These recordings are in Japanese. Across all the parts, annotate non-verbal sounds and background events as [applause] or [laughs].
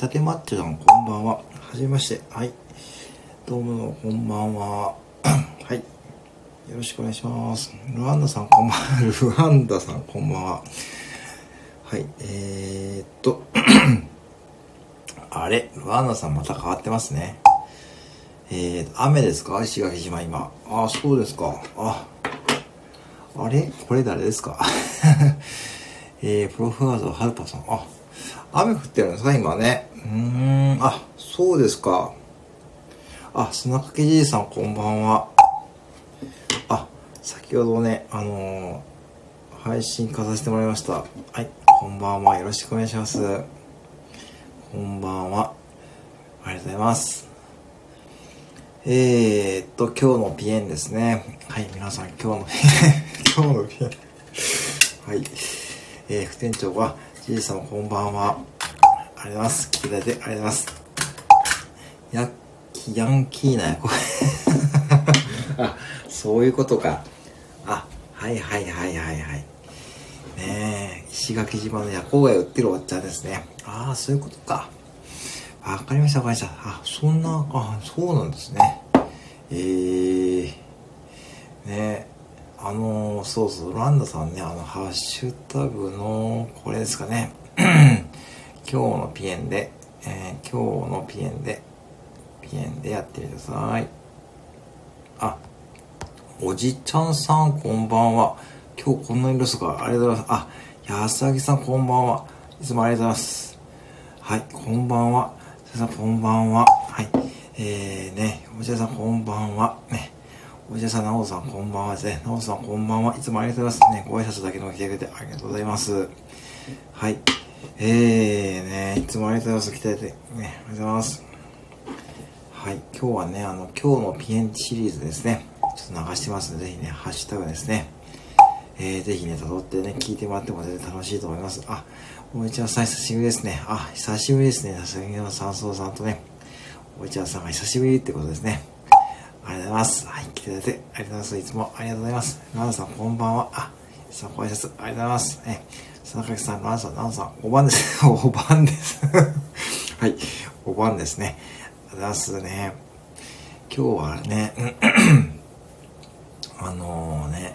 たてマッチョさん、こんばんは。はじめまして。はい。どうも、こんばんは。[coughs] はい。よろしくお願いします。ルワンダさん、こんばんは。[laughs] ルワンダさん、こんばんは。はい。えー、っと、[coughs] あれ、ルワンダさんまた変わってますね。えー、雨ですか？石垣島今。あ、そうですか。あ、あれ？これ誰ですか？[laughs] えー、プロフワード、ハルパさん。あ、雨降ってるんですか？今ね。うーん、あ、そうですか。あ、砂かけじいさんこんばんは。あ、先ほどね、あのー、配信化させてもらいました。はい、こんばんは。よろしくお願いします。こんばんは。ありがとうございます。えー、っと、今日のピエンですね。はい、皆さん今日のピエン、[laughs] 今日のピエン。はい。えー、副店長は、じいさんこんばんは。ありがとうございます。来ていただいてありがとうございます。ヤッキ、ヤンキーなや、これ。[laughs] あ、そういうことか。あ、はいはいはいはいはい。ねえ、石垣島の夜行貝売ってるおっちゃんですね。ああ、そういうことか。わかりましたわかりました。あ、そんな、あ、そうなんですね。えー、ねあのー、そうそう、ランダさんね、あの、ハッシュタグの、これですかね。[clears throat] 今日のピエンで、えー、今日のピエンで、ピエンでやってください。あ、おじちゃんさん、こんばんは。今日こんなに留守か。ありがとうございます。あ、安崎さん、こんばんは。いつもありがとうございます。はい、こんばんは。さん、こんばんは。はい。えーね、おじさん、こんばんは。ね。おじさん、なおさん、こんばんはですね。なおさん、こんばんは。いつもありがとうございます。ね、ご挨拶だけでも来てくれてありがとうございます。はい。えーね、いつもありがとうございます。来てくれて、ね、ありがとうございます。はい。今日はね、あの、今日のピエンシリーズですね。ちょっと流してますので、ぜひね、ハッシュタグですね。えー、ぜひね、辿ってね、聞いてもらっても全然楽しいと思います。あ、おいちゃんさん久しぶりですね。あ、久しぶりですね。さすがの三層さんとね、おいちゃんさんが久しぶりってことですね。ありがとうございます。はい、来ていただいてありがとうございます。いつもありがとうございます。ナナさん、こんばんは。あ、さん、ご挨拶ありがとうございます。ね、佐々木さん、ナナさん、ナナさん、おばんです。おばんです。はい、おばんですね。ありがとうございますね。今日はね、あの、ね、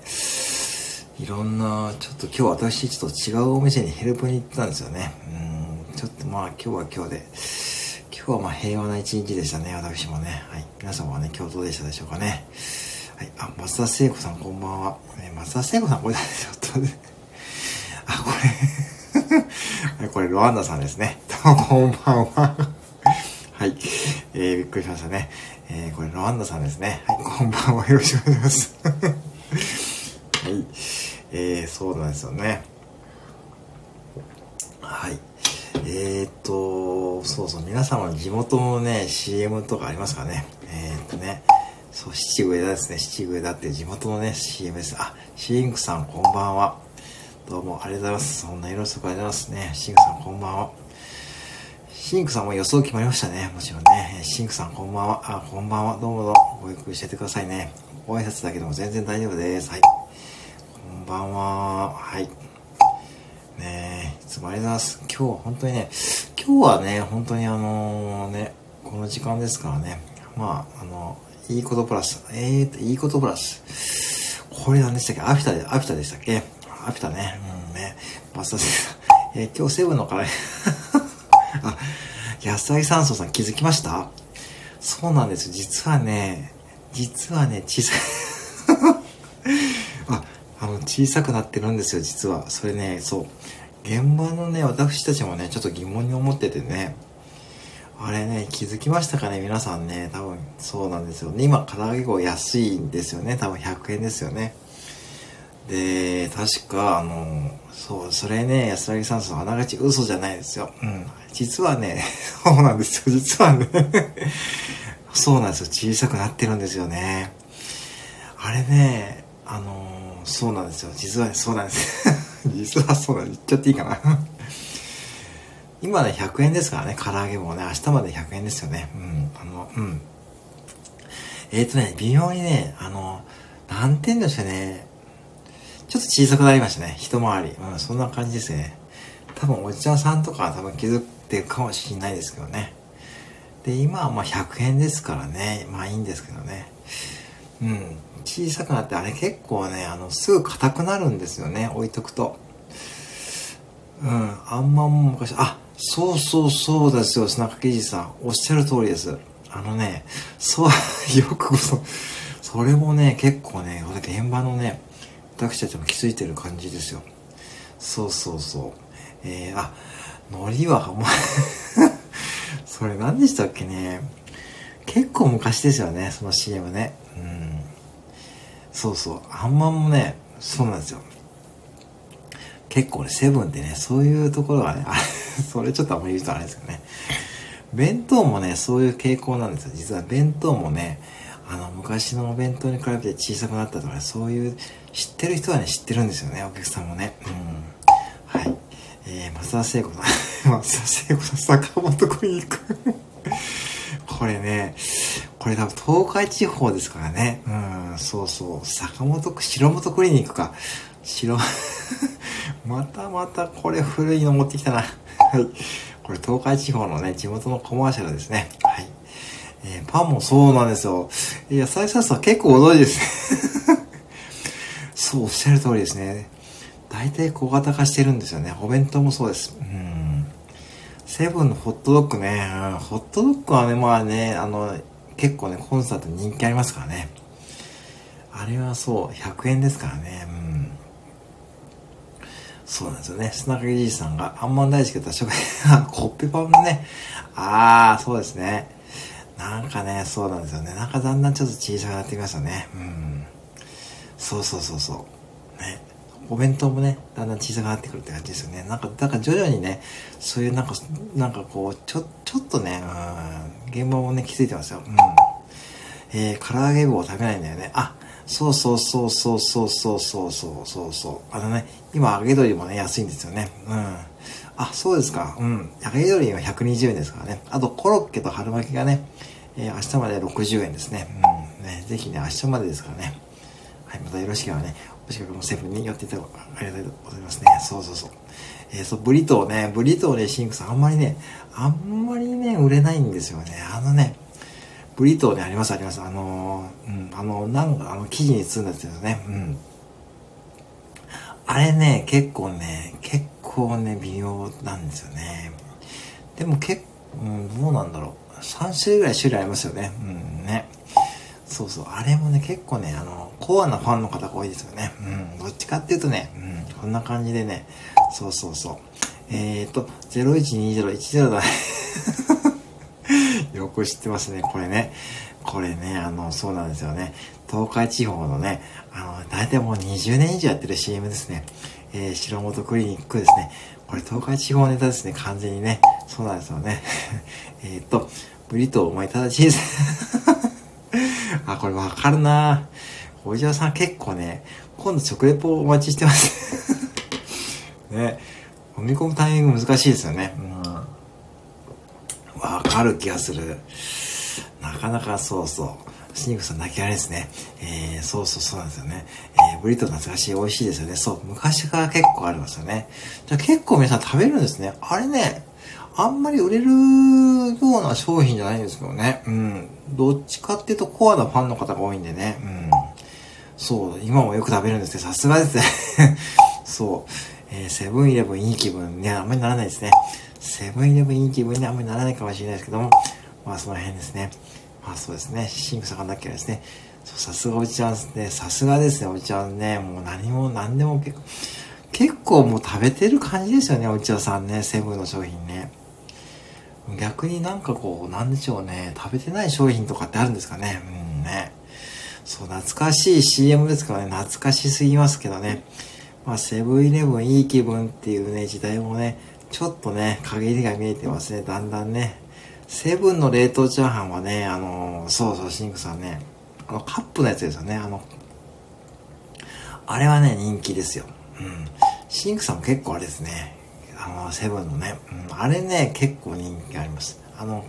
いろんな、ちょっと今日私ちょっと違うお店にヘルプに行ったんですよね。うん、ちょっとまあ今日は今日で、今日はまあ平和な一日でしたね、私もね。はい。皆様はね、今日どうでしたでしょうかね。はい。あ、松田聖子さんこんばんは。ね、松田聖子さんこれちょっとね。あ、これ [laughs] これロアンダさんですね。[laughs] どうもこんばんは。[laughs] はい。えー、びっくりしましたね。えー、これロアンダさんですね。はい。こんばんは。よろしくお願いします。はい。えー、そうなんですよね。はい。えー、っと、そうそう、皆様の地元のね、CM とかありますかね。えー、っとね、そう、七上田ですね。七上田って地元のね、CM です。あ、シンクさんこんばんは。どうもありがとうございます。そんな色々とかありがとうございますね。シンクさんこんばんは。シンクさんも予想決まりましたね。もちろんね。シンクさんこんばんは。あ、こんばんは。どうもどうも。ごゆっくりしててくださいね。ご挨拶だけでも全然大丈夫です。はい。こんばんは。はい。ねえいつもありがとうございます。今日は、本当にね、今日はね、本当にあのね、この時間ですからね、まあ、あの、いいことプラス、えーと、いいことプラス。これ何でしたっけ？アフィタで、アフィタでしたっけ？アフィタね。うんね。バスタ [laughs] えー、今日セブンのカレー [laughs] あ、野菜酸素さん気づきました？そうなんです。実はね、実はね、小さい [laughs] あ、あの、小さくなってるんですよ、実は。それね、そう。現場のね、私たちもね、ちょっと疑問に思っててね。あれね、気づきましたかね皆さんね、多分そうなんですよね。今、唐揚げ粉安いんですよね。多分100円ですよね。で、確か、あの、そう、それね、安らぎさんのあながち嘘じゃないですよ。うん。実はね、[laughs] そうなんですよ。実はね [laughs] そうなんですよ。小さくなってるんですよね。あれね、あのそうなんですよ。実は、ね、そうなんです。[laughs] 実はそうなんです。言っちゃっていいかな。今ね、100円ですからね、唐揚げもね、明日まで100円ですよね。うん、あの、うん。えっ、ー、とね、微妙にね、あの、なんて言うんでしょうね。ちょっと小さくなりましたね。一回り。うん、そんな感じですね。多分、おじちゃんさんとかは多分気づってるかもしれないですけどね。で、今はまあ100円ですからね。まあいいんですけどね。うん。小さくなってあれ結構ね、あの、すぐ硬くなるんですよね。置いとくと。うん。あんまもう昔、あ、そうそうそうですよ、砂かけじさん。おっしゃる通りです。あのね、そう、[laughs] よくこそ、それもね、結構ね、現場のね、私たちも気づいてる感じですよ。そうそうそう。えー、あ、海苔は、ま、[laughs] それ何でしたっけね。結構昔ですよね、その CM ね。うん。そうそう。あんまんもね、そうなんですよ。結構ね、セブンってね、そういうところがね、あ [laughs] それちょっとあんまり言うとあれですけどね。弁当もね、そういう傾向なんですよ。実は弁当もね、あの、昔のお弁当に比べて小さくなったとかね、そういう、知ってる人はね、知ってるんですよね、お客さんもね。うん。はい。えー、松田聖子さん、[laughs] 松田聖子さん、坂本クリニック。[laughs] これね、これ多分東海地方ですからね。うん、そうそう。坂本く、白本クリニックか。白、[laughs] またまたこれ古いの持ってきたな。はい。これ東海地方のね、地元のコマーシャルですね。はい。えー、パンもそうなんですよ。野菜サラダ結構驚いですね。そう、おっしゃる通りですね。大体小型化してるんですよね。お弁当もそうです。うん。セブンのホットドッグね、ホットドッグはね、まあね、あの、結構ね、コンサート人気ありますからね。あれはそう、100円ですからね。うん。そうなんですよね。砂掛じいさんがあんまん大好きだった食 [laughs] コッペパンのね。ああ、そうですね。なんかね、そうなんですよね。なんかだんだんちょっと小さくなってきましたね。うん。そうそうそうそう。ね。お弁当もね、だんだん小さくなってくるって感じですよね。なんか、だから徐々にね、そういうなんか、なんかこう、ちょ、ちょっとね、うん、現場もね、気づいてますよ。うん。えー、唐揚げ棒を食べないんだよね。あ、そうそうそうそうそうそうそうそうそうそう。あのね、今揚げ鶏もね、安いんですよね。うん。あ、そうですか。うん。揚げ鶏は120円ですからね。あと、コロッケと春巻きがね、えー、明日まで60円ですね。うん。ね、ぜひね、明日までですからね。い、またよろしければね、お近くのセブンに寄っていただありがとうございますね。そうそうそう。えー、そう、ブリトーね、ブリトーね、シンクさん、あんまりね、あんまりね、売れないんですよね。あのね、ブリトーね、あります、あります。あのー、うん、あの、なんか、あの、生地に包んだやつですね。うん。あれね、結構ね、結構ね、微妙なんですよね。でも結構、うん、どうなんだろう。3種類ぐらい種類ありますよね。うんね。そうそう。あれもね、結構ね、あの、コアなファンの方が多いですよね。うん。どっちかっていうとね、うん、こんな感じでね、そうそうそう。えーと、012010だね。[laughs] よく知ってますね、これね。これね、あの、そうなんですよね。東海地方のね、あの、大体もう20年以上やってる CM ですね。えー、白本クリニックですね。これ東海地方ネタですね、完全にね。そうなんですよね。[laughs] えっと、ブリトーお前ただ小さい。あ、これわかるなおじゃさん結構ね、今度食レポお待ちしてます [laughs] ね。飲み込むタイミング難しいですよね。うん。わかる気がする。なかなかそうそう。シニクさん泣きあれですね。えー、そうそうそうなんですよね。えー、ブリトー懐かしい、美味しいですよね。そう、昔から結構ありますよね。じゃ結構皆さん食べるんですね。あれね、あんまり売れるような商品じゃないんですけどね。うん。どっちかっていうとコアなファンの方が多いんでね。うん。そう、今もよく食べるんですけど、さすがですね。[laughs] そう。えー、セブンイレブンいい気分ね、あんまりならないですね。セブンイレブンいい気分にあんまりならないかもしれないですけども、まあその辺ですね。まあそうですね。シンクさんだっけですね。そう、さすがおじちゃんですね。さすがですね、おじちゃんね。もう何も何でも結構、結構もう食べてる感じですよね、おじちゃんさんね。セブンの商品ね。逆になんかこう、なんでしょうね。食べてない商品とかってあるんですかね。うんね。そう、懐かしい CM ですからね。懐かしすぎますけどね。まあ、セブンイレブンいい気分っていうね、時代もね、ちょっとね、陰りが見えてますね。だんだんね。セブンの冷凍チャーハンはね、あの、そうそう、シンクさんね。あの、カップのやつですよね。あの、あれはね、人気ですよ。うん。シンクさんも結構あれですね。あの、セブンのね、うん、あれね、結構人気あります。あの、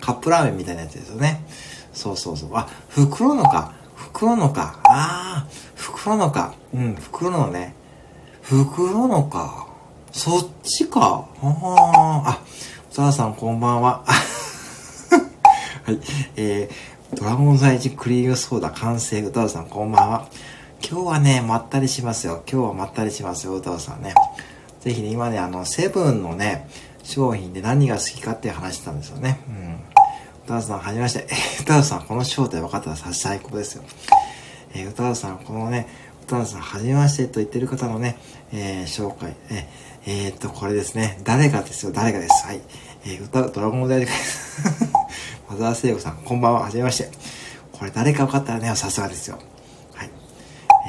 カップラーメンみたいなやつですよね。そうそうそう。あ、袋のか。袋のか。ああ、袋のか。うん、袋のね。袋のか。そっちか。ああ、あ、歌田さんこんばんは。[laughs] はい。えー、ドラゴンサイジクリームソーダ完成、歌田さんこんばんは。今日はね、まったりしますよ。今日はまったりしますよ、歌田さんね。ぜひね、今ね、あの、セブンのね、商品で何が好きかって話してたんですよね。うん。歌田さん、はじめまして。え歌田さん、この正体分かったら最高ですよ。えー、歌田さん、このね、歌田さん、はじめましてと言ってる方のね、えー、紹介、えー、えー、っと、これですね。誰かですよ、誰かです。はい。えー、歌、ドラゴン大です [laughs] マザー聖子さん、こんばんは、はじめまして。これ誰か分かったらね、さすがですよ。はい。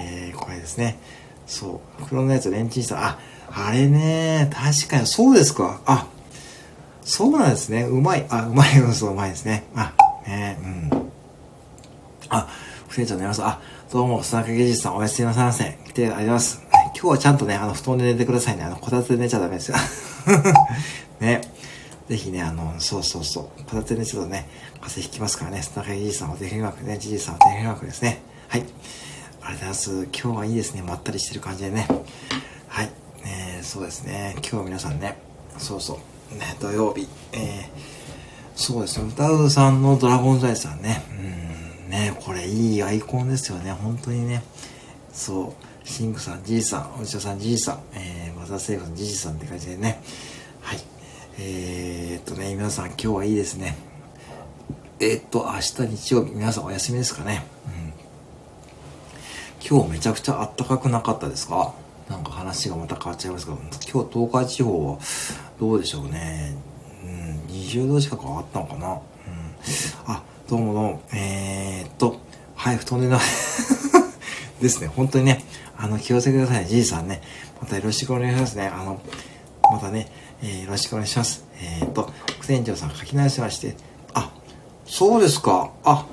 えー、これですね。そう。袋のやつレンチンした。あ、あれね、確かに、そうですか。あ、そうなんですね。うまい。あ、うまい。うん、そう、うまいですね。あ、ね、うん。あ、ふれちゃん寝ます。あ、どうも、砂かけじさん、おやすみなさいませ。来てありがとうございます。今日はちゃんとね、あの、布団で寝てくださいね。あの、こたつで寝ちゃダメですよ。[laughs] ね。ぜひね、あの、そうそうそう。こたつでね、ちょっとね、風邪ひきますからね、砂かけじいさんお手振り枠ね、じじさんお手振り枠ですね。はい。ありがとうございます。今日はいいですね。まったりしてる感じでね。はい。そうですね。今日皆さんね、そうそう。ね、土曜日。えー、そうですね。歌うさんのドラゴンザイさんね。うん、ね、これいいアイコンですよね。本当にね。そう。シンクさん、じいさん、お医者さん、じいさん、えー、マザーセーフさん、じいさんって感じでね。はい。えー、っとね、皆さん今日はいいですね。えー、っと、明日日曜日、皆さんお休みですかね。うん。今日めちゃくちゃ暖かくなかったですか？なんか話がまた変わっちゃいますけど、今日東海地方はどうでしょうね。うん、20度近く上がったのかな。うん。あ、どうもどうも。えー、っと、はい、布団でない、[laughs] ですね。本当にね、あの、気をつけてください。じいさんね。またよろしくお願いしますね。あの、またね、えー、よろしくお願いします。えー、っと、副店長さん書き直しまして、あ、そうですか。あ、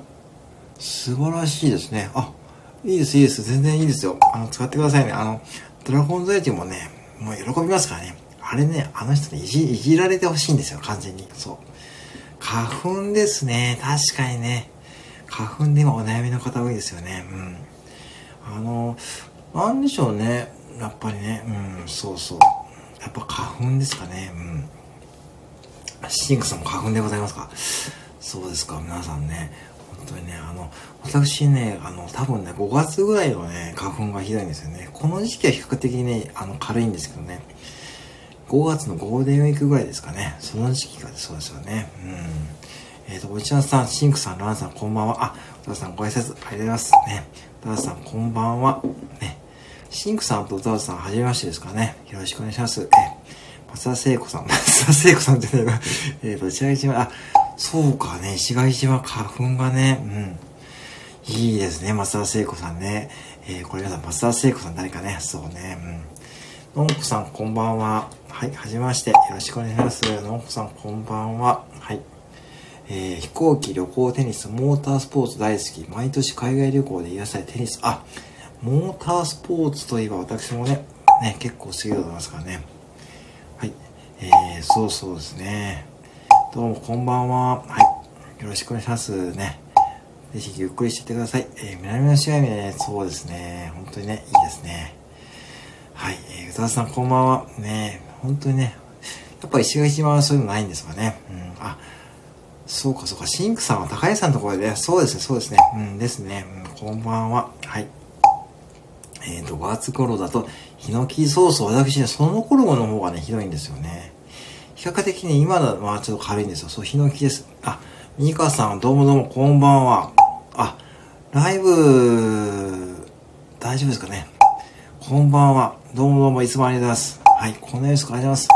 素晴らしいですね。あ、いいです、いいです。全然いいですよ。あの、使ってくださいね。あの、ドラゴンザイティもね、もう喜びますからね。あれね、あの人にいじ、いじられてほしいんですよ、完全に。そう。花粉ですね。確かにね。花粉でもお悩みの方多いですよね。うん。あの、なんでしょうね。やっぱりね。うん、そうそう。やっぱ花粉ですかね。うん。シンクさんも花粉でございますか？そうですか、皆さんね。本当にね、あの、私ね、あの、多分ね、5月ぐらいのね、花粉がひどいんですよね。この時期は比較的ね、あの、軽いんですけどね。5月のゴールデンウィークぐらいですかね。その時期がそうですよね。うん。えっ、ー、と、おちゃんさん、シンクさん、ランさん、こんばんは。あ、お田さん、ご挨拶、ありがとうございます。ね。お田さん、こんばんは。ね。シンクさんとお田さん、はじめましてですかね。よろしくお願いします。え、松田聖子さん、[laughs] 松田聖子さんじゃないな。[laughs] えっ、ー、と、石垣島、あ、そうかね、石垣島花粉がね、うん。いいですね、松田聖子さんね。えー、これ皆さん、松田聖子さん誰かね、そうね、うん。のんこさん、こんばんは。はい、はじめまして。よろしくお願いします。のんこさん、こんばんは。はい。えー、飛行機、旅行、テニス、モータースポーツ大好き。毎年海外旅行でいらっしゃるテニス。あ、モータースポーツといえば私もね、ね、結構好きでございますからね。はい。えー、そうそうですね。どうもこんばんは。はい。よろしくお願いしますね。ぜひゆっくりしてってください。えー、南の試合ね、そうですね。本当にね、いいですね。はい。えー、宇多田さんこんばんは。ね、本当にね、やっぱ石垣島はそういうのないんですかね。うん。あ、そうかそうか。シンクさんは高井さんのところで、ね、そうですね、そうですね。うんですね。うん、こんばんは。はい。えっ、ー、と、5月頃だと、ヒノキソース、私ね、その頃の方がね、ひどいんですよね。比較的に今のはちょっと軽いんですよ。そう、ヒノキです。あ、ミカさん、どうもどうも、こんばんは。あ、ライブ、大丈夫ですかね。こんばんは。どうもどうも、いつもありがとうございます。はい、このようです。ありがとうございます。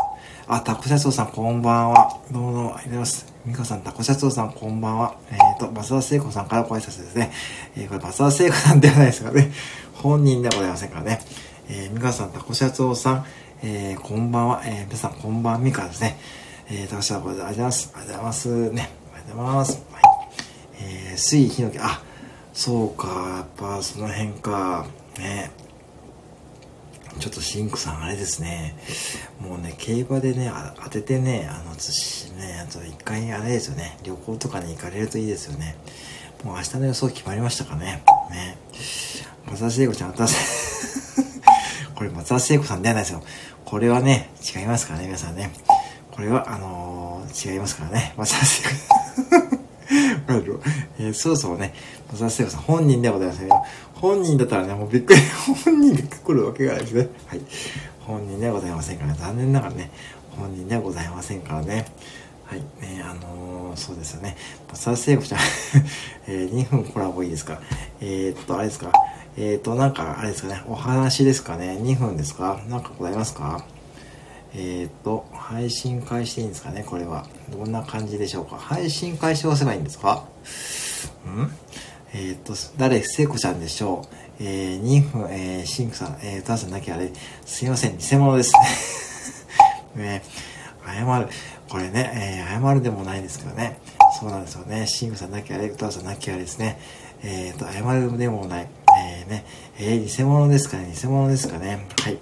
あ、タコシャツオさん、こんばんは。どうもどうも、ありがとうございます。ミカさん、タコシャツオさん、こんばんは。えっ、ー、と、松田聖子さんからご挨拶ですね。えー、これ、松田聖子さんではないですかね。本人ではございませんからね。えー、ミカさん、タコシャツオさん、えー、こんばんは。えー、皆さん、こんばんみかですね。えー、タコシャツオ、ありがとうございます。ありがとうございます。ね。ありがとうございます。はい。えー、水、ヒノキ、あ、そうか、やっぱ、その辺か。ね。ちょっとシンクさん、あれですね。もうね、競馬でね、当ててね、あの、しね、あと一回あれですよね、旅行とかに行かれるといいですよね。もう明日の予想決まりましたかね。ね。松田聖子ちゃん、私、[laughs] これ松田聖子さんではないですよ。これはね、違いますからね、皆さんね。これは、あの違いますからね。松田聖子えー、そろそろね、松田聖子さん本人ではございませんよ。本人だったらね、もうびっくり、[laughs] 本人が来るわけがないですね。はい。本人ではございませんから、ね残念ながらね、本人ではございませんからね。はい。ね、あのー、そうですよね。松田聖子ちゃん [laughs] えー、2分コラボいいですか？えー、っと、あれですか？えっと、なんか、あれですかね、お話ですかね ?2 分ですか？なんかございますか？えっ、と、配信開始でいいんですかねこれは。どんな感じでしょうか配信開始を押せばいいんですか？ん？えっ、と、誰？聖子ちゃんでしょうえー、2分、えー、シンクさん、えー、歌わさんなきゃあれ、すいません、偽物です [laughs] ね。謝る。これね、えー、謝るでもないんですけどね。そうなんですよね。シンクさんなきゃあれ、歌わさんなきゃあれですね。えっ、ー、と、謝るでもない。えー、ね、えー、偽物ですかね、偽物ですかね。はい。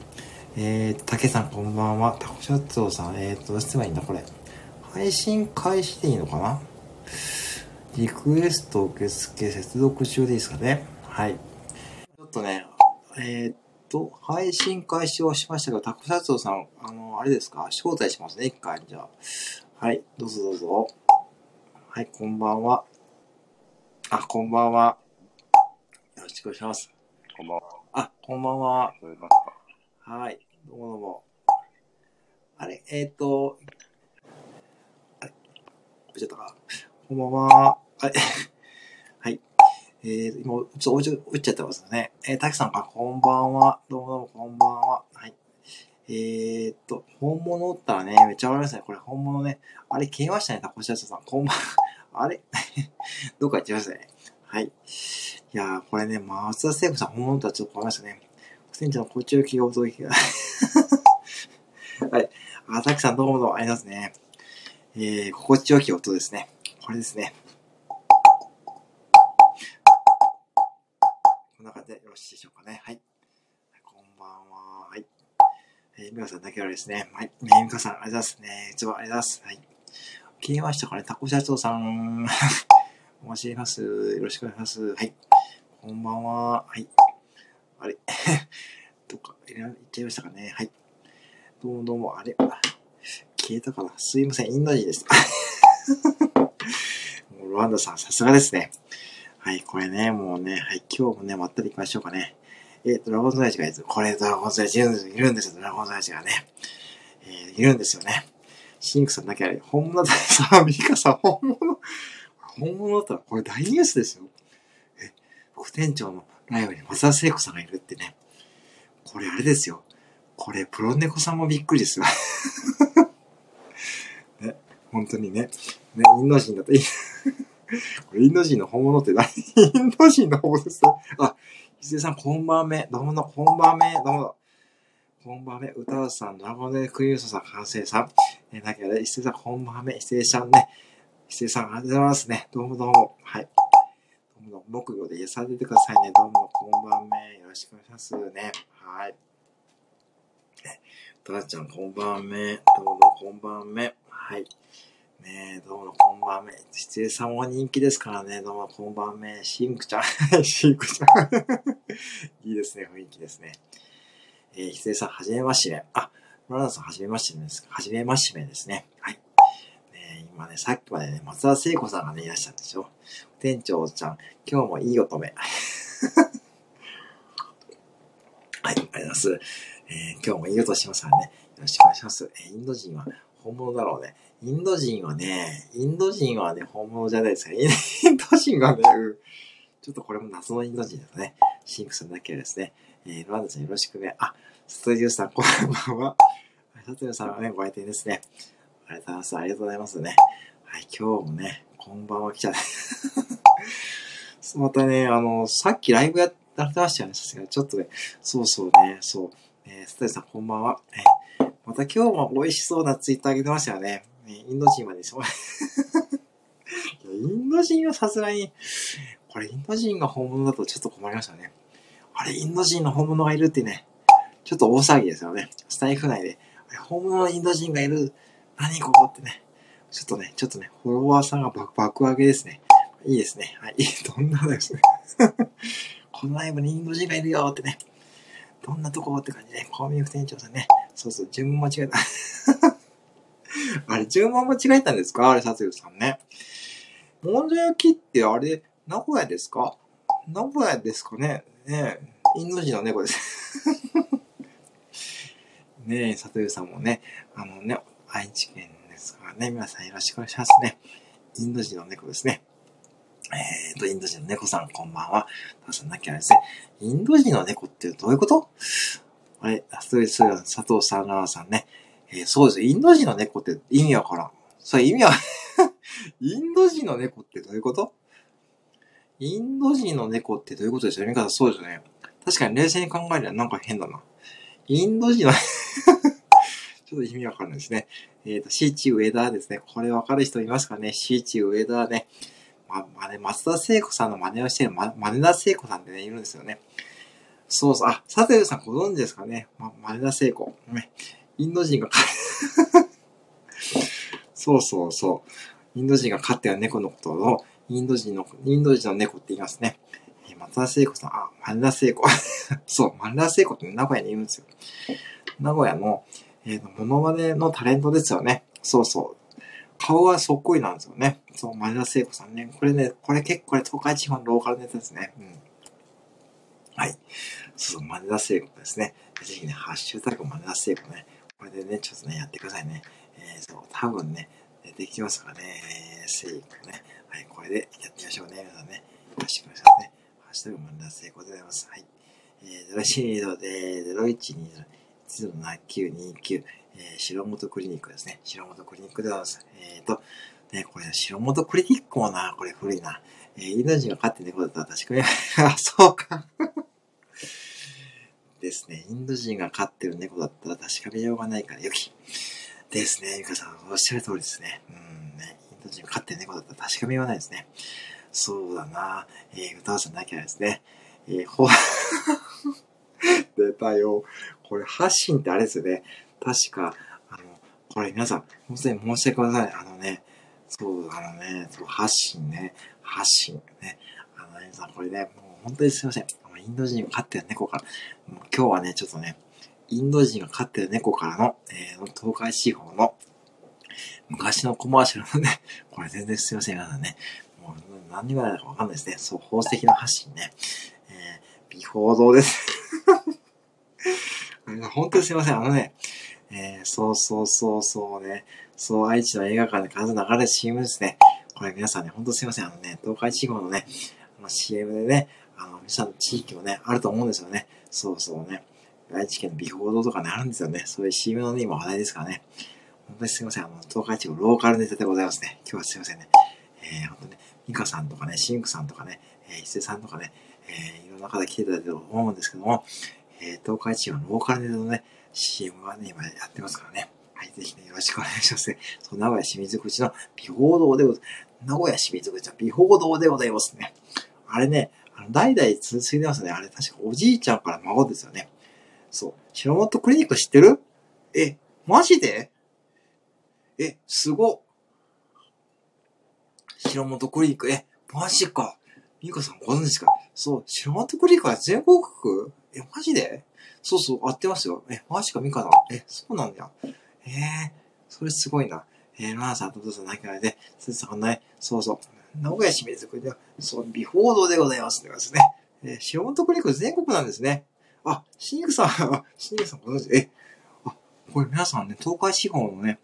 えー、竹さんこんばんは。タコシャッツォさん、えーと、どうすればいいんだ、これ。配信開始でいいのかな？リクエスト受付接続中でいいですかね？はい。ちょっとね、えー、っと、配信開始をしましたけど、タコシャッツォさん、あの、あれですか？招待しますね、一回。じゃあ。はい、どうぞどうぞ。はい、こんばんは。あ、こんばんは。よろしくお願いします。こんばんは。あ、こんばんは。はい。どうもどうも。あれ、えっ、ー、と、あれ、ちゃったか。こんばんは。はい。[laughs] はい。えー、今、ちょっと落ちちゃってますね。えー、たきさん、あ、こんばんは。どうもどうも、こんばんは。はい。えー、っと、本物ったらね、めっちゃわかりますね。これ本物ね。あれ、消えましたね、タコシャツさん。こんばんは。[laughs] あれ？[laughs] どっか行っちゃいましたね。はい。いやー、これね、松田聖子さん本物とはちょっとわかりましたね。船長のこっちを気がお届けが。はい。あ、たくさんどうもどうもありますね。えー、心地よき音ですね。これですね。こんな感じでよろしいでしょうかね。はい。こんばんは。はい。えー、みかさんだけはですね。はい。ねみかさん、ありがとうございますね。いつもありがとうございます。はい。切りましたかね。タコ社長さん。お待ちしています。よろしくお願いします。はい。こんばんは。はい。あれ？[laughs] どっか、いっちゃいましたかね。はい。どうもどうも、あれ？消えたかな？すいません、インド人です。[laughs] もうロワンダさん、さすがですね。はい、これね、もうね、はい、今日もね、まったり行きましょうかね。えー、ドラゴンズライチがいる。これ、ドラゴンズライチいるんですよ、ドラゴンズライチがね。えー、いるんですよね。シンクさんだけあれ、本物ださ、ミカさん、本物、本物だったら、これ大ニュースですよ。え、副店長のライブに松田聖子さんがいるってね。これあれですよ。これ、プロネコさんもびっくりですよ。[laughs] ね、本当にね。ね、インド人だといい。[laughs] これインド人の本物って何インド人の本物です。あ、伊勢さん、こんばんめ。どうもの、こんばんめ。どうもこんばんめ。歌うさん、ドラゴンでクイーンソさん、完成さん。えだけど、伊勢さん、こんばんめ。伊勢さんね。伊勢さん、ありがとうございますね。どうもどうも。はい。どうも木魚で癒されてくださいね。どうも、こんばんめ。よろしくお願いしますね。はい。たらちゃん、こんばんめ。どうも、こんばんめ。はい。ねえ、どうも、こんばんめ。失礼さんも人気ですからね。どうも、こんばんめ。シンクちゃん。[laughs] シンクちゃん。[laughs] いいですね、雰囲気ですね。えー、失礼さん、はじめまして。あ、ララさん、はじめましてです。はじめましてですね。はい。ね今ね、さっきまでね、松田聖子さんがね、いらっしゃったでしょ。店長ちゃん、今日もいい乙女。[laughs] はい、ありがとうございます。えー、今日もいい音しますからね。よろしくお願いします。えー、インド人は本物だろうね。インド人はね、インド人はね、本物じゃないですか。インド人がね、ちょっとこれも謎のインド人ですね。シンクさんだけはですね。えー、ロワンダちゃんよろしくね。あ、ストジオさん、こんばんは。サトヨさんはね、ご来店ですね。ありがとうございます。ありがとうございますね。はい、今日もね、こんばんは来ちゃった。[laughs] またね、あの、さっきライブやってましたよね、さすが。ちょっとね、そうそうね、そう。えー、スタイさんこんばんは。えー、また今日も美味しそうなツイッターあげてましたよね。えー、インド人までしょ？[laughs] インド人はさすがに、これインド人が本物だとちょっと困りましたね。あれ、インド人の本物がいるってね、ちょっと大騒ぎですよね。スタイフ内で。あれ、本物のインド人がいる。何ここってね。ちょっとね、ちょっとね、フォロワーさんが爆爆上げですね。いいですね。はい。[laughs] どんなですね。[laughs] このライブにインド人がいるよってね。どんなとこって感じで、コンビニ副店長さんね。そうそう、順番間違えた。[laughs] あれ、順番間違えたんですか？あれ、さつゆさんね。もんじゃ焼きってあれ、名古屋ですか？名古屋ですかね？ねインド人の猫です。ねえ、さとゆさんもね、あのね、愛知県ですからね、皆さんよろしくお願いしますね。インド人の猫ですね。えーと、インド人の猫さん、こんばんは。たさんなきゃですね。インド人の猫ってどういうこと？あれ、そういう、そういう、佐藤さん、ラーさんね。えーそうです。インド人の猫って意味わからん。それ意味は、[laughs] インド人の猫ってどういうこと？インド人の猫ってどういうことですよね。方そうですよね。確かに冷静に考えればなんか変だな。インド人のちょっと意味わかんないですね。えっ、と、シーチ上田ですね。これわかる人いますかね？シーチ上田ね。ま、まね、松田聖子さんの真似をしてる、ま、真田聖子さんってね、いるんですよね。そうそう。あ、佐藤さんご存知ですかね？ま、真田聖子。ね。インド人が飼 [laughs] そうそうそう。インド人が飼ってる猫のことを、インド人の、インド人の猫って言いますね。え松田聖子さん、あ、真田聖子。[laughs] そう、真田聖子って名古屋にいるんですよ。名古屋の、えーと、モノマネのタレントですよね。そうそう。顔はそっくりなんですよね。そう、前田聖子さんね。これね、これ結構これ東海地方のローカルネタですね。うん。はい。そうそう、前田聖子ですね。ぜひね、ハッシュタグ前田聖子ね。これでね、ちょっとね、やってくださいね。えー、そう、多分ね、出てきますからね。えー、聖子ね。はい、これでやってみましょうね。皆さんね。よろしくお願いしますね。ハッシュタグ前田聖子でございます。はい。えー、0120で、0120、10929、えー、白本クリニックですね。白本クリニックでございます。えっ、ー、と、ね、これ、白本クリニックもな、これ古いな。えー、インド人が飼って猫だったら確かに、あ、そうか。[laughs] ですね。インド人が飼ってる猫だったら確かめようがないから良き。ですね。ゆかさん、おっしゃる通りですね。うん、ね。インド人が飼ってる猫だったら確かめようがないですね。そうだな。えー、歌わさなきゃですね。えー、ほ、[laughs] 出たよ。これ、発信ってあれですよね。確か、あの、これ皆さん、本当に申し訳ございません。あのね、そう、あのね、そう発信ね、発信ね。あの、皆さん、これね、もう本当にすいません。インド人が飼ってる猫から、もう今日はね、ちょっとね、インド人が飼ってる猫からの、えー、東海地方の昔のコマーシャルのね、これ全然すいません、皆さんね。もう何がないかわかんないですね。そう、宝石の発信ね。えー、美報堂です。本当にすいません。あのね、えー、そうそうそうそうね。そう、愛知の映画館で必ず流れる CM ですね。これ皆さんね、ほんとすいません。あのね、東海地方のね、あの CM でね、あの、皆さんの地域もね、あると思うんですよね。そうそうね。愛知県の美報堂とかね、あるんですよね。そういう CM のね、今話題ですからね。本当にすいません。あの、東海地方ローカルネタでございますね。今日はすいませんね。えー、本当ね、ミカさんとかね、シンクさんとかね、えー、伊勢さんとかね、えー、いろんな方来ていただいてると思うんですけども、えー、東海地方のローカルのね、CM はね、今やってますからね。はい、ぜひね、よろしくお願いしますね。そう、名古屋清水口の美報堂でございます。名古屋清水口の美報堂でございますね。あれね、あの代々続いてますね。あれ確かおじいちゃんから孫ですよね。そう。白本クリニック知ってる？え、マジで？え、すご。白本クリニック、え、マジか。ミカさんご存知か？そう、白本クリニックは全国区？え、マジで？そうそう、合ってますよ。え、マジか、ミカだ。え、そうなんだ。えー、それすごいな。えー、マナさんとどうぞ泣きないで、すずさんね、そうそう。名古屋清水区では、そう、美報堂でございます。ですね。えー、白本クリック全国なんですね。あ、シンクさん、[laughs] シンクさんご存知？え、あ、これ皆さんね、東海地方のね、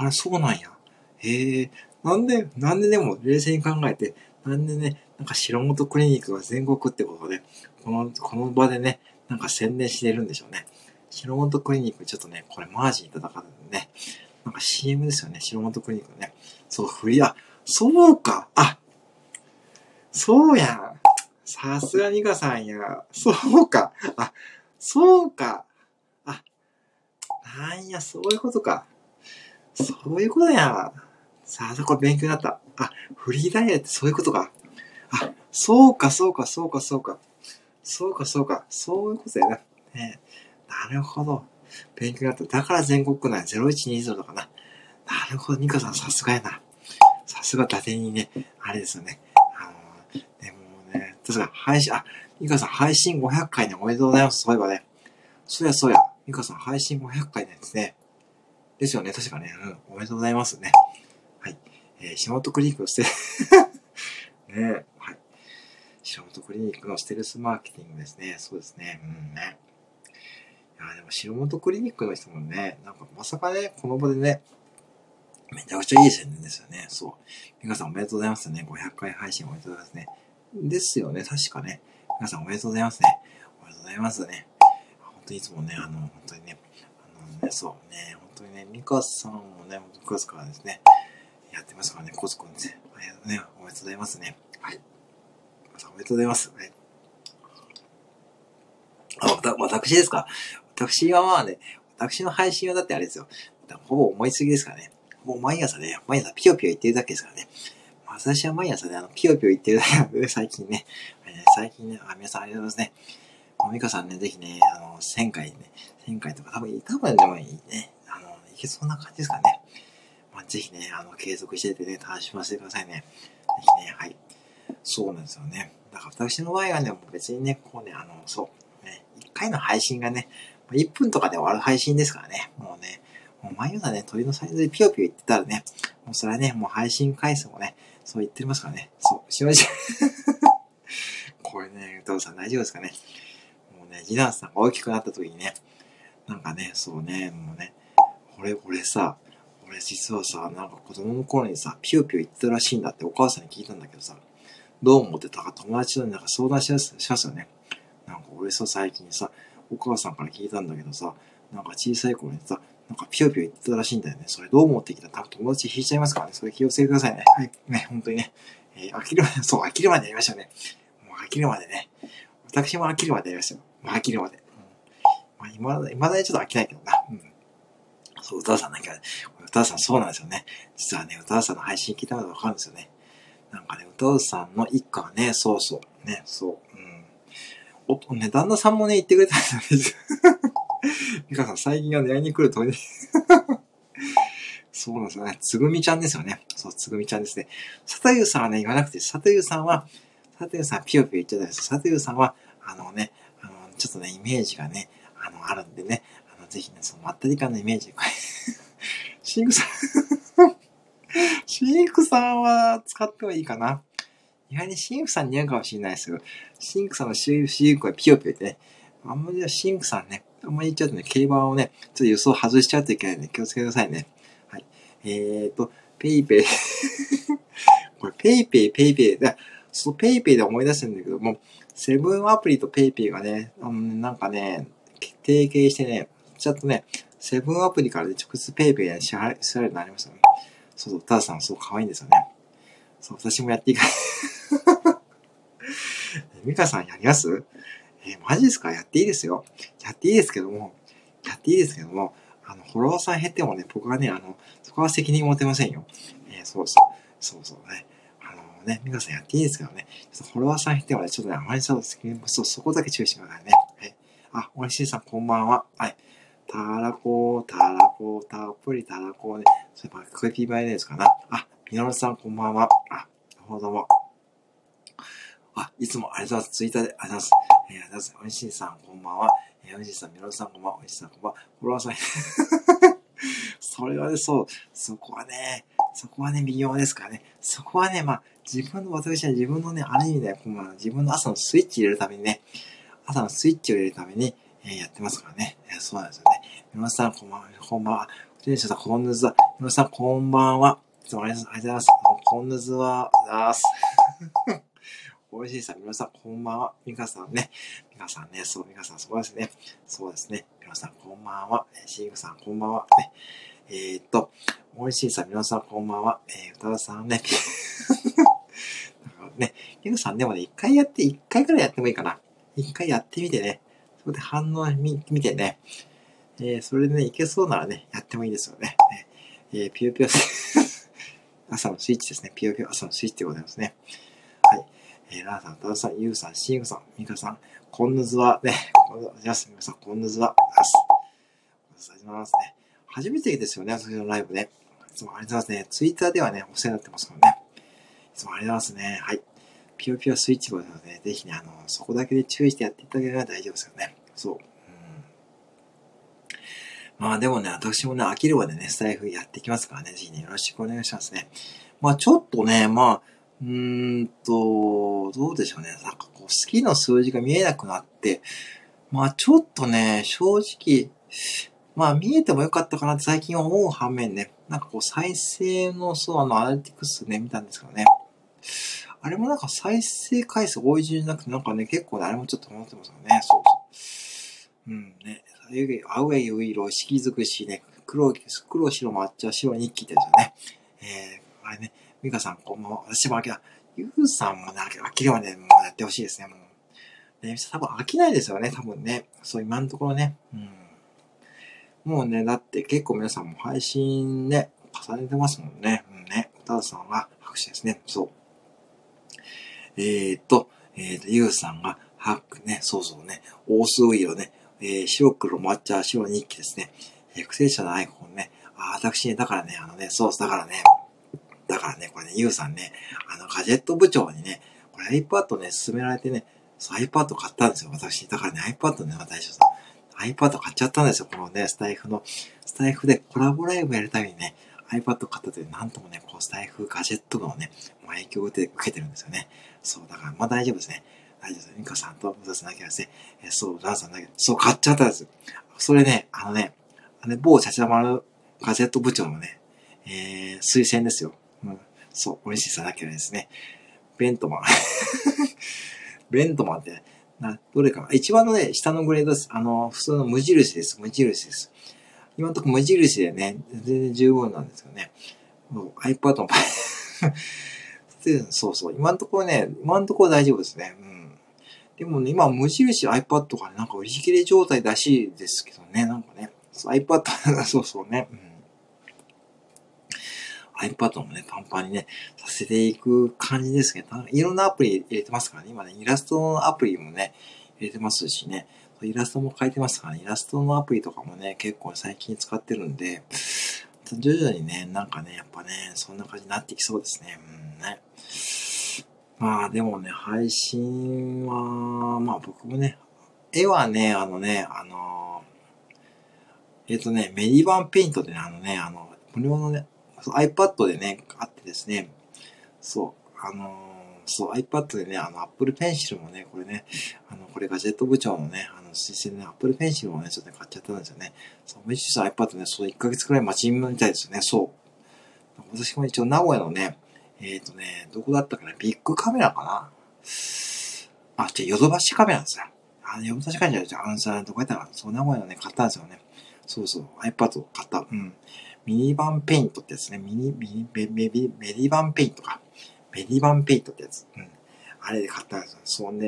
あれ、そうなんや。へえ、なんで、なんででも冷静に考えて、なんでね、なんか白本クリニックが全国ってことで、この、この場でね、なんか宣伝してるんでしょうね。白本クリニックちょっとね、これマージンいただかんでね。なんか CM ですよね、白本クリニックね。そう、振り、あ、そうか、あ、そうやん。さすがニカさんや。そうか、あ、そうか。あ、なんや、そういうことか。そういうことや。さあ、そこ勉強になった。あ、フリーダイヤってそういうことか。あ、そうか、そうか、そうか、そうか。そうか、そうか。そういうことやな。ね、なるほど。勉強になった。だから全国区内0120とかな。なるほど。ニカさんさすがやな。さすが伊達にね、あれですよね。あのー、でもね、確か配信、あ、ニカさん配信500回ね、おめでとうございます。そういえばね。そうやそうや。ニカさん配信500回なんですね。ですよね、確かね。うん、おめでとうございますね。はい。えー、仕事クリックのステルねはい。仕事クリニックのステルスマーケティングですね。そうですね。うんね。いや、でも、白本クリニックの人もね、なんかまさかね、この場でね、めちゃくちゃいい宣伝ですよね。そう。皆さんおめでとうございますね。500回配信おめでとうございますね。ですよね、確かね。皆さんおめでとうございますね。おめでとうございますね。本当にいつもね、あの、本当にね、あのね、そうね、本当にね、ミカさんもね、9月からですね、やってますからね、コツコツね、ね、おめでとうございますね。はい。さんおめでとうございます。はい。あ、わ、私ですか？私はまあね、私の配信はだってあれですよ。ほぼ思いつぎですからね。もう毎朝ね、毎朝ピヨピヨ言ってるだけですからね。私は毎朝ね、あの、ピヨピヨ言ってるだけなんで、最近ね。最近ね、あ、皆さんありがとうございますね。もうミカさんね、ぜひね、あの、1000回ね、1000回とか多分、多分でもいいね。あの、いけそうな感じですかね。まあ、ぜひね、あの、継続しててね、楽しませてくださいね。ぜひね、はい。そうなんですよね。だから私の場合はね、もう別にね、こうね、あの、そう、ね、1回の配信がね、1分とかで終わる配信ですからね、もうね、もう毎朝ね、鳥のサイズでピヨピヨ言ってたらね、もうそれはね、もう配信回数もね、そう言ってますからね。そう、しまし [laughs] これね、お父さん大丈夫ですかね。もうね、次男さんが大きくなった時にね、なんかね、そうね、もうね、俺、俺さ、俺実はさ、なんか子供の頃にさ、ピヨピヨ言ってたらしいんだってお母さんに聞いたんだけどさ、どう思ってたか友達となんか相談しますよね。なんか俺さ、最近さ、お母さんから聞いたんだけどさ、なんか小さい頃にさ、なんかぴよぴよ言ってたらしいんだよね。それどう思ってきた？ら多分友達引いちゃいますからね。それ気をつけてくださいね。はい。ね、本当にね。えー、飽きるまで、[laughs] そう、飽きるまでやりましたね。もう飽きるまでね。私も飽きるまでやりましたよ。もう飽きるまで。うん、まあ、今だ、今だにちょっと飽きないけどな。うん。そう、歌さんなんか、歌さんそうなんですよね。実はね、歌さんの配信聞いたことわかるんですよね。なんかね、歌さんの一家がね、そうそう、ね、そう、うん。おとね、旦那さんもね、言ってくれたんですよ。[laughs] ミカさん、最近は狙いに来るとね [laughs] そうなんですよね。つぐみちゃんですよね。そう、つぐみちゃんですね。さとゆうさんはね、言わなくて、さとゆうさんは、さとゆうさんピヨピヨ言っちゃったんです。さとゆうさんは、あのね、あの、ちょっとね、イメージがね、あの、あるんでね、あの、ぜひね、そのまったり感のイメージで、[laughs] シンクさんシンクさんは使ってもいいかな。意外にシンクさん似合うかもしれないですけど、シンクさんのシンクはピヨピヨってね、あんまりシンクさんね、あんまり言っちゃうとね、競馬をね、ちょっと予想外しちゃうといけないんで気をつけてくださいね。はい。えーと、 PayPay [laughs] これ PayPay PayPay だ。その PayPay で思い出してるんだけども、セブンアプリと PayPay がね、あのね、なんかね、提携してね、ちょっとね、セブンアプリからで直接 PayPay で支払い、支払うようになりましたね。そうそう、タダさんすごく可愛いんですよね。そう、私もやっていかない [laughs] ミカさんやります？えー、マジですか？やっていいですよ。やっていいですけども、やっていいですけども、あの、フォロワーさん減ってもね、僕はね、あの、そこは責任持てませんよ。えー、そうそう。そうそうね。あのね、皆さんやっていいですけどね、ちょっとフォロワーさん減ってもね、ちょっとね、あまりそう責任、そう、そこだけ注意してくださいね。はい。あ、おいしいさん、こんばんは。はい。たらこ、たらこ、たっぷりたらこね。そういえば、クエピーバイですかな。あ、みのるさん、こんばんは。あ、どうもどうも。あ、いつもありがとうございます。ツイッターでありがとうございます。えー、ありがとうございます。おいしいさん、こんばんは。えー、おいしいさん、みろさん、こんばんは。おいしいさん、こんばんは。フォロワーさん。[laughs] それはね、そう、そこはね、そこはね、微妙ですからね。そこはね、まあ、自分の、私は自分のね、ある意味で、まあ、自分の朝のスイッチ入れるためにね、朝のスイッチを入れるために、え、やってますからね。え、そうなんですよね。皆さん、こんばんは。こんばんは。テンション、こんぬずは。皆さん、こんばんは。いつもありがとうございます。こんぬずは、あす。美味しいさん、皆さん、こんばんは。みかさんね。みかさんね、そう、みかさん、そうですね。そうですね。皆さん、こんばんは。シーグさん、こんばんは。ね。えー、っと、美味しいさん、皆さん、こんばんは。えー、歌田さんね。[laughs] ね、みかさん、でもね、一回やって、一回くらいやってもいいかな。一回やってみてね。そこで反応見見てね。えー、それでね、いけそうならね、やってもいいですよね。えー、ぴよぴよ朝のスイッチですね。ぴよぴよ朝のスイッチでございますね。はいえー、ラーさん、タダさん、ユウさん、シーグさん、ミカさん、コンヌズはね、こんぬずは、皆さん、コンヌズは、あす。ありがとうございますね。初めてですよね、私のライブね。いつもありがとうございますね。ツイッターではね、お世話になってますからね。いつもありがとうございますね。はい。ピヨピヨスイッチボードなので、ぜひね、あの、そこだけで注意してやっていただければ大丈夫ですよね。そう。まあでもね、私もね、飽きるまでね、スタイフやっていきますからね、ぜひね、よろしくお願いしますね。まあちょっとね、まあ、うーんと、どうでしょうね。なんかこう、好きの数字が見えなくなって、まあちょっとね、正直、まあ見えてもよかったかなって最近思う反面ね、なんかこう再生の、そう、あの、アナリティクスね、見たんですけどね。あれもなんか再生回数多い順じゃなくて、なんかね、結構ね、あれもちょっと思ってますよね。そうそう。うんね。アウェイウイロ、色づくしね、黒、黒白抹茶白日記ですよね。えー、あれね、ミカさん、こんばんは。私も飽きた。ユウさんもね、飽きればね、もうやってほしいですね、もう。ね、多分飽きないですよね、多分ね。そう、今のところね。うん。もうね、だって結構皆さんも配信ね、重ねてますもんね。うんね。歌田さんは拍手ですね。そう。えー、と、えー、と、ゆうさんが、ハックね、そうそうね、大数イをね、えー、白黒抹茶白日記ですね。えー、不正者のアイコンね。あ、私ね、だからね、あのね、そうだからね、だからね、これね、ゆうさんね、あの、ガジェット部長にね、これ iPad ね、勧められてね、そう iPad 買ったんですよ、私。だからね、iPad ね、私さ、iPad 買っちゃったんですよ、このね、スタイフの、スタイフでコラボライブやるためにね、iPad 買ったという、なんともね、こう、スタイフガジェットのね、影響を受けてるんですよね。そう、だから、まあ大丈夫ですね。大丈夫です。ミカさんとムサさんだけはですね、えそう、ランさんだけ、そう、買っちゃったんです。それね、あのね、あの、某チャチャマルガジェット部長のね、えー、推薦ですよ。うん。そう、おいしさだけはですね、ベントマン。[laughs] ベントマンって、な、どれか一番のね、下のグレードです。あの、普通の無印です。無印です。今のところ無印でね、全然十分なんですよね。もう iPad もそうそう。今のところね、今のところ大丈夫ですね。うん。でもね、今無印 iPad がね、なんか売り切れ状態らしいですけどね、なんかね、iPad [laughs] そうそうね。うん iPad もね、パンパンにね、させていく感じですけど、いろんなアプリ入れてますからね、今ね、イラストのアプリもね、入れてますしね、イラストも書いてますからね、イラストのアプリとかもね、結構最近使ってるんで、徐々にね、なんかね、やっぱね、そんな感じになってきそうですね。うんね。まあでもね、配信は、まあ僕もね、絵はね、あのね、あの、えっ、とね、メディバンペイントでね、あのね、あの、無料のね、iPad でね、あってですね、そう、あのそう、iPad でね、あの、Apple Pencil もね、これね、あの、これガジェット部長のね、あの、推薦でね、Apple Pencil をね、ちょっと、ね、買っちゃったんですよね。そう、無印の iPad ね、そう、1ヶ月くらい待ちみたいですよね、そう。私も一応名古屋のね、えっ、ー、とね、どこだったかな、ビッグカメラかな。あ、じゃヨドバシカメラですよ。あ、ヨドバシカメラじゃあ、アンサーどこやったかな。そう、名古屋のね、買ったんですよね。そうそう、iPad を買った。うん。ミニバンペイントってやつね。ミニ、ミニ、メメメメディバンペイントか。メディバンペイントってやつ。うん。あれで買ったんですよ。そん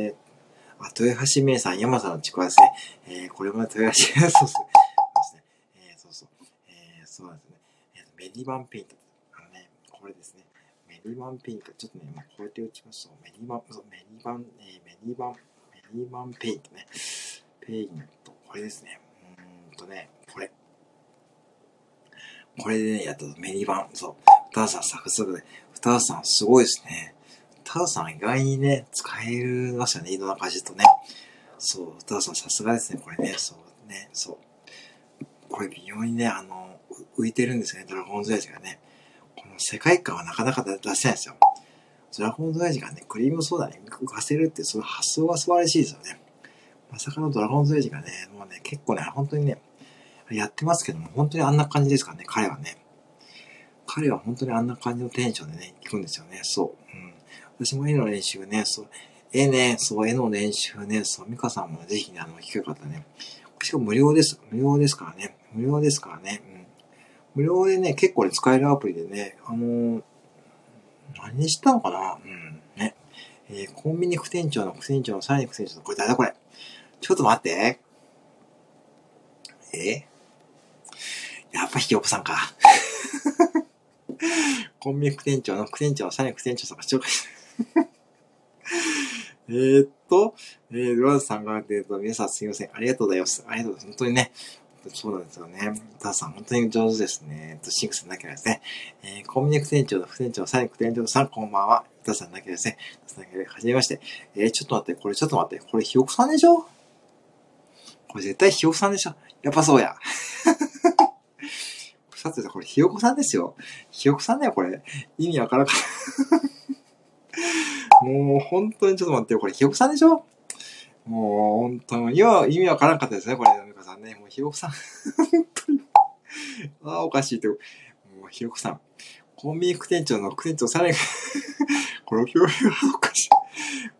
で、あ、豊橋名産山さんのちくわですね。えー、これも豊橋、そうそう。そうですね。えー、そうそう。えー、そうなんですね。えー、メディバンペイント。あのね、これですね。メディバンペイント。ちょっとね、今こうやって打ちますと、メディバン、そう、メディバン、えー、メディバン、メディバンペイントね。ペイント。これですね。うーんとね、これ。これでね、やったとメディバン。そう。タワさんサクサクで。タワさんすごいですね。タワさん意外にね、使えますよね。いろんな感じとね。そう。タワさんさすがですね。これね。そうね。そう。これ微妙にね、あの、浮いてるんですよね。ドラゴンズエイジがね。この世界観はなかなか出せないですよ。ドラゴンズエイジがね、クリームソーダに浮かせるって、その発想が素晴らしいですよね。まさかのドラゴンズエイジがね、もうね、結構ね、本当にね、やってますけども、本当にあんな感じですからね、彼はね。彼は本当にあんな感じのテンションでね、行くんですよね。そう。うん。私も絵の練習ね、そう、絵ね、そう、絵の練習ね、そう、ミカさんもぜひね、あの、聞かかったね。しかも無料です。無料ですからね。無料ですからね。うん。無料でね、結構ね、使えるアプリでね、あのー、何にしたのかなうん。ね。えー、コンビニ副店長の副店長のさらに副店長の、これ誰だこれ？ちょっと待って。え？やっぱひきおこさんか。[laughs] コンビニ副店長の副店長のさらに副店長さんが紹介して [laughs] えっと、えー、ドラズさんが、えっと、皆さんすいません。ありがとうございます。ありがとうございます。本当にね。そうなんですよね。ダーさん、本当に上手ですね。と、シンクさんだけですね。えー、コンビニ副店長の副店長、さらに副店長さん、こんばんは。ダーさんだけですね。はじめまして。えー、ちょっと待って、これちょっと待って。これ、ひよこさんでしょ？これ絶対ひよこさんでしょ？やっぱそうや。さてこれ、ひよこさんですよ。ひよこさんだよ、これ。意味わからんか [laughs] もう、本当にちょっと待ってよ。これ、ひよこさんでしょ？もう、本当に、いや、意味わからんかったですね、これ、みこさんね。もう、ひよこさん。本当に。ああ、おかしいって。もう、ひよこさん。コンビニ副店長の副店長さらにこの表現はおかしい。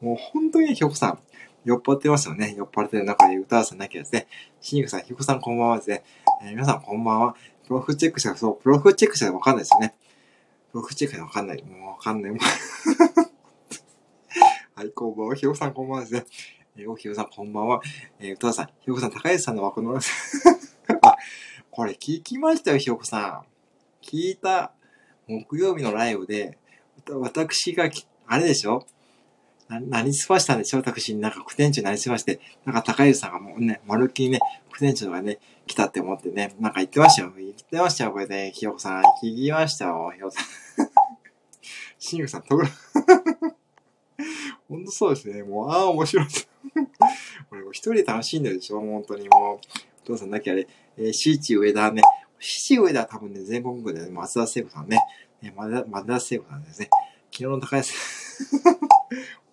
もう、本当にひよこさん。酔っ払ってますよね。酔っ払ってる中で歌わせなきゃですね。しにくさん、ひよこさんこんばんはですね。えー、皆さんこんばんは。プロフチェックしたら、そう、プロフチェックしたらわかんないですよね。プロフチェックしたらわかんない。もうわかんない。はい、こんばんは。ひよこさんこんばんはですね。え、おひよさんこんばんは。えー、歌わさん、ひよこさん、高橋さんの枠の、[laughs] あ、これ聞きましたよ、ひよこさん。聞いた。木曜日のライブで、私があれでしょ？な、何すましたんでしょ？私になんか副店長になりすまして、なんか高橋さんがもうね、まるっきりね、副店長がね、来たって思ってね、なんか言ってましたよ。言ってましたよ、これね、ひよこさん。聞きましたよ、ひよこさん。しんぐさん、とぐら。ほんとそうですね。もう、ああ、面白い。[laughs] 俺、一人で楽しんでるでしょ？本当にもう。お父さんだけあれ、えー、シーチ上田ね。シーチ上田は多分ね、全国区で、ね、松田聖子さんね。ね、松田聖子さんですね。昨日の高橋さん。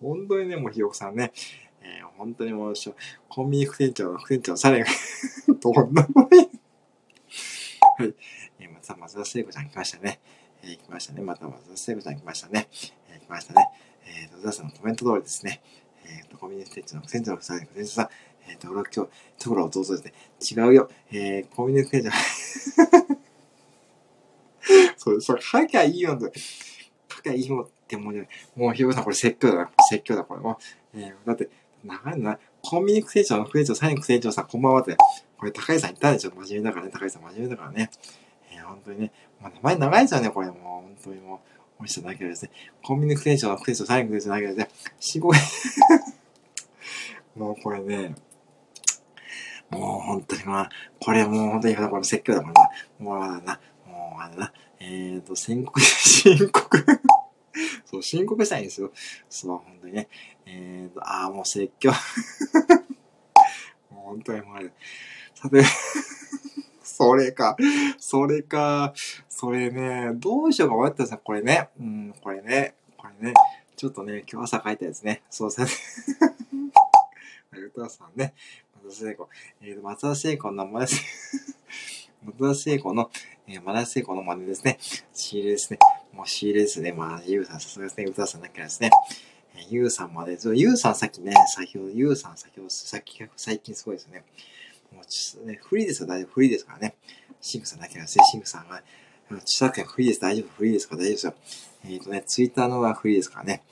[laughs] 本当にね、もうひよこさんね。えー、本当にもう、コンビニ副店長の副店長のサレがどんなのはい。えー、また松田聖子ちゃん来ましたね。えー、来ましたね。また松田聖子ちゃん来ましたね。えー、来ましたね。えー、と、田さんのコメント通りですね。えー、と、コンビニ副店長の副店長のサレ副店長さん、えー、と、俺は今日、ところ弟ですね。違うよ。えー、コンビニ副店長。[laughs] そう、それ書きゃいいよ。書きゃいいよ。ってもうね、もうひよこさんこれ説教だな。説教だ、これも。えー、だって、長いのな。コンビニ副店長の副店長、サイン副店長さん、こんばんはって。これ高井さん言ったでしょ。真面目だからね。高井さん真面目だからね。えー、本当にね。まあ、名前長いですよね、これもう。本当にもう。おいしさだけですね。コンビニ副店長の副店長、サイン副店長だけですね。四五 [laughs] もうこれね。もう本当にまあ、これもう本当にこれ説教だもんな。もうあれな。もうあれな。え、ー、と、宣告、[laughs] 申告そう、申告したいんですよ。そう、本当にね。えーと、ああ、もう説教。[laughs] もう本当にもうあれ、さて、それか、それか、それね、どうしようか迷ったんですよ、これね。うん、これね、これね。ちょっとね、今日朝書いたやつね。そうさ、ね、歌さんね、松田聖子。えー、松田聖子の名前です。[laughs] 松田聖子の、えー、松田聖子の真似ですね。仕入れですね。もう仕入れですね。まあ、ゆうさん、さすがですね。歌さんだけですね。えー、ゆうさんまで、そう、ゆうさんさっきね、先ほど、ゆうさん先ほど、さっき、最近すごいですね。もうちょっとね、フリーですよ、大丈夫。フリーですからね。シンクさんだけなんですね。シンクさんが、著作権フリーです。大丈夫。フリーですか？大丈夫ですよ。えっ、ー、とね、ツイッターのがフリーですからね。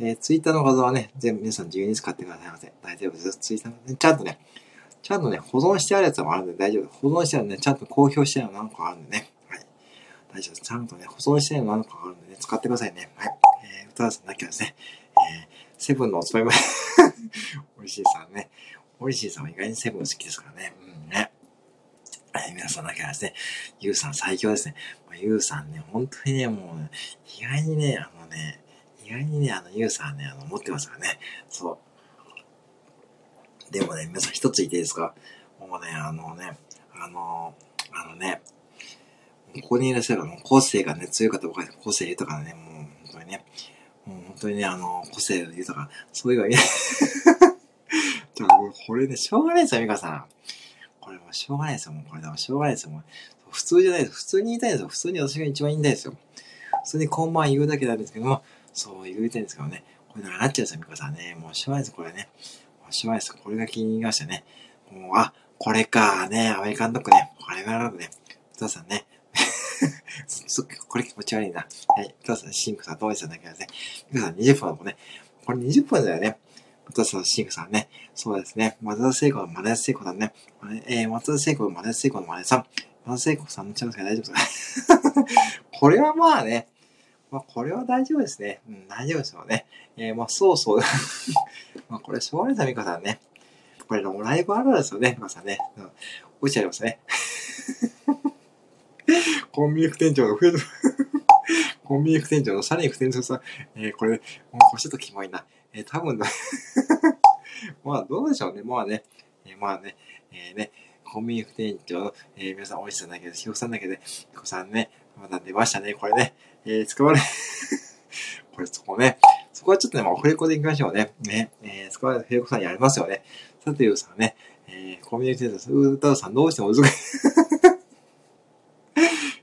えー、ツイッターの画像はね、全部皆さん自由に使ってくださいませ。大丈夫です。ツイッターの、ね、ちゃんとね、ちゃんとね、保存してあるやつもあるんで大丈夫。保存してあるね、ちゃんと公表してあるの何個あるんでね。はい。大丈夫です。ちゃんとね、保存してあるの何個あるんでね、使ってくださいね。はい。えー、歌わさんだけはですね、えー、セブンのおつまみおい [laughs] しいさんね。おいしいさんは意外にセブン好きですからね。うんね。えー、皆さんだけはですね、ゆうさん最強ですね。ゆうさんね、本当にね、もう、意外にね、あのね、意外にね、あの、ゆうさんね、あの、持ってますからね。そう。でもね、皆さん一つ言っていいですか？もうね、あのね、あの、あのね、ここにいらっしゃるもう個性がね、強い方ばかり個性豊かね、もう本当にね、もう本当にね、あの、個性豊か、そういうわけ [laughs] じゃあもこれね、しょうがないですよ、ミカさん。これもしょうがないですよ、もうこれでもしょうがないですよ、もう。普通じゃないです。普通に言いたいですよ。普通に私が一番言いたいですよ。普通にこんばん言うだけなんですけども、そう言いたいんですけどね。これだからなっちゃうんですよ、ミカさんね。もうしょうがないです、これね。もうしまいです。これが気に入りましたね。もう、あ、これかね、アメリカンドッグね。これがね、お父さんね。[laughs] これ気持ち悪いな。はい。お父さん、シンクさん、どうでしたんだけどね。皆さん20分だもんね。これ20分だよね。お父さん、シンクさんね。そうですね。松田聖子のマネ聖子だね。えー、松田聖子のマネ聖子のマネさん。松田聖子さんのチャンスが大丈夫ですか [laughs] これはまあね、まあ、これは大丈夫ですね。うん、大丈夫ですよね。えー、まあ、そうそう。[laughs] まあ、これ、しょうがないさ、みかさんね。これ、ライブあるあるですよね、みかさんね。うん、落ちちゃいますね。[laughs] コンビニ副店長の、コンビニ副店長のシャリ副店長さん、えー、これ、もうこれちょっとキモいな。えー、多分だ。[laughs] まあ、どうでしょうね。まあね、えー、まあね、えー、ね、コンビニ副店長の、えー、皆さん、おいしさんだけで、ひよさんだけで、ひこさんね、まだ出ましたね、これね。えー、使われ、[laughs] これそこね、そこはちょっとね、まあ、オフレコでいきましょうね。ね、えー、使われ、ひよこさんやりますよね。さて、ゆうさんね、えー、コンビニ副店長、うーたさんどうしても難し [laughs]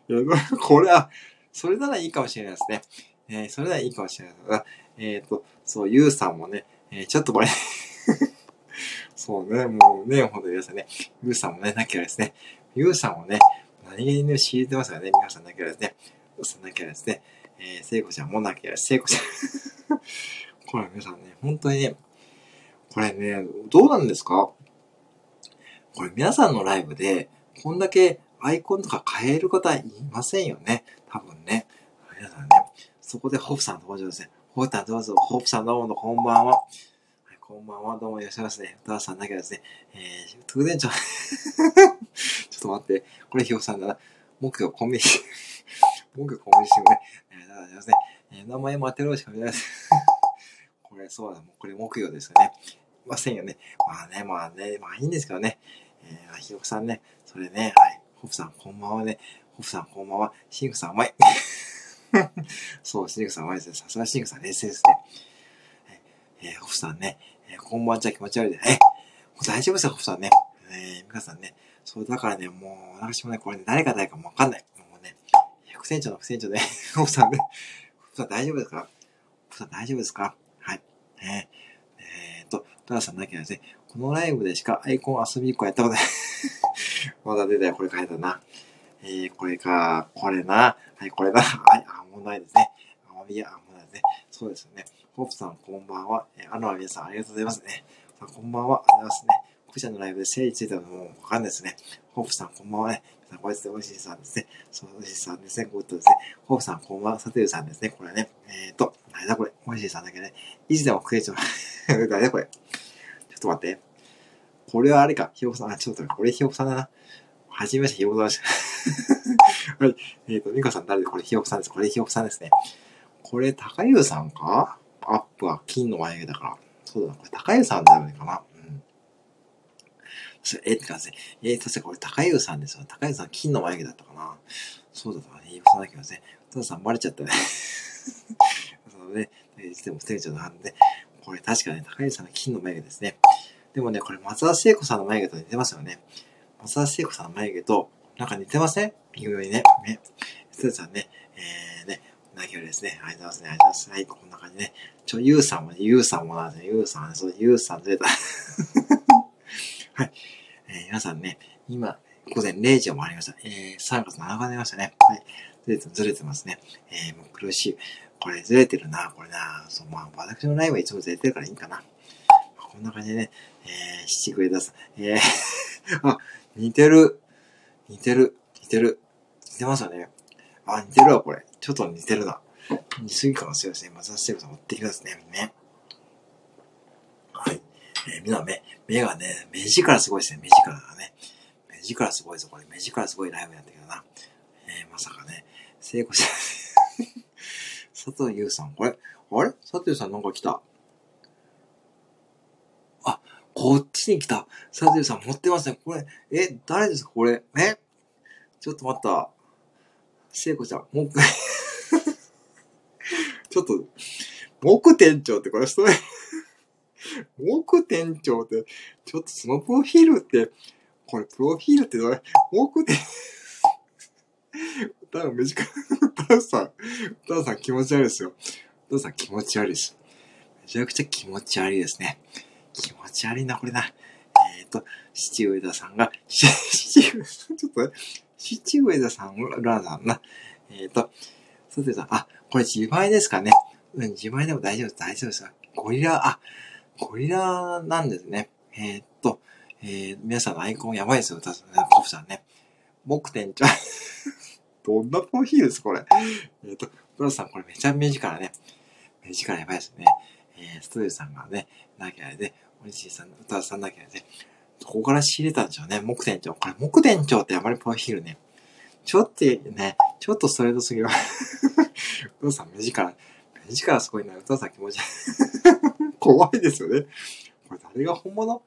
い。これは、それならいいかもしれないですね。えー、それならいいかもしれないです、えっ、ー、と、そう、ゆうさんもね、えー、ちょっとこれ [laughs] そうね、もうね、ほんと皆さんね、ゆうさんもね、なきゃですね、ゆうさんもね、何気にね、知れてますからね、皆さんなきゃですね、ゆうさんなきゃですね、えー、聖子ちゃんもなきゃ、聖子ちゃん [laughs] これ皆さんね、本当にね、これね、どうなんですか？これ皆さんのライブで、こんだけアイコンとか変える方いませんよね。多分ね。皆さんね。そこでホープさん登場ですね。ホープさんどうぞ。ホープさんどうもこんばんは。はい、こんばんは。どうもいらっしゃいますね。歌さんだけですね。えー、トゥーデンちゃん。[laughs] ちょっと待って。これヒョウさんだな。木曜コンビニ。[laughs] 木曜コンビニしてね。えー、だからですね。えー、名前も当てろしか見ないです。[laughs] これ、そうだ。もうこれ木曜ですよね。いませんよね。まあね、まあね、まあいいんですけどね。えー、ひよさんね。それね、はい。ホフさん、こんばんはね。ホフさん、こんばんは。シンクさん、甘い。[laughs] そう、シンクさん、甘いで。さすがシンクさん、冷静ですね。えー、ホフさんね。えー、こんばんじゃ気持ち悪いで。え、大丈夫ですよ、ホフさんね。えー、皆さんね。そう、だからね、もう、私もね、これね、誰が誰かもわかんない。もうね、副船長の副船長で、[laughs] ホフさんね。ホフさん大丈夫ですか？ホフさん大丈夫ですか？はい。えー、えー、と、トラさんだけはですね、このライブでしかアイコン遊びっこやったことない。[laughs] まだ出たよ、これ書いたな。えー、これか、これな。はい、これな。はい、問題ですね。あ、もういや、問題ですね。そうですよね。ホープさん、こんばんは。えー、あの皆さん、ありがとうございますね。さん、こんばんは。ありがとうございますね。福ちゃんのライブで整理ついたのもわかんないですね。ホープさん、こんばんはね。さん、こいつで美味しいさんですね。そう、美味しいさんですね。ゴッドですね。ホープさん、こんばんは。サテルさんですね。これはね。えーと、誰だこれ。美味しいさんだけね。いつでも食えちゃう。[laughs] 誰だこれ。ちょっと待って。これはあれか、ひよこさん、あ、ちょっとこれひよこさんだな。はじめまして、ひよこさんです。はい。えっ、ー、と、みかさん誰でこれひよこさんです。これひよこさんですね。これ、高湯さんか？アップは金の眉毛だから。そうだな、これ高湯さんだよねかな？うん。え、ってかね、えー、確かこれ高湯さんですよ。高湯さん金の眉毛だったかな？そうだったね。ひよこさんだけどね。ト田さんバレちゃったね。[laughs] そのね、いつでも店長の判で、これ確かね、高湯さんの金の眉毛ですね。でもね、これ松田聖子さんの眉毛と似てますよね。松田聖子さんの眉毛と、なんか似てません？微妙にね。ね。つーさんね、えー、ね、なきですね。ありがとうございますね。ありがとうございます。はい、こんな感じね。ちょ、ゆうさんもね、ゆうさんもなんですね。ゆうさん、そう、ゆうさんずれた。[laughs] はい。えー、皆さんね、今、午前0時を回りました。えー、3月7日になりましたね。はい。ずれて、ずれてますね。えー、もう苦しい。これずれてるな、これな。そう、まあ、私のライブはいつもずれてるからいいかな。こんな感じでね、えー、七くれ出す。えー [laughs] あ、似てる。似てる。似てる。似てますよね。あ、似てるわ、これ。ちょっと似てるな。似すぎかもしれないですね。松田聖子さん持ってきますね。ね。はい。えー、みんな目、目がね、目力すごいですね。目力がね。目力すごいぞ、これ。目力すごいライブやったけどな。えー、まさかね、聖子さん佐藤優さん、これ、あれ？佐藤さんなんか来た。あこっちに来た。サテルさん持ってますね。これ、え、誰ですか？これ。え？ちょっと待った。聖子ちゃん、もう [laughs] ちょっと、木店長ってこれストレ木店長って、ちょっとそのプロフィールって、これプロフィールってどれ？木店、多分短い。タウさん、タウさん気持ち悪いですよ。タウさん気持ち悪いです。めちゃくちゃ気持ち悪いですね。気持ち悪いな、これな。えっ、ー、と、七上田さんが、七上田さん、ちょっとね、七上田さん、ラーさんな。えっ、ー、と、さてさん、あ、これ自前ですかね。うん、自前でも大丈夫です、大丈夫です。ゴリラ、あ、ゴリラなんですね。えっ、と、えー、皆さんのアイコンやばいですよ、歌さんね、コフさんね。木店長。[laughs] どんなコーヒーですこれ。えっ、と、ブラさん、これめちゃ目力ね。目力やばいですね。えー、ストレスさんがね、なきゃで、おいしいさん、歌さんだけで、ここから仕入れたんでしょうね。木店長。これ、木店長ってあまりプロフィールね。ちょっとね、ちょっとストレートすぎる。[laughs] お父さん目力、目力すごいな。お父さん気持ち悪い。[laughs] 怖いですよね。これ誰が本物？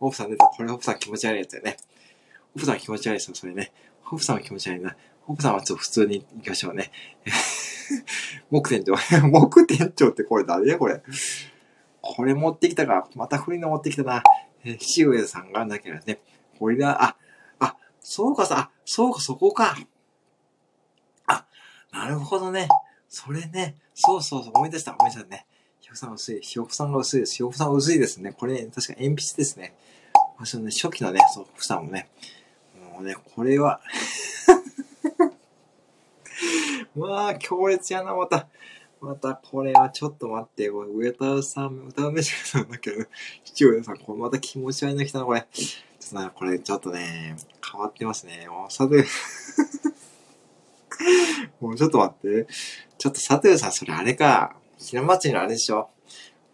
オフさん出た。これオフさん気持ち悪いやつだよね。ホプさん気持ち悪いですよ、それね。ホプさんは気持ち悪いな。ホプさんはちょっと普通に行きましょうね。[laughs] 木店長。木店長ってこれ誰やこれ？これ持ってきたか。また古いの持ってきたな。えー、岸上さんがなければね。これだ、あ、あ、そうかさ、あ、そうか、そこか。あ、なるほどね。それね。そうそうそう、思い出した、思い出したね。ひよこさん薄い。ひよこさんが薄いです。ひよこさん薄いですね。これ、ね、確か鉛筆ですね。私のね、初期のね、そう、ふさんもね。もうね、これは [laughs] うわあ、強烈やな、また。また、これはちょっと待って、これ、上田さん、歌うめしさんだけど、父親さん、これまた気持ち悪いの来たな、これ。ちょっとな、これ、ちょっとね、変わってますね。もう、さて、もうちょっと待って。ちょっと佐藤さん、それあれか。ひな祭りのあれでしょ。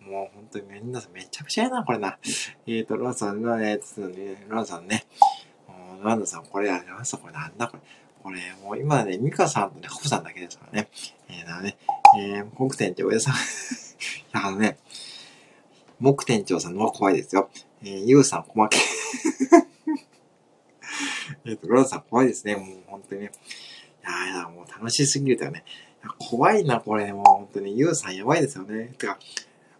もう本当にみんなめちゃくちゃやな、これな。えーと、ロンさんの、えーと、ロンさんね。ロンさん、これ、ロンさん、これなんだ、これ。これ、もう今ね、ミカさんとね、ホフさんだけですからね。えー、だね、えー、木店長、上田さんいや、[laughs] あのね、木店長さんのは怖いですよ。えー、ゆうさん、細け。えっと、グロンさん、怖いですね。もう本当にね。いやいや、もう楽しすぎるとよね。怖いな、これ。もう本当に、ゆうさんやばいですよね。てか、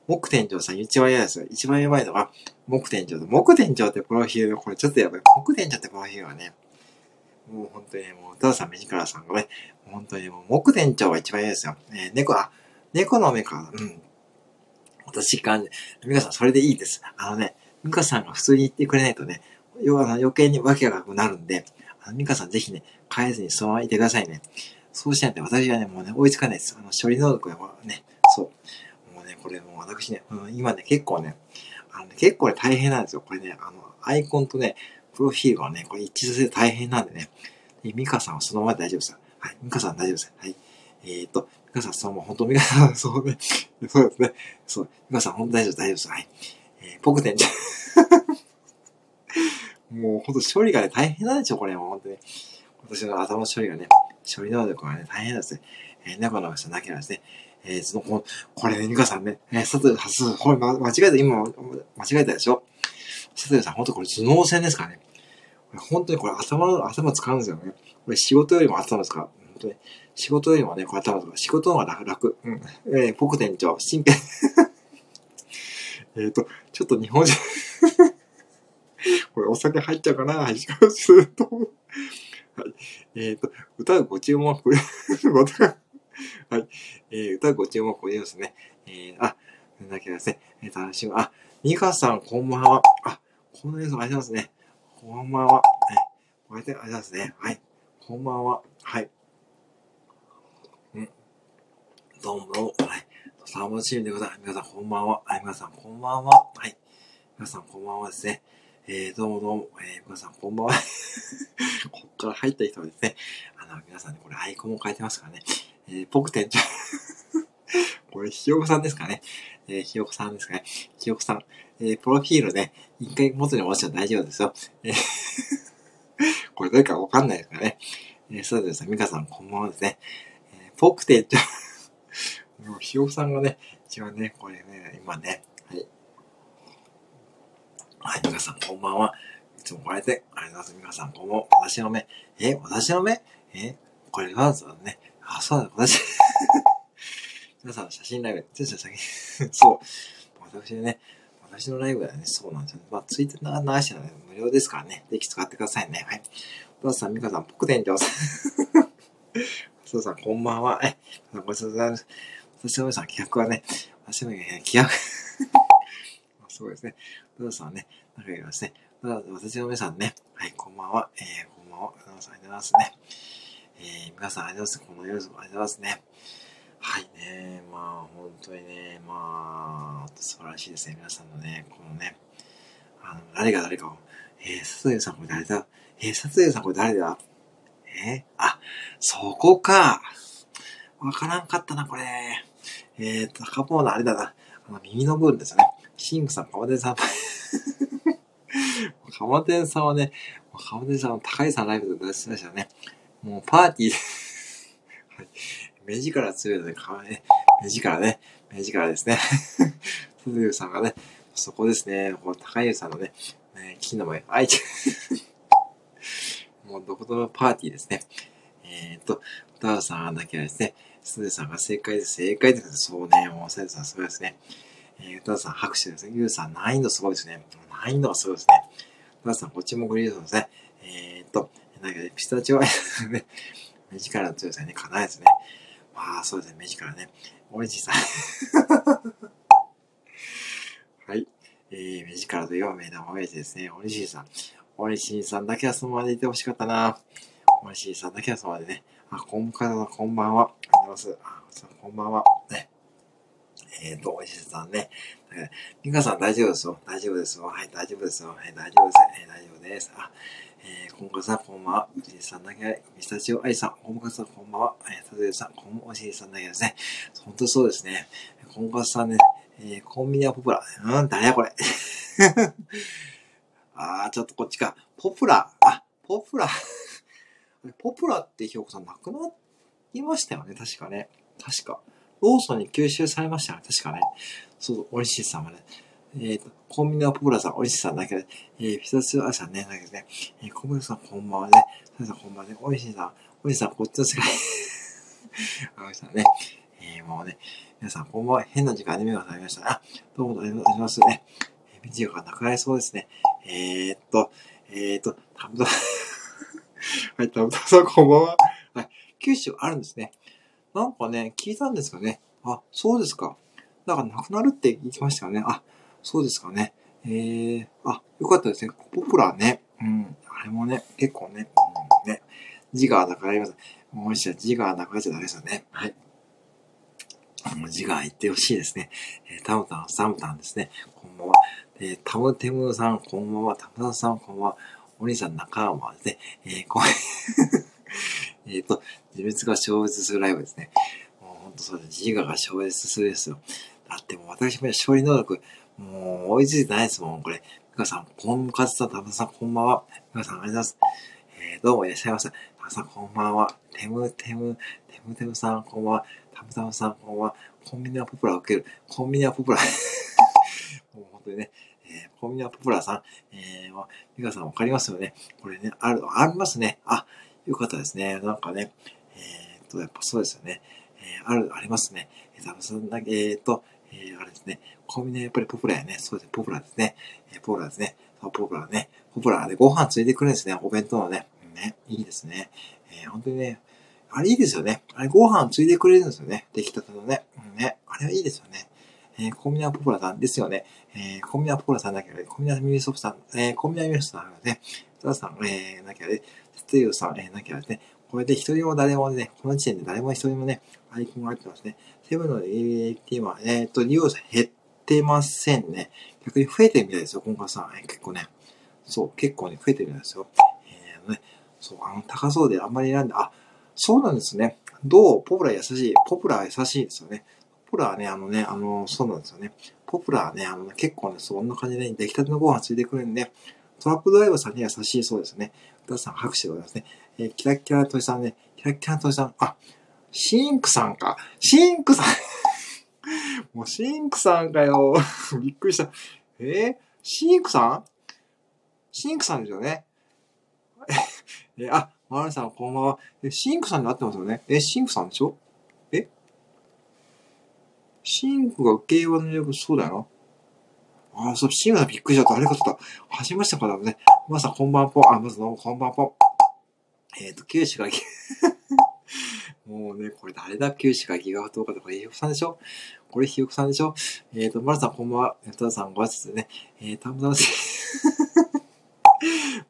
木店長さん一番嫌ですよ。一番やばいのが、木店長で。木店長ってプロフィール、これちょっとやばい。木店長ってプロフィールはね、もう本当にもう、たださん、目力さんがね、本当にもう、木店長が一番嫌ですよ。えー、猫、あ、猫の目か、うん。私感じ、ミカさん、それでいいです。あのね、ミカさんが普通に言ってくれないとね、要は余計にわけがなくなるんで、あの、ミカさんぜひね、変えずにそのままいてくださいね。そうしないと私はね、もうね、追いつかないです。あの、処理能力がね、そう。もうね、これもう私ね、うん、今ね、結構ね、あのね、結構ね、大変なんですよ。これね、あの、アイコンとね、プロフィールはね、これ一致させて大変なんでね。で、ミカさんはそのままで大丈夫ですよ。はい。ミカさん大丈夫です。はい。えー、っと、ミカさん、そのまま、本当ミカさん、そうね、[laughs] そうですね。そう、ミカさん、本当大丈夫です。大丈夫です。はい。えー、ポクテンちゃん。[laughs] もう、ほんと処理がね、大変なんでしょ、これ。もう本当に。私の頭の処理がね。処理能力がね、大変なんですね。えー、猫の人なければですね、えー、その、ここれね、ニカさんね、えー、佐藤、これ、間違えた、今、間違えたでしょ？佐藤さん、本当これ頭脳戦ですからね。本当にこれ頭の、頭使うんですよね。これ仕事よりも頭使う。本当に。仕事よりもね、これ頭使う。仕事の方が楽、楽。うん。えー、僕店長、真剣。[laughs] えっと、ちょっと日本人これお酒入っちゃうかな話からするとはい。えっ、ー、と、歌うご注文、こ [laughs] れはい。えー、歌うご注文、これですね。えー、あ、なんだっけですね。えー、楽しみ。あ、ミカさん、こんばんは。あ、この映像ありますね。こんばんは。え、こうやってありますね。はい。こんばんは。はい。うん。どうもどうも。はい。楽しみでください。皆さん、こんばんは。はい、皆さん、こんばんは。はい。皆さん、こんばんはですね。えー、どうもどうも、えー、皆さんこんばんは。[laughs] こっから入った人はですね、あの、皆さんね、これアイコンも変えてますからね、えー、僕店長 [laughs] これ、ひよこさんですかね。えー、ひよこさんですかね。ひよこさん。えー、プロフィールね、一回元に戻したら大丈夫ですよ。えー [laughs] これ誰かわかんないですからね。えー、そうですね。ミカさん、こんばんはですね。えー、僕店長もうひよこさんがね、一番ね、これね、今ね、はい、皆さんこんばんは。いつもこうやって、ありがとうございます。皆さんこんばんは。私の目。え、私の目？え、これはそうだね。あ、そうだ、私。皆さん写真ライブ、ちょっと先、[laughs] そう。私ね、私のライブはね、そうなんですよ。まあ、ツイッター流してるので無料ですからね。ぜひ使ってくださいね。はい。お父さん、ミカさん、僕店長さん。[laughs] お父さん、こんばんは。え、ごちそうさまです。私の皆さん、企画はね、私の企画 [laughs] そうですね。ドラさんはね、仲良いですね。私の皆さんね、はい、こんばんは。えー、こんばんは。皆さんありがとうございますね。えー、皆さんありがとうございます。この夜もありがとうございますね。はいね、まあ、本当にね、まあ、素晴らしいですね。皆さんのね、このね、あの、誰が誰かを、えー、佐藤さんこれ誰だ？えー、佐藤さんこれ誰だ？えー、あ、そこか。わからんかったな、これ。えーと、高ポーのあれだな。あの、耳の部分ですよね。シンクさん、カマテンさん。カマテンさんはね、カマテンさんは高いさんライブで出しましたね。もうパーティーはい。[laughs] 目力強いので、かわね、目力ね、目力ですね。すずゆさんがね、そこですね、こう、高いさんのね、ね、金の前、あいち [laughs] もうどことのパーティーですね。えー、っと、歌うさんだけはですね、すずさんが正解です。正解です。そうね、もう、さゆさんすごいですね。えー、歌うさん拍手ですね。ゆうさん難易度すごいですね。難易度がすごいですね。歌うさんこっちもグリードですね。えー、っと、なんかね、ピスタチオアイスね、[laughs] 目力の強さにね、かなえですね。まあ、そうですね、目力ね。おいしさん。[laughs] はい。えー、目力と4名のおやじですね。おいしいさん。おいしいさんだけはそのままでいてほしかったな。おいしいさんだけはそのままでね。あ、こんかこんばんは。ありがとうございます。あ、こんばんは。ね。えっ、ー、と、おいしいさんね。みかさん大丈夫ですよ。大丈夫ですよ。はい、大丈夫ですよ。はい、大丈夫です。はい、大丈夫です。あ、えー、こんかさん、こんばんは。うじいさんだけ、みスタチオあいさん、こんかさん、こんばんは。えー、たとえさん、こんおしいさんだけですね。本当そうですね。こんかさんね、えー、コンビニはポプラ。うん、誰やこれ。[laughs] あー、ちょっとこっちか。ポプラ。あ、ポプラ。ポプラってひよこさん亡くなりましたよね、確かね。確か。ローソンに吸収されましたよね、確かね。そう、おいしいさんはね。えっ、ー、と、コンビニのポプラさん、おいしさんだけで、えー、ピザツアさんね、だけどね、えー、コンビニさんこんばんはね、サさんこんばんはね、おいしさん、おいしさん、こっちの世界。[laughs] おいしさんね、えー、もうね、皆さんこんばんは、変な時間で目が覚めました。あ、どうもありがとうございますね。えー、ビデオがなくなりそうですね。えー、っと、えー、っと、たぶん、[laughs] はい、たぶさんこんばんは。はい、九州あるんですね。なんかね、聞いたんですかね。あ、そうですか。だからなくなるって言いましたよね。あ、そうですかね。えー、あ、よかったですね。ポプラね。うん。あれもね、結構ね、うん、ね。字がなくなります。もう一度字がなくなっちゃダメですよね。はい。もう字が言ってほしいですね。えー、タムタン、サムタンですね。こんばんは。えー、タムテムさん、こんばんは。タムタンさん、こんばんは。お兄さん、仲間ですね。えー、こ [laughs] えっと、自滅が消滅するライブですね。もうほんとそうです。自我が消滅するですよ。だってもう私も勝利能力、もう追いついてないですもん、これ。みかさん、こんかつさん、たぶさん、こんばんは。みかさん、ありがとうございます。えー、どうもいらっしゃいませ。たたぶさん、こんばんは。てむてむ、てむてむさん、こんばんは。たぶたむさん、こんばんは。コンビニはポプラを受ける。コンビニはポプラ。[laughs] もう本当にね、えー、コンビニはポプラさん、えー、みかさんわかりますよね。これね、ある、ありますね。あ、よかったですね。なんかね、えー、っと、やっぱそうですよね。えー、ある、ありますね。えー、たぶさんだけ、えー、っと、えー、あれですね。コンビニはやっぱりポプラやね。そうですね。ポプラですね。えー、ポプラですね。そう、ポプラね。ポプラでご飯ついてくるんですね。お弁当のね。ね。いいですね。えー、本当にね。あれいいですよね。あれご飯ついてくれるんですよね。出来たてのね。うん、ね。あれはいいですよね。えー、コンビニはポプラさんですよね。えー、コンビニはポプラさんだけど、コンビニはミミソフさん、えー、コンビニはミミソフさんがね、ザさん、えー、なきゃね、スティーさん、えー、なきゃですね、これで一人も誰もね、この時点で誰も一人もね、アイコンが入ってますね。セブンの AT は、えっ、ー、と、利用者減ってませんね。逆に増えてるみたいですよ、今回さん。え、結構ね。そう、結構ね、増えてるみたいですよ。えー、ね、そう、あの、高そうであんまり選んで、あ、そうなんですね。どう？ポプラ優しい。ポプラ優しいですよね。ポプラはね、あのね、あの、そうなんですよね。ポプラはね、あの、ね、結構ね、そんな感じで、出来たてのご飯ついてくるんで、トラックドライバーさんに優しいそうですね。皆さん拍手でございますね。えー、キラキラトイさんね、キラキラトイさん、あ、シンクさんか。シンクさん [laughs] もうシンクさんかよ。[laughs] びっくりした。えー、シンクさん？シンクさんですよね。[laughs] え、あ、マルさんこんばんは。え、シンクさんになってますよね。え、シンクさんでしょ？え？シンクが競馬の役、そうだよな。あ、そう、シンクさんびっくりしちゃった。ありがとう。はじめましてからね。まさんこんばんぽ。あ、まずどうもこんばんぽ。えっ、ー、と、九州が [laughs] もうね、これ誰だ？九州がギガワトーカで、これひよこさんでしょ？これひよこさんでしょ？えっ、ー、と、まるさんこんばんは。えとさんご挨拶でね。えー、たぶたぶ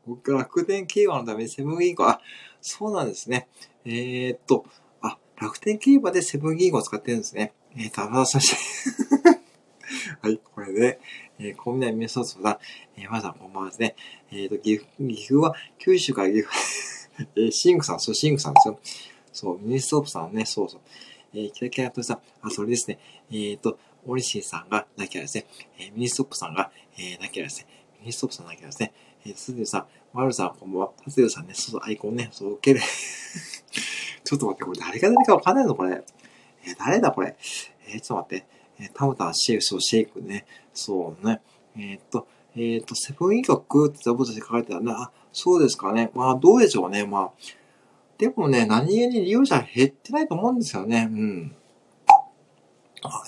僕、楽天競馬のためにセブン銀行、あ、そうなんですね。えー、っと、あ、楽天競馬でセブン銀行を使ってるんですね。えー、たぶたぶさん。[laughs] はい、これで、えー、コンビニメソーだ。えー、まるさんこんばんはですね。えー、と、岐阜、岐阜は九州から岐阜えー、シンクさん、そう、シンクさんですよ。そう、ミニストップさんね、そうそう。えー、キラキラとさん、あ、それですね。えっ、ー、と、オリシーさんがなきゃですね。えー、ミニストップさんが、えー、なきゃですね。ミニストップさんなきゃですね。えー、すずさん、まるさん、こんばんは。たつゆさんね、そう、アイコンね、そう、受ける。[laughs] ちょっと待って、これ誰が誰かわかんないのこれ。えー、誰だこれ。えー、ちょっと待って。えー、タムタン、シェイク、そう、シェイクね。そうね。えー、っと、えっ、と、セブンインクってザボとして書かれてたな。あ、そうですかね。まあ、どうでしょうね。まあ、でもね、何気に利用者減ってないと思うんですよね。うん。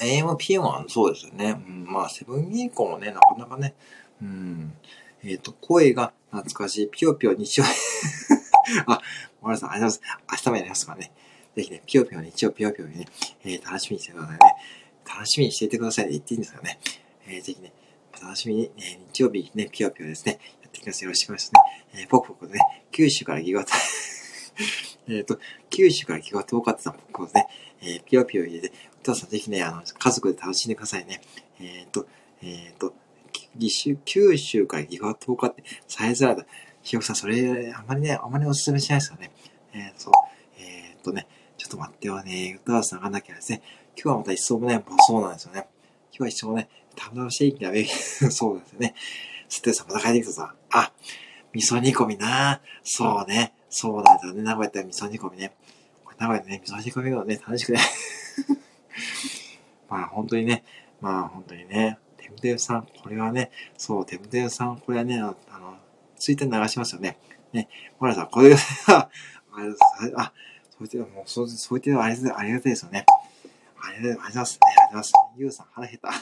AM、PM はそうですよね。うん、まあ、セブン銀行もね、なかなかね、うん。えっ、ー、と、声が懐かしい。ぴよぴよ日曜 [laughs] あ、ごめんなさい。ありがとうございます。明日もやりますからね。ぜひね、ぴよぴよ日曜ぴよぴよにね、えー、楽しみにしてくださいね。楽しみにしていてくださいって言っていいんですかね。えー、ぜひね、楽しみに、えー、日曜日ね、ぴよぴよですね、やっていきます。よろしくお願いしますね。えー、ポクポクね、九州からギガタ [laughs] えっと、九州からギガ遠かったポクポクね、えー、ぴよぴよ入れて、お父さんぜひね、あの、家族で楽しんでくださいね。えっ、ー、と、えっ、ー、と、九州からギガ遠かって、さえづらいと。ひよこさん、それ、あまりね、あまりおすすめしないですよね。えー、そう。えっとね、ちょっと待ってよね。歌さんがなきゃですね。今日はまた一層もね、そうなんですよね。今日は一層ね、たぶんシェイキがべ [laughs] そうですよね。ステさまた帰ってきたさ。あ、味噌煮込みなそうね。そうだよね。名古屋って味噌煮込みね。名古屋でね、味噌煮込みがね、楽しくね。[laughs] まあ本当にね、まあ本当にね、テムテムさん、これはね、そう、テムテムさん、これはね、あの、ツイッター流しますよね。ね、ほらさ、これが、[laughs] あ、あ、そう言って、もう、そう、そう言ってありがたいですよね。ありがとうございます。ありがとうございます。ゆうさん、腹減った。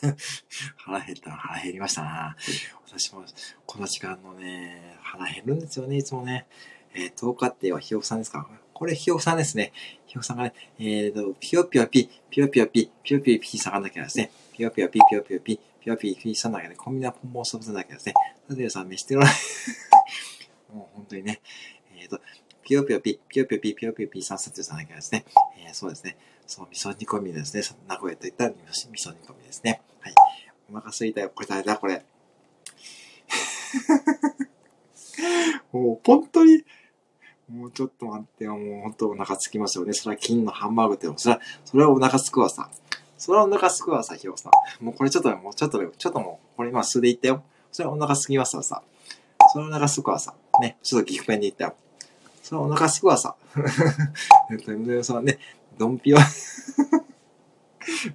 [laughs] 腹減った、腹減りましたな。私も、この時間のね、腹減るんですよね、いつもね。えー、10日ってはひよこさんですか？これひよこさんですね。ひよこさんがね、えーと、ぴよぴよぴ、ぴよぴよぴ、ぴよぴよぴ下がんなきゃですね。ぴよぴよぴ、ぴよぴよぴ、ぴよぴよぴしたんだけど、コンビナポンポンソブだけですね。さてさん、飯テロもう本当にね、えっ、ー、と、ぴよぴよぴ、ぴよぴよぴ、ぴよぴよぴさんさてさんだけですね。えー、そうですね。そう、味噌煮込みですね。名古屋といったら味噌煮込みですね。はい。お腹すいたよ。これ誰だ？これ。[laughs] もう本当に、もうちょっと待ってよ。もう本当お腹すきますよね。それは金のハンバーグって、それは、それはお腹すくわさ。それはお腹すくわさ、ひろさん。もうこれちょっと、もうちょっと、ちょっともう、これ今素で言ったよ。それはお腹すきますわさ。それはお腹すくわさ。ね。ちょっと岐阜弁で言ったよ。それはお腹すくわさ。[laughs] えっと、ね、ドンピオ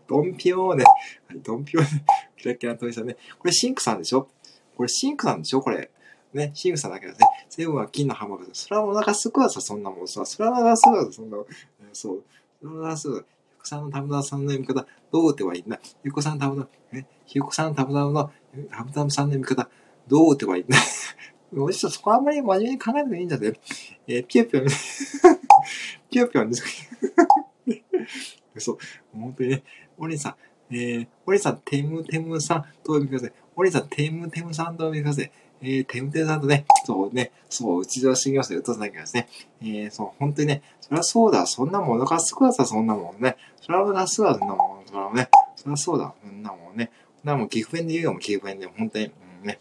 ドンピオーね。はい、ドンピオーね。キラキラとりさんね。これシンクさんでしょ？これシンクさんでしょ？これ。ね、シンクさんだけどね。セブンは金のハンバーグ。それはお腹すくわさ、そんなもんさ。それはお腹すくわさ、そんなもん。そう。それはお腹すくわさ。ゆこさんのたぶたさんの読み方、どう打てばいいんだゆこさんのたぶた、ね、ゆこさんのたぶたの、たぶたさんの読み方、どう打てばいいんだおじさん、そこあんまり真面目に考えなくていいんだぜ。えー、ぴよぴよ、ぴよぴよです。[laughs] そう。本当にね、お兄さん、えー、お兄さん、テムテムさんとお呼びください。お兄さん、テムテムさんとお呼びください。えー、テムテムさんとね、そうね、そう、内田茂雄さんとさなきゃですね。えー、そう、本当にね、そりゃそうだ、そんなもん、お腹すくわさ、そんなもんね。そりゃお腹すわ、そんなもん、そりゃね、そりゃそうだ、そんなもんね。そんなもん、岐阜弁で言うよ、もう岐阜弁で、本当に、うん、ね。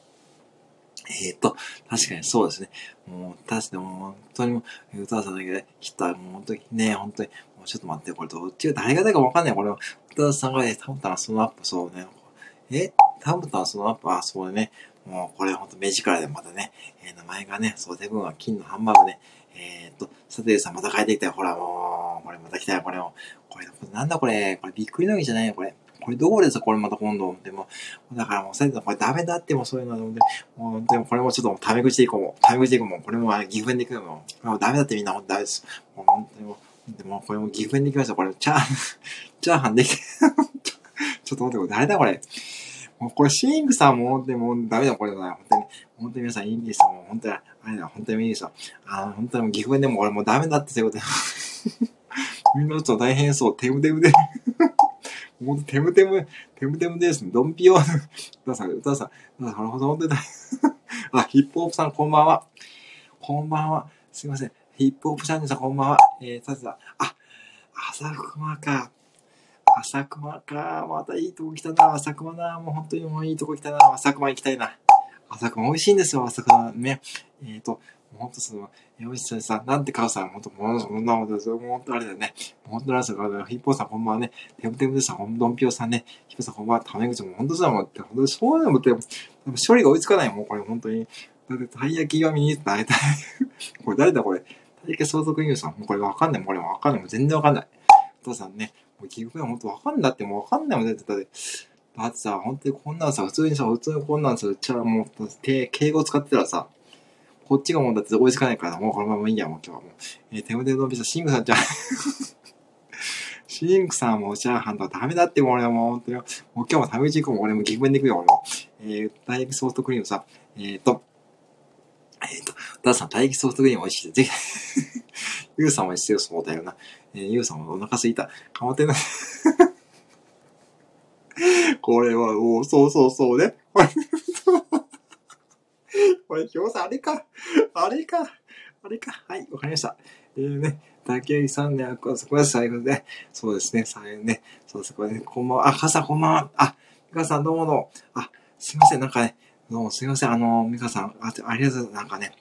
えっ、ー、と、確かにそうですね。もう、確かにもう、本当にもう、歌わさんだけで、来た、もう本当にね、本当に、ちょっと待って、これどっちが誰が誰かわかんない。これ、歌わさんがね、タムタンそのアップ、そうね。え？タムタンそのアップ、あ、そうね。もう、これほんと目力でまたね、えー、名前がね、そう、デブンは金のハンバーグね。えー、っと、サテルさんまた帰ってきたよ。ほら、もう、これまた来たよ、これも。これ、なんだこれ、これびっくりのぎじゃないよ、これ。これどうです？これまた今度。でも、だからもう、さこれダメだってもうそういうので、もう、でもこれもちょっとタメ口でいこうも。タメ口でいこうも。これも岐阜でいくのも。もうダメだってみんなほんとダメです。もう本当にもう、でもこれも岐阜弁できました。これ、チャーハン、[laughs] チャーハンできて、[laughs] ちょっと待って、これ誰だこれ？もうこれシンクさんも本当にもうダメだこれだな。本当に。本当に皆さんいいんですよ。もう本当に、あれだ、本当にいいですよ。あの、本当に岐阜でも俺もうダメだってそういうこと [laughs] みんなちょっと大変そう。テムテムでほんと、テムテム、テムテムですね。ドンピオ。歌さん、歌さん、なるほど、本当にだ。あ、ヒップホップさん、こんばんは。こんばんは。すいません。ヒップホップチャンネルさん、こんばんは。えー、さてさ、あ、朝熊か。朝熊か。またいいとこ来たな。朝熊な。もう本当にもういいとこ来たな。朝熊行きたいな。朝熊美味しいんですよ、朝熊ね。えっ、ー、と、ほんとその、よしさん、さなんて母さん、ほんと、もう、そんなことですよ。もうほんとあれだよね。ほんとなんですよ。ヒッポーさん、こんばんはね。テムテムでさん、ほんとんぴょうさんね。ヒッポさん、こんばんは。タメ口も、ほんとさ、もう、ほんと、そういうのもって、処理が追いつかないもん、これ、ほんとに。だって、たい焼きが見に行ったら、[laughs] これ誰だ、これ？たい焼き相続ユーさん。もうこれわかんない。もうこれわかんない。もう全然わかんない。お父さんね。もう、結局ほんとわかんないって、もうわかんないもん、だって、だって、だってさ、本当にこんなんさ、普通にさ、普通にこんなんさ、じゃあもう、敬語使ってたらさ、こっちがもうだって追いつかないからもうこのままいいや、もう今日はもう。えー、手腕のびさ、シンクさんじゃん。シンクさんもチャーハンとかダメだってもう俺はもう本当に、もう今日も食べち行くも俺も気分で行くよ、俺も。えー、大液ソフトクリームさ、えーと、えっ、ー、と、ダーさん、大液ソフトクリーム美味しいぜひ、[laughs] ユウさんも必要そうだよな。えー、ユウさんもお腹すいた。かまってない。[laughs] これは、おそうそうそうね。[laughs] これ、表さん、あれか。あれか。あれか。はい、わかりました。えーね、竹内さんね、あこれ最後で、そうですね、最後ね、そうです、これね、こんばんは。あ、かさんこんばんは。あ、みかさんどうもどうも。あ、すいません、なんかね、どうもすいません、あの、みかさん、あありがとうございます。なんかね、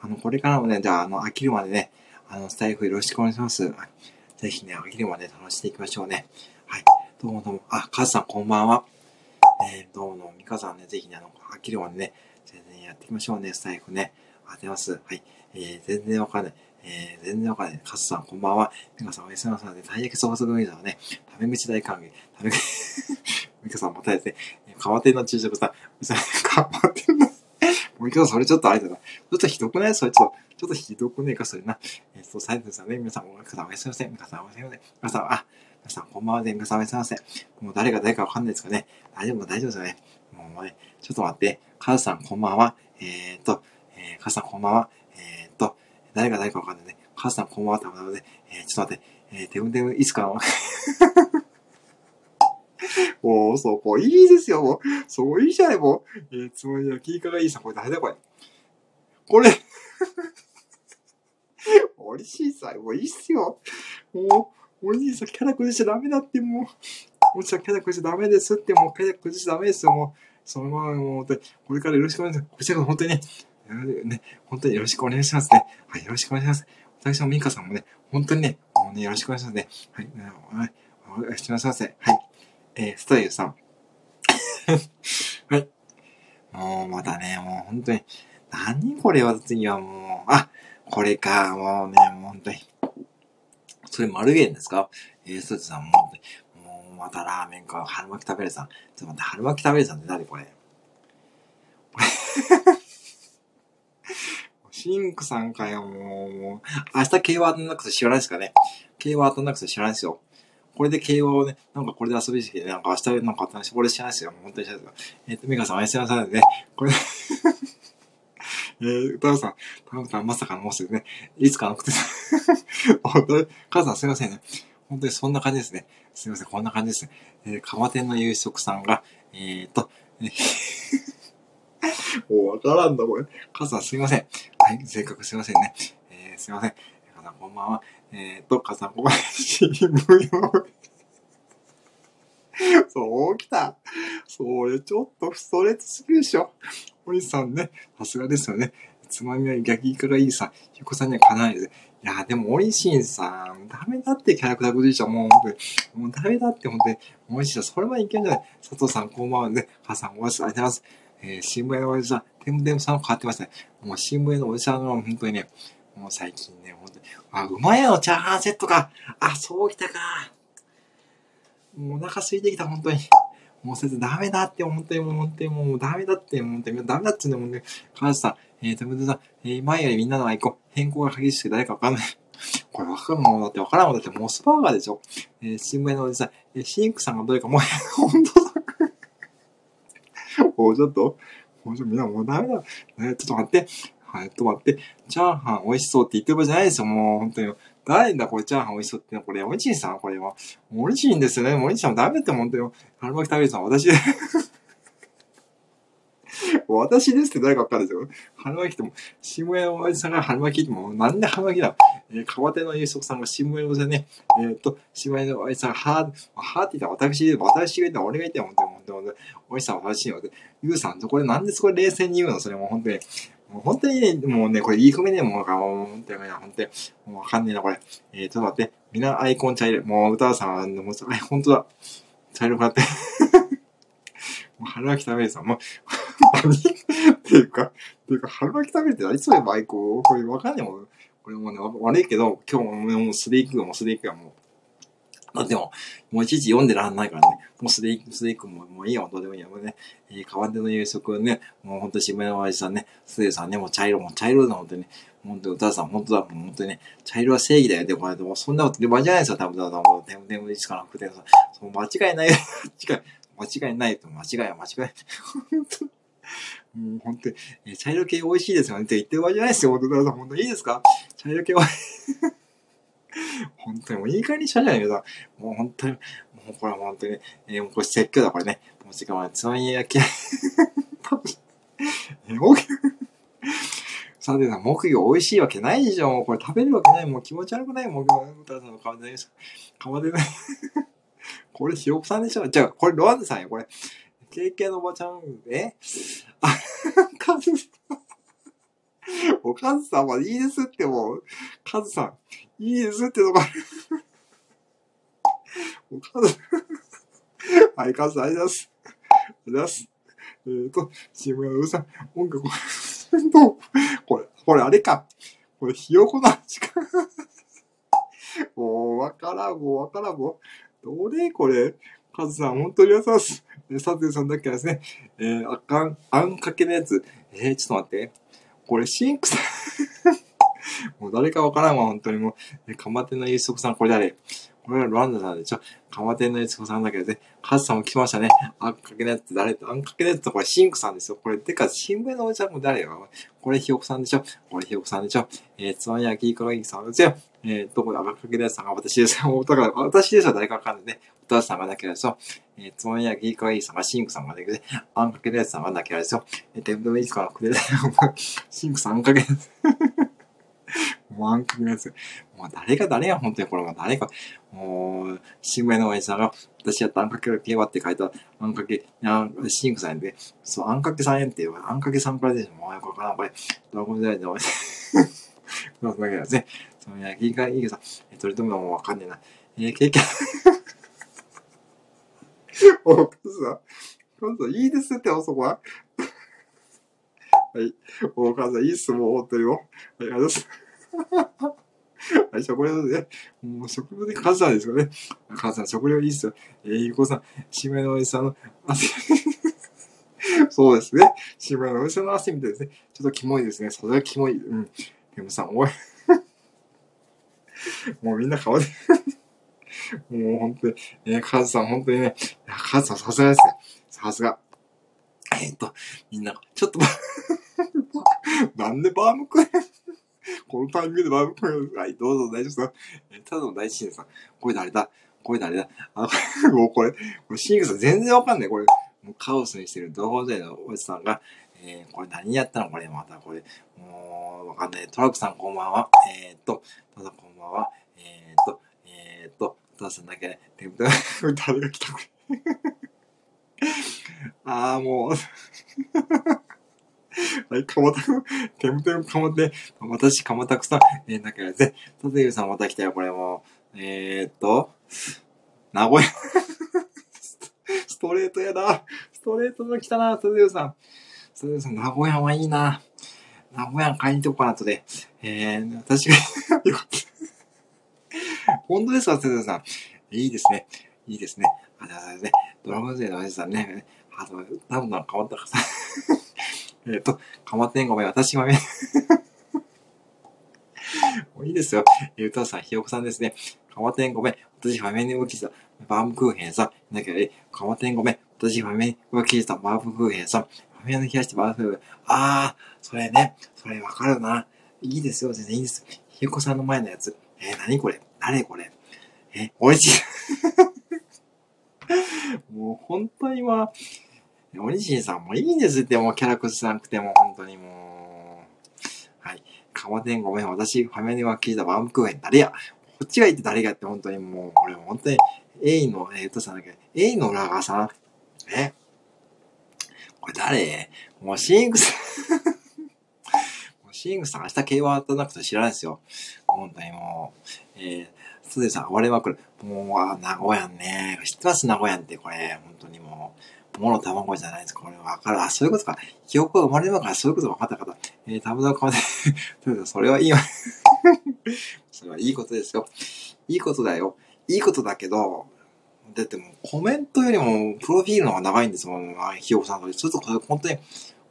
あの、これからもね、じゃあ、あの、飽きるまでね、あの、スタイフよろしくお願いします。ぜひね、飽きるまで楽しんでいきましょうね。はい。どうもどうも。あ、かずさんこんばんは。えー、どうも、みかさんね、ぜひね、あの、飽きるまでね、全然やっていきましょうね、スタイフね。あてます。はい。えー、全然わかんない。えー、全然わかんない。かずさんこんばんは。みかさんおやすみなさい。で、体液総則ウィザーね、タメ口大歓迎。タメ口、[laughs] みかさんまたですね、川手の昼食さん、川手の、もう一回それちょっとあれだな。ちょっとひどくないそれちょっと。ちょっとひどくねえか、それな。えっ、と、サイズさんね、皆さん、おやすみなさい。皆さん、おやすみなさい。皆さん、あ、皆さん、こんばんはで、皆さん、おやすみなさい。もう誰が誰かわかんないですかね。大丈夫、大丈夫ですよね。もうね、ちょっと待って。カズさん、こんばんは。えっ、と、えー、カズさん、こんばんは。えっ、と、誰が誰かわかんないね。カズさん、こんばんは。ってことで、えー、ちょっと待って。えー、てぶてぶ、いつか、[laughs] もう、そこ、いいですよ、もう。そこ、いいじゃない、もう。えー、つもりは、キーカがいいさ、これ誰だ、これ。これ [laughs] おいしいさ、もういいっすよ。もう、おいしいさ、キャラ崩しちゃダメだって、もう。おじさん、キャラ崩しちゃダメですって、もう、キャラ崩しちゃダメですよ、もう。そのまま、もう、これからよろしくお願いします。こちらが本当にね、ね、本当によろしくお願いしますね。はい、よろしくお願いします。私もミカさんもね、本当にね、もうね、よろしくお願いしますね。はい、はい、お願いします。はい。えー、ストイルさん。[laughs] はい。もう、またね、もう本当に、何これは次はもう、あ、これか、もうね、もう本当に。それ丸源ですか？えー、ストイルさん、もう、もうまたラーメンか、春巻き食べるさん。ちょっと待って、春巻き食べるさんって何これ？シンクさんかよ、もう、もう。明日 K ワードなくて知らないですかね ?K ワードなくて知らないですよ。これで競馬をね、なんかこれで遊びに来て、なんか明日なんかあったし、これ知らないですよ。本当に知らないですよ。えっ、ー、と、ミカさんおやすみなさいね。これ [laughs] えー、タオさん、タオさんまさかのもうすぐね、いつかのくて、本当に、母さんすいませんね。本当にそんな感じですね。すいません、こんな感じですね。えー、蒲店の夕食さんが、えーと、え [laughs] もうわからんだ、これ。母さんすいません。はい、せっかくすいませんね。えー、すいません。さんこんばんは。えーと、かさん、ここ新聞をそう、来た。それちょっとストレートすぎるでしょ。おじさんね、さすがですよね。つまみは逆イカがいいさ、ひこさんにはかなわないです。いや、でも、おいしんさん、ダメだってキャラクター崩しちゃう。もう、本当に。もうダメだって本当に。おいしいそれはいけんじゃない佐藤さん、こんばんはね。母さん、おやすみありがとうございます。えー、新聞のおじさん、テムテムさんも変わってましたね。もう新聞屋のおじさんの本当にね、もう最近ね、あ、うまいやのチャーハンセットか。あ、そうきたか。もうお腹空いてきた、本当に。もう先生ダメだって、本当にもう本当にもうダメだって、本当にダメだって言うんだもんね。母さん、えー、と、むずさ、えー、前よりみんなのアイコン、変更が激しくて誰かわかんない。[laughs] これわかるもんだってわからんもんだってモスバーガーでしょ。えー、新聞のおじさん、えー、シンクさんがどれかもう、[laughs] 本当だ。[laughs] もうちょっと、もうちょっとみんなもうダメだ。えー、ちょっと待って。はい、ちょっと待って。チャーハン美味しそうって言ってる場合じゃないですよ、もう、本当に。誰だこれチャーハン美味しそうってのこれ、おいしいさん？これは。おいしいんですよね。おいしいさんダメって本当よ。春巻き食べるさん、私 [laughs] 私ですって誰かわかるんですよ。春巻きっても、新聞屋のおじさんが春巻きっても、なんで春巻きだえー、川手の優足さんが新聞屋のおじさんね、えー、っと、新聞屋のおじさんが、はー、はーって言ったら私、私が言ったら俺が言ったら、本当に、本当に、おじさん私に言われて、ゆうさん、これなんでそこ冷静に言うの？それも本当に。もう本当にね、もうね、これ言い込めねえもんか、もう本当に、本当に、もうわかんねえな、これ。えー、ちょっと待って。みんなアイコン茶色。もう、歌さん、もう、あ、本当だ。茶色くなって。もう、春巻き食べるさ、もう、[laughs] 何っていうか、っていうか、春巻き食べるって何そういうアイコンこれわかんねえもん。これもうね、悪いけど、今日ももう素で行くよ、もう素で行くよ、もう。だっても、もういちいち読んでらんないからね。もう素でいく、素でいくも、もういいよ、どうでもいいよ。もうね、えー、川手の夕食はね、もうほんと渋谷の親父さんね、すでさんね、もう茶色、も茶色だ、ほんとに。ね。本当に、歌さん、本当だ、もう本当にね、茶色は正義だよ。でも、でもそんなことで間違いないですよ、多分、だもう、でも、でも、いつかなくてさ、そう、間違いない、間 [laughs] 違い、間違いないと、間違いは間違いない。[laughs] 本当もう本当に、え、茶色系美味しいですよね。って言ってる場合じゃないですよ、本当だ、本当にいいですか？茶色系は [laughs] 本当にもういい加減にしたじゃないけど、もう本当に、もうこれは本当に、えー、もうこれ説教だ、これね。もう時間はつまみ焼き、えー、木さてさ、木魚美味しいわけないでしょ。これ食べるわけない。もう気持ち悪くない。木魚。歌さんの顔で、顔でね。これ、ひよこさんでしょ。じゃあ、これ、ロアンドさんよ、これ。経験のおばちゃん、えあ、カズさん。おカズさんはい。い。ですってもう、カズさん、いいですってのがある。おカズ、はい、カズさん、ありがとうございます。ありがとうございます。えっ、ー、と、渋谷のうさん、音楽、これ、これあれか。これ、ひよこの味か。もう、わからん、もうわからん、もう。どれこれ。カズさん、本当に優しい。えサテさんだけはですね、えー、あかん、あんかけのやつ。えー、ちょっと待って。これ、シンクさん [laughs] もう誰かわからんわ、本当にもう。え、かまてんのゆうそくさん、これ誰？これはロランダさんでしょかまてんのゆうそくさんだけどね、カズさんも来ましたね。あんかけのやつ誰？あんかけのやつとこれシンクさんですよ。これ、てか、新聞のおじさんも誰よ？これひよこさんでしょ？これひよこさんでしょ？えー、つまみ焼きいかがいさんですよ。えー、どこであんかけのやつさんが私ですよ。だから、私ですよ、誰かわかんないね。お父さんがなけれですよ。えー、つまみやギーカイーさんがシンクさんができて、あんかけのやつさんがなけれですよ。えー、テンプルイスからくれシンクさんあんかけんかけのやつ。もう誰が誰や、本当にこれも誰か。もう、新聞のおやじさんが、私やったあんかける競馬って書いた、あんかけ、あシンクさんやんで、そう、あんかけさんやんって、あんかけさんからでしょ。もうよくわからん、これ。ドラゴン時代でおやじ。[laughs] そうだけですね。つまみやギーカイーさ、え、取り留めもわかんねえな。えー、経験 [laughs] お母さん、お母さん、いいですって、あそこは。はい。お母さん、いいっす、もう、本当にも。はい、ありがとうございます。[laughs] はい、食料で、もう食料で母さんですよね。母さん、食料いいっすよ。えー、ゆうこさん、しめのおじさんの汗。[laughs] そうですね。しめのおじさんの汗みたいですね。ちょっとキモいですね。それはキモい。うん。でもさ、おい。[laughs] もうみんな顔でもう本当に、え、カズさん本当にね、カズさんさすがですね。さすが。えー、っと、みんな、ちょっと、[laughs] なんでバームクーヘン [laughs] このタイミングでバームクーヘンはい、どうぞ大丈夫です、ただの大臣さん。これ誰だ？これ誰だ？あ、[laughs] もうこれ、これシングさん全然わかんない。これ、もうカオスにしてる動画でのおじさんが、えー、これ何やったの？これまたこれ。もう、わかんない。トラックさんこんばんは。えー、っと、ただこんばんは。えー、っと、えー、っと、父さんだけね、テンプ誰が来たこれ。ああ、もうはい、かまたく、てむてむかまて、私、かまたくさん、えー、だからぜ、たてゆさんまた来たよ、これも。えー、っと、名古屋 [laughs] ストレートやな。ストレートの来たな、たてゆさん。たてゆさん、名古屋はいいな。名古屋買いに行こうかな、とで。えー、私が [laughs] よかった。本当ですか、先生さん。いいですね。いいですね。あ、だね、ドラゴン勢のおじさんね。あの、多分変わったかさ。えっと、かまってんごめん、私はね。[laughs] もういいですよ。えー、歌さん、ひよこさんですね。かまってんごめん、私ファミに動きした。バームクーヘンさん。だけど、え、かまってんごめん、私ファミに動きした。バームクーヘンさん。ファミに冷やしてバームクーヘン。あー、それね。それわかるな。いいですよ、全然いいです。ひよこさんの前のやつ。えー、何これ？誰これ？え、美味しい。[laughs] もう本当には、おにしんさんもいいんですって、もうキャラクスなくても、本当にもう。はい。かまてんごめん、私、ファミリーは聞いたバームクーヘン、誰やこっちが言って誰がって本当にもう、これ本当に、エイの、えー、とさんだけ、エイのラガーさんえ？これ誰？もうシンクス [laughs] シングさん明日競馬当たなくて知らないですよ。本当にもう、えー、すでさん、割れまくる。もう、あ、名古屋ね。知ってます？名古屋って、これ。本当にもう、もの卵じゃないです。これわかる。あ、そういうことか。記憶が生まれるのからそういうこと分かった方。えー、たぶんかまで。[laughs] それはいいわ。[laughs] それはいいことですよ。いいことだよ。いいことだけど、だってもうコメントよりもプロフィールの方が長いんですもん、ひよこさんと。ちょっとこれ本当に、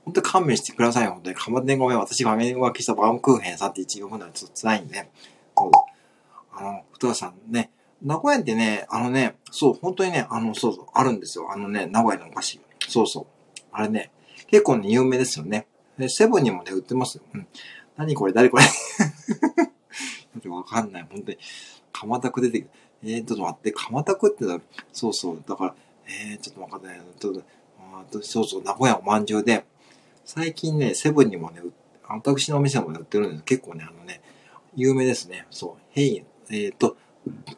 本当に勘弁してくださいよ、本当に。かまでごめん、私が画面浮気したバームクーヘンさんって一応読むのはちょっと辛いんで。そうあの、ふたさんね、名古屋ってね、あのね、そう、本当にね、あの、そうそう、あるんですよ。あのね、名古屋のお菓子。そうそう。あれね、結構ね、有名ですよね。セブンにもね、売ってますよ。うん。何これ？誰これ？わかんない。本当に。蒲田区出てきて、えー、ちょっと待って、蒲田区ってそうそう。だから、えー、ちょっとわかんない。ちょっと、あそうそう、名古屋おまんじゅうで、最近ね、セブンにもね、私のお店もね売ってるんです結構ね、あのね、有名ですね。そう。ヘイ、えっ、ー、と、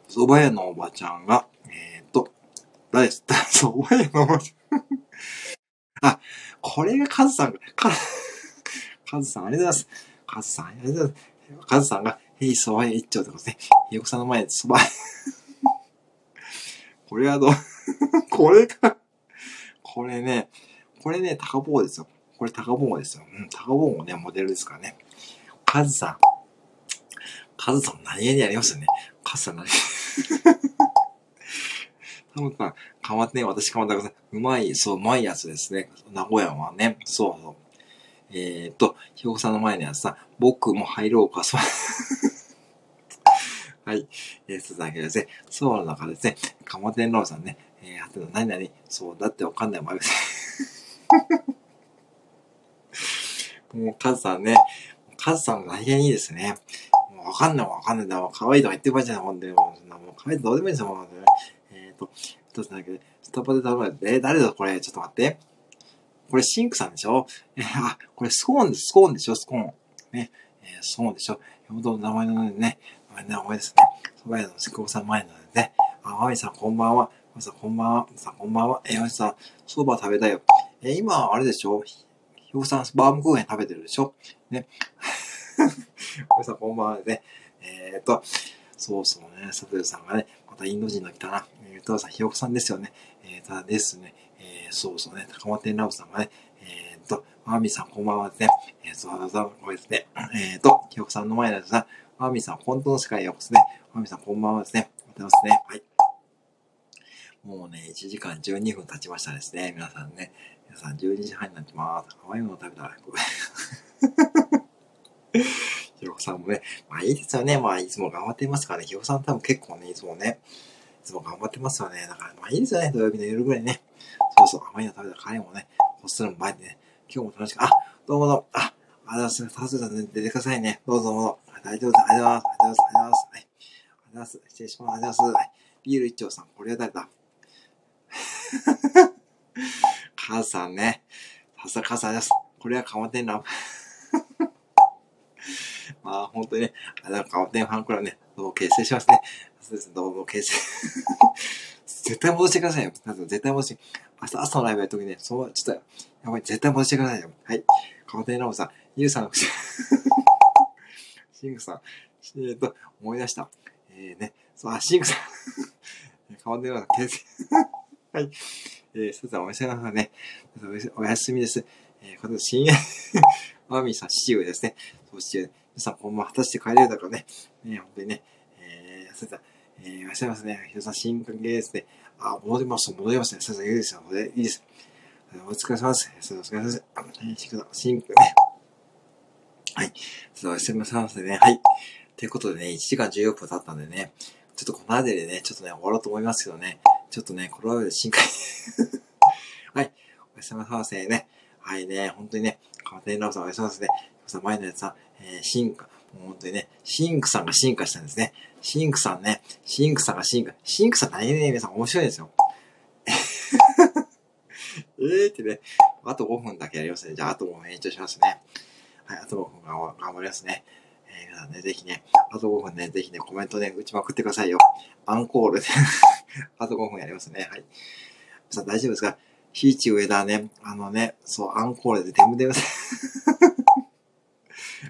蕎麦屋のおばちゃんが、えっ、ー、と、誰です蕎麦屋のおばちゃん [laughs] あ、これがカズさんが、カカズさんありがとうございます。カズさんありがとうございます。カズさんが、ヘイ蕎麦屋一丁ってことね。ひよこさんの前で蕎麦 [laughs] これはどう？[laughs] これかこれね、これね、高坊ですよ。これ高坊ですよ。うん、高坊もね、モデルですからね。カズさん。カズさん何気にやりますよね。カズさん何 [laughs] 多分か、かまってね、私かまってください。うまい、そう、うまいやつですね。名古屋はね、そうそう。えー、っと、ひよこさんの前にはさ、僕も入ろうか、そう。はい。えー、続けですね。そうの中ですね、かまてんろうさんね、えー、あと何々、そうだってわかんないもありません。[laughs] もう、カズさんね、カズさん何気にいいですね。わかんないわかんないんだ。もう可愛いとか言ってる場合じゃない、ほんで。もう、もう可愛いとどうでもいいですよ、もう。えっ、ー、と、一つだけで、スタバで食べる。えー、誰だこれちょっと待って。これシンクさんでしょ？えー、あ、これスコーンです。スコーンでしょ？スコーン。ね。えー、スコーンでしょ？本当の名前のね、名前ですね。そば屋のセコーさん前のでね。あ、マミさんこんばんは。マミさんこんばんは。さんこんばんは。えー、マミさん、そば食べたいよ。えー、今、あれでしょ？ひよさん、バームクーヘン食べてるでしょ？ね。[laughs] マミさんこんばんはね。えー、っと、そうそうね、佐藤さんがね、またインド人の来たな。えー、たださん、ひよこさんですよね。えー、ただですね。えー、そうそうね、高松ラブさんがね、えー、っと、マミさんこんばんはですね。えー、そうそう、これですね。えー、っと、ひよこさんの前でさ、マミさん、本当の世界へようこそね。マミさん、こんばんはですね。おはようございますね。はい。もうね、1時間12分経ちましたですね。皆さんね。皆さん、12時半になってます。甘いもの食べたら、[laughs] ひよこさんもね、まあいいですよね。まあいつも頑張っていますからね。ひよこさん多分結構ね、いつもね、いつも頑張ってますよね。だからまあいいですよね。土曜日の夜ぐらいね。そうそう、甘いの食べたら帰りもね、ホストの前でね、今日も楽しく、あ、どうもどうも、あ、ありがとうございます。タスさん出てくださいね。どうぞどうぞ。大丈夫です。ありがとうございます。ありがとうございます。ありがとうございます。はい。ありがとうございます。失礼します。ありがとうございます。はい。ビール一丁さん、これは誰だ？[laughs] カズさんね。さすがカズさんです。これはカマテンラブ。まあ、本当にね、あの、カマテンファンクラブね、どうも結成しますね。そうですね、どうも結成。[laughs] 絶対戻してくださいよ。絶対戻して。明日朝のライブやるときね、そう、ちょっと、やばい、絶対戻してくださいよ。はい。カマテンラブさん、ゆうさんの口。シングさん、えっ、と、思い出した。えー、ね、そう、あ、シングさん。[laughs] 変わんねえな、訂正。[laughs] はい。えー、それではお店の方ね、おやすみです。えー、この深夜、マミーさん、父上ですね。そして、皆さん、こんばんは、果たして帰れるだからね。ね、本当にね、えー、それでは、えー、いらっしゃいますね。ひろさん、新関係ですね。あ、戻ります、戻りますね。それでは、いいですよ。いいです。お疲れ様です。それでは、お疲れ様です。新、ね、はい。そう、すみませんすね。はい。ということでね、1時間14分経ったんでね、ちょっとこの辺りでね、ちょっとね、終わろうと思いますけどね、ちょっとね、この辺で深海はい。おやすみなさいね。はいね、本当にね、川谷ラブさんおやすみなさいね。さん、前のやつさん、えー、進化。もう本当にね、シンクさんが進化したんですね。シンクさんね、シンクさんが進化。シンクさん何ね、皆さん面白いですよ。[laughs] えーってね、あと5分だけやりますね。じゃあ、あと5分延長しますね。はい、あと5分頑張りますね。えー、皆さんね、ぜひね、あと5分ね、ぜひね、コメントね、打ちまくってくださいよ。アンコールで [laughs] あと5分やりますね。はい。さん大丈夫ですか？ひーち上田ね、あのね、そう、アンコールでデムデム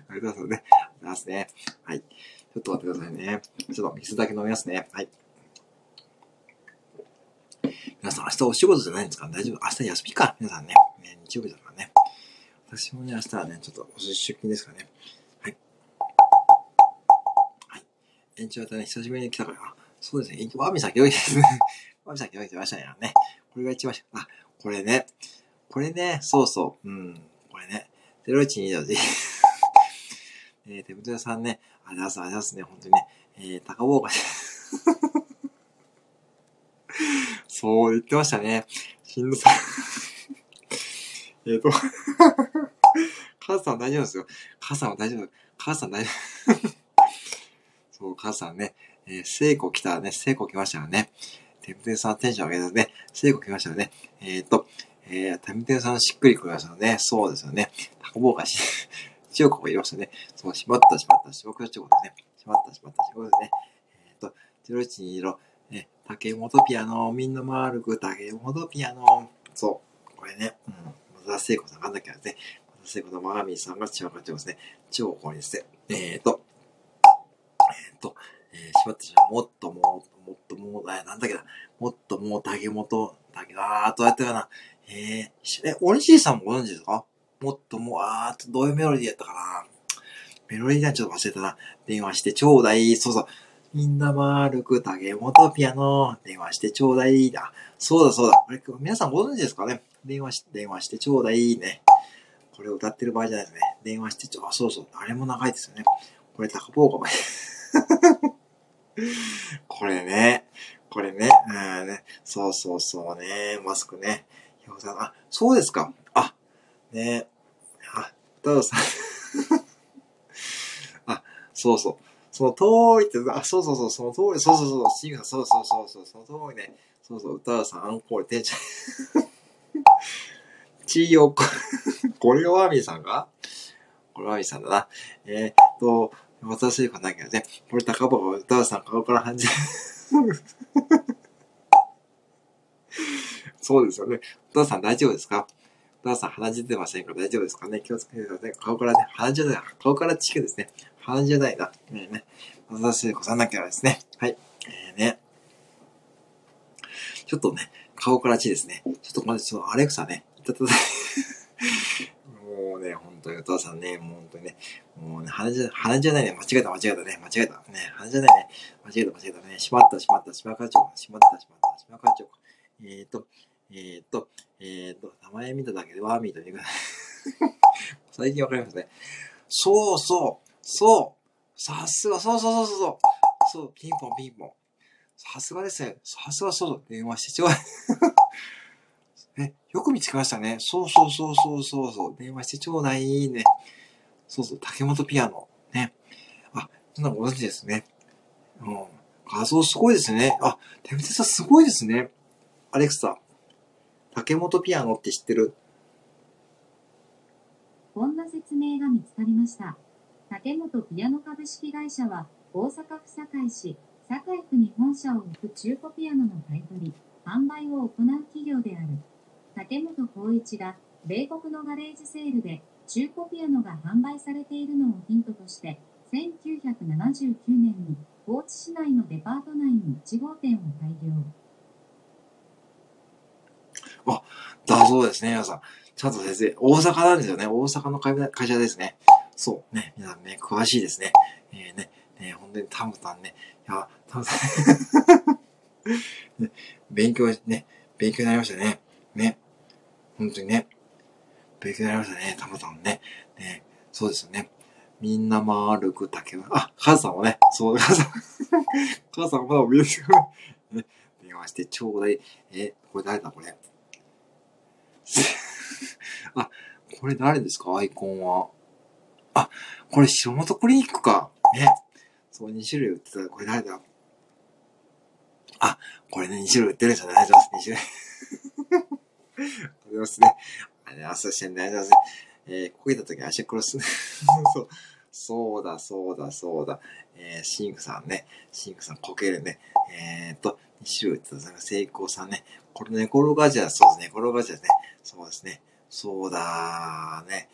ありがとうございますね。ありがとうございますね。はい。ちょっと待ってくださいね。ちょっと水だけ飲みますね。はい。皆さん明日お仕事じゃないんですか？大丈夫？明日休みか？皆さんね。ね日曜日だからね。私もね、明日はね、ちょっとお出勤ですかね。はい。はい。延長型ね、久しぶりに来たから、そうですね。ワーミさん、広いですね。[laughs] ワーミさん、広いてましたね。これが一番、あ、これね。これね、そうそう。うん。これね。0120で。えー、手ぶてさんね、ありがとうございますね。本当にね。えー、高坊が、[laughs] そう言ってましたね。しんどさん。[laughs] えっと、[laughs] 母さん大丈夫ですよ。母さんは大丈夫。母さん大丈夫。そう、母さんね、えー、聖子来たらね、聖子来ましたよね。てむてんさんテンション上げてね、聖子来ましたよね。えっ、と、えー、てむてんさんしっくり来ましたよね。そうですよね。タコボーカし、中国が言いましたね。そう、しまったしまった、しばくら中国ですね。しまったしまった、しばくですね。えっ、ー、と、0120、ね、竹本ピアノ、みんな丸く竹本ピアノ。そう、これね、うん、松田聖子さんがんなきゃですね。松田聖子のマガミーさんが中国がですね。中国にです。えっ、ー、と、えっ、ー、と、えー、しまったしまった、もっともっともう、なんだっけな、もっともう竹本、竹、あー、どうやったかな。えー、え、オリシーさんもご存知ですか？もっともう、あー、どういうメロディーやったかな。メロディーなんちょっと忘れたな。電話してちょうだい。そうそう。みんな丸く竹本ピアノ。電話してちょうだい。だ。そうだそうだ。あれ、皆さんご存知ですかね電話し、電話してちょうだいね。これを歌ってる場合じゃないですね。電話してちょう、あ、そうそう。あれも長いですよね。これ高坊かも。[laughs] これね。これね。うんね。そうそうそうね。マスクね。あ、そうですか。あ、ねあ、太郎さん。[laughs] あ、そうそう。その通りって、あ、そうそうそう、その通り、そうそうそう、シングさん、そうそうそうそう、その通りね。そうそう、歌さん、アンコール、てんちゃ [laughs] [laughs] ん。ちーよこ、これがワーミさんかこれワーミさんだな。えー、っと、私かなきゃね。これ高場が歌さん顔から感じ。そうですよね。お父さん大丈夫ですか？お父さん鼻血出てませんか大丈夫ですかね気をつけてください。顔からね、鼻血じゃない、顔からチキですね。鼻血じゃないな。ねね。私でござんなきゃですね。はい。えー、ね。ちょっとね、顔から血ですね。ちょっとこれ、ちょっとアレクサね、いたたた。もうね、本当にお父さんね、もう本当にね、もうね、鼻血、鼻じゃないね。間違えた、間違えたね。間違えた。ね、鼻じゃないね。間違えた、間違えたね。しまった、しまった、しまかちょう。しまった、しまった、しまかちょう。えっ、と、えっ、と、えっ、と、名前見ただけでワーミーというか [laughs] 最近わかりますね。そうそう、そう、さすが、そうそうそうそう、そう、ピンポンピンポン。さすがですね。さすがそうそう、電話してちょうだい。え、[laughs] よく見つけましたね。そうそうそうそうそうそう。電話してちょうだいね。そうそう、竹本ピアノ。ね。あ、そんなのご存知ですね。うん。画像すごいですね。あ、手ぶてさんすごいですね。アレクサ、竹本ピアノって知ってる？こんな説明が見つかりました。竹本ピアノ株式会社は、大阪府堺市、堺区に本社を置く中古ピアノの買い取り、販売を行う企業である。竹本光一が、米国のガレージセールで、中古ピアノが販売されているのをヒントとして、1979年に高知市内のデパート内に1号店を開業。あ、だそうですね、皆さん。ちゃんと先生、大阪なんですよね。大阪の会社ですね。そうね、皆さんね、詳しいですね。えー、ね、ね、本当にタムタンね。いや、タムタン [laughs] ね、勉強、ね、勉強になりましたね。ね。本当にね。勉強になりましたね、タムタンね。ね、そうですよね。みんな丸く竹は、あ、母さんもね、そう、母さん、母さんまだお見えですよ。ね、電話してちょうだい。え、これ誰だこれ？[laughs] あ、これ誰ですか？アイコンは。あ、これ塩本クリニックか。ね。そう、2種類売ってた。これ誰だ？あ、これね、2種類売ってるんですよね。ありがとうございます。2種類。ありがとうございますね。ありがとうございます。してね、ありがとうございます。えー、こけた時足殺す。[laughs] そう。そうだ、そうだ、そうだ。えー、シンクさんね。シンクさんこけるね。えー、っと、2種類った。成功さんね。これ寝転がじゃ、そうですね。転がじゃですね。そうですね。そうだね。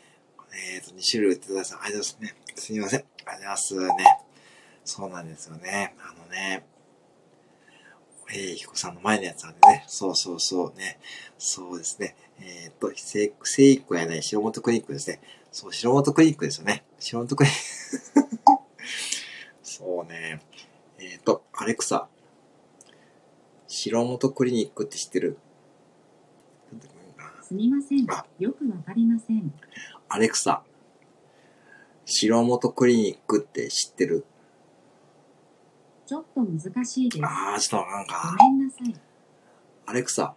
えっ、ー、と、2種類ってください。ありがとうございます。すみません。ありがとうございますね。そうなんですよね。あのね、えー、ひこさんの前のやつなんでね。そうそうそうね。そうですね。えっ、ー、と、聖、聖育やない、白本クリニックですね。そう、白本クリニックですよね。白本クリニック。[laughs] そうね。えっ、ー、と、アレクサ、白本クリニックって知ってる？すみませんあ。よくわかりません。アレクサ、白本クリニックって知ってる？ちょっと難しいです。あー、ちょっとなんごか、めんなさい。アレクサ、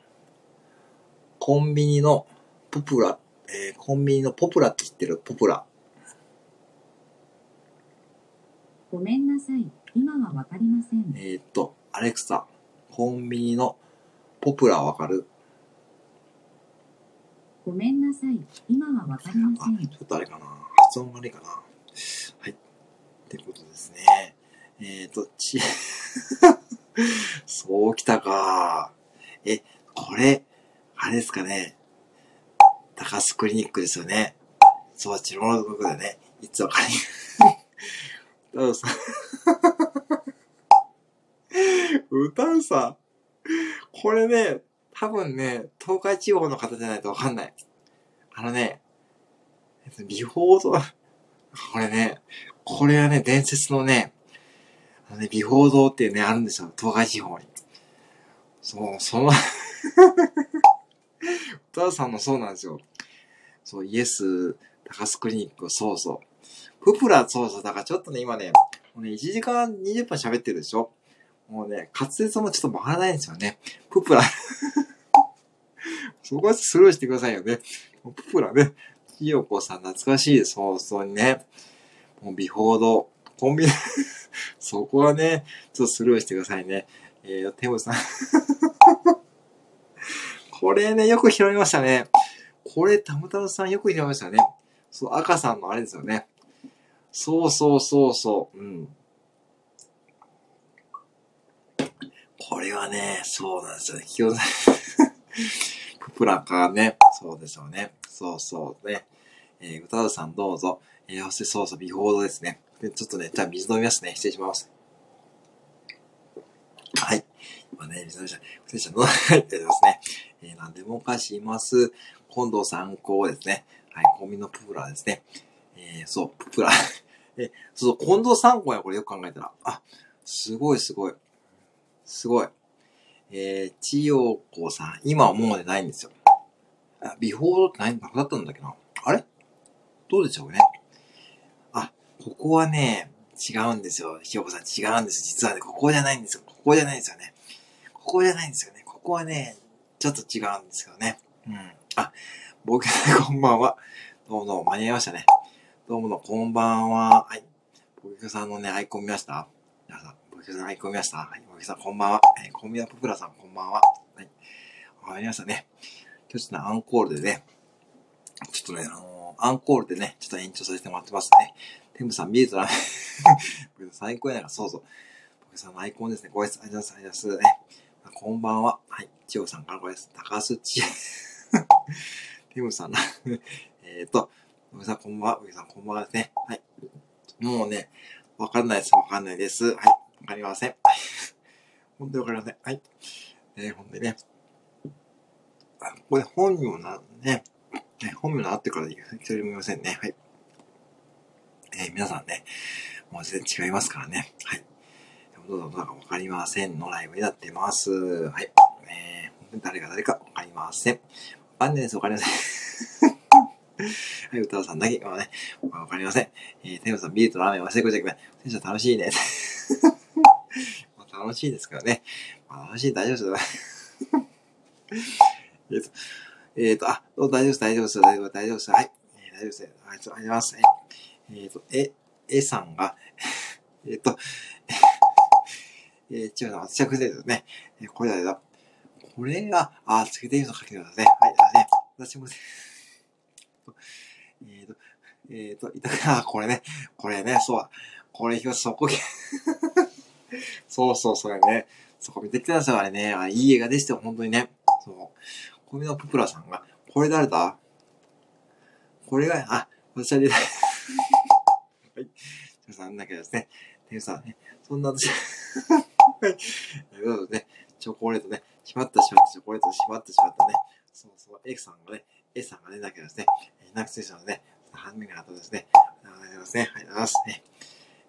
コンビニのポプラ、えー、コンビニのポプラって知ってる？ポプラ。ごめんなさい。今はわかりません。えーっと、アレクサ、コンビニのポプラわかる？ごめんなさい。今はわかりまあ、せん。ちょっとあれかな。発音悪いかな。はい。ってことですね。えーと、ち、[laughs] そうきたか。え、これ、あれですかね。高須クリニックですよね。そう、チロノの部分だね。いつわかり、歌うさん。歌うさ。これね、多分ね、東海地方の方じゃないとわかんない。あのね、美宝堂、これね、これはね、伝説のね、あのね、美宝堂っていうね、あるんですよ、東海地方に。そう、その、[laughs] 歌田さんもそうなんですよ。そう、イエス、高須クリニック、そうそう。ププラ、そうそう、だからちょっとね、今ね、もうね、1時間20分喋ってるでしょもうね、滑舌もちょっと回らないんですよね。ププラ。[laughs] そこはスルーしてくださいよね。ププラね。ひよこさん懐かしい。そうそうにね。もう美宝堂。コンビニ、[laughs] そこはね、ちょっとスルーしてくださいね。えー、テムさん。[laughs] これね、よく拾いましたね。これ、たむたむさんよく拾いましたね。そう、赤さんのあれですよね。そうそうそうそう。うん。これはね、そうなんですよね。気をププラかね。そうですよね。そうそうね。えー、歌田さんどうぞ。えー、そしてそうそう、美宝堂ですね。で、ちょっとね、じゃあ水飲みますね。失礼します。はい。今ね、水飲みました。失礼しました。はい、でですね。えー、何でもおかします。近藤参考ですね。はい、コンビのププラですね。えー、そう、ププラ。[laughs] え、そうそう、近藤参考や、これよく考えたら。あ、すごいすごい。すごい。えー、千代子さん、今はもうね、ないんですよ。あ、ビフォードって何、なくなったんだっけな。あれ？どうでしょうね？あ、ここはね、違うんですよ。ひよこさん違うんです。実はね、ここじゃないんですよ。ここじゃないんですよね。ここじゃないんですよね。ここはね、ちょっと違うんですよね。うん。あ、僕、[laughs] こんばんは。どうもどうも、間に合いましたね。どうもどうも、こんばんは。はい。僕さんのね、アイコン見ました？皆さん、僕さんアイコン見ましたはい。僕さん、こんばんは。えー、コンビニのポプラさん、こんばんは。はい。わかりましたね。今日ちょっとね、アンコールでね、ちょっとね、あのー、アンコールでね、ちょっと延長させてもらってますね。テムさん、見えた？ら、[laughs] 僕最高やな、そうそう。僕さんのアイコンですね。ご挨拶、ありがとうございます。ね。こんばんは。はい。千代さんからご挨拶。高須千代。テムさんな。えっと、僕さん、[laughs] こんばんは。僕さん、こんばんはですね。はい。もうね、わかんないです。わかんないです。はい。わかりません。本当にわかりません。はい。えー、ほんでね。これ本名な、ね。ね本名なってから一人もいませんね。はい。えー、皆さんね、もう全然違いますからね。はい。どうだどうだかわかりませんのライブになってます。はい。えー、誰が誰かわかりません。わかんないです。わかりません。はい、歌さんだけはね、わかりません。えー、テムさん、ビールとラーメン忘れこちゃいけない。選手は楽しいね。楽しいですからね。楽しい、大丈夫です。[laughs] えっと、えっと、あ、大丈夫です、大丈夫です、大丈夫です、はい。えー、大丈夫です。ありがとうございます。はいえっと、え、えさんが、[laughs] えっと、[laughs] えー、違うな、私はくですね。えー、これだ、これが、あ、つけてみるの書けてくださいね。はい、あね、私も、えっと、えっと、いたか、これね、これね、そう、これ、そこ、[laughs] そうそう、それね、そこ見てきてください、あれね、あいい映画でしたよ、本当にね。そう。小見のポプラさんが、これ誰だ？これが、あ、私は出た。はい。皆さん、なんだけどですね、テンさんね、そんな私、はい。ということでね、チョコレートね、しまったしまったチョコレートしまったしまったね。そうそう、A さんがね、A さんがね、だけどですね、え、なくせしたの、ね、半目があったですね。ありがとうございますね。はい、ありがとうございますね。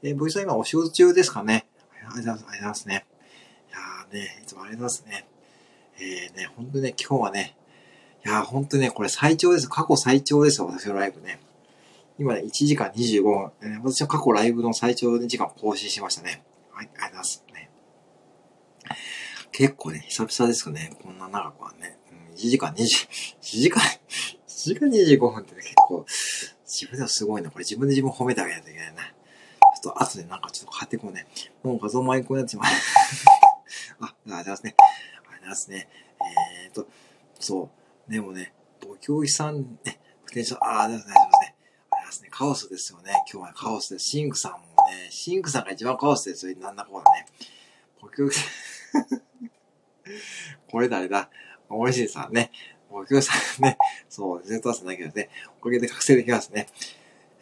えー、V さん今お仕事中ですかね？ありがとうございます。ありがとうございますね。いやね、いつもありがとうございますね。えー、ね、本当ね、今日はね、いやー、本当ね、これ最長です。過去最長ですよ、私のライブね。今ね、1時間25分。え私は過去ライブの最長時間更新しましたね。はい、ありがとうございます。ね、結構ね、久々ですよね。こんな長くはね。うん、1時間20、1時間、1時間25分ってね、結構、自分ではすごいな。これ自分で自分を褒めてあげないといけないな。ちょっと後でなんかちょっと買ってこうね。もう画像もアイコンになっちまう。[laughs] あ、ありがとうございますね。ありがとうございますね。えーと、そう。でもね、母教師さん、ね、不転車、あー、ありがとうございますね。ありがとうございますね。カオスですよね。今日はカオスです。シンクさんもね、シンクさんが一番カオスですよ。なんだこうだね。母教師さん、[laughs] これ誰だ？おいしいさんね。母教師さんね。そう、ゼントワさんだけどね。おかげで覚醒できますね。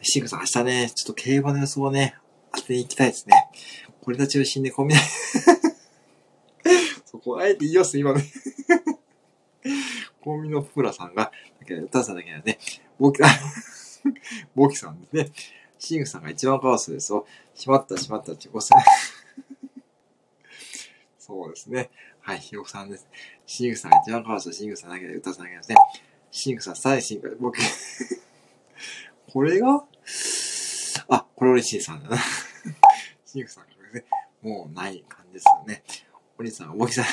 シンクさん明日ね、ちょっと競馬の予想をね、当てに行きたいですね。これたちを死んでコンビニそこ、あえて言います、今ね。コンビニのプラさんが、だけど、歌さんだけどね、ボキ、ボキさんですね。シンクさんが一番カオスですよ。しまった、しまった、チョコさん。そうですね。はい、ひよこさんです。シンクさんが一番カオス、シンクさんだけで、歌さんだけですね。シンクさん、さえシンク、僕。[laughs] これが？あ、これ嬉しいさんだな。シンクさんがね、もうない感じですよね。お兄さんがボキさん。し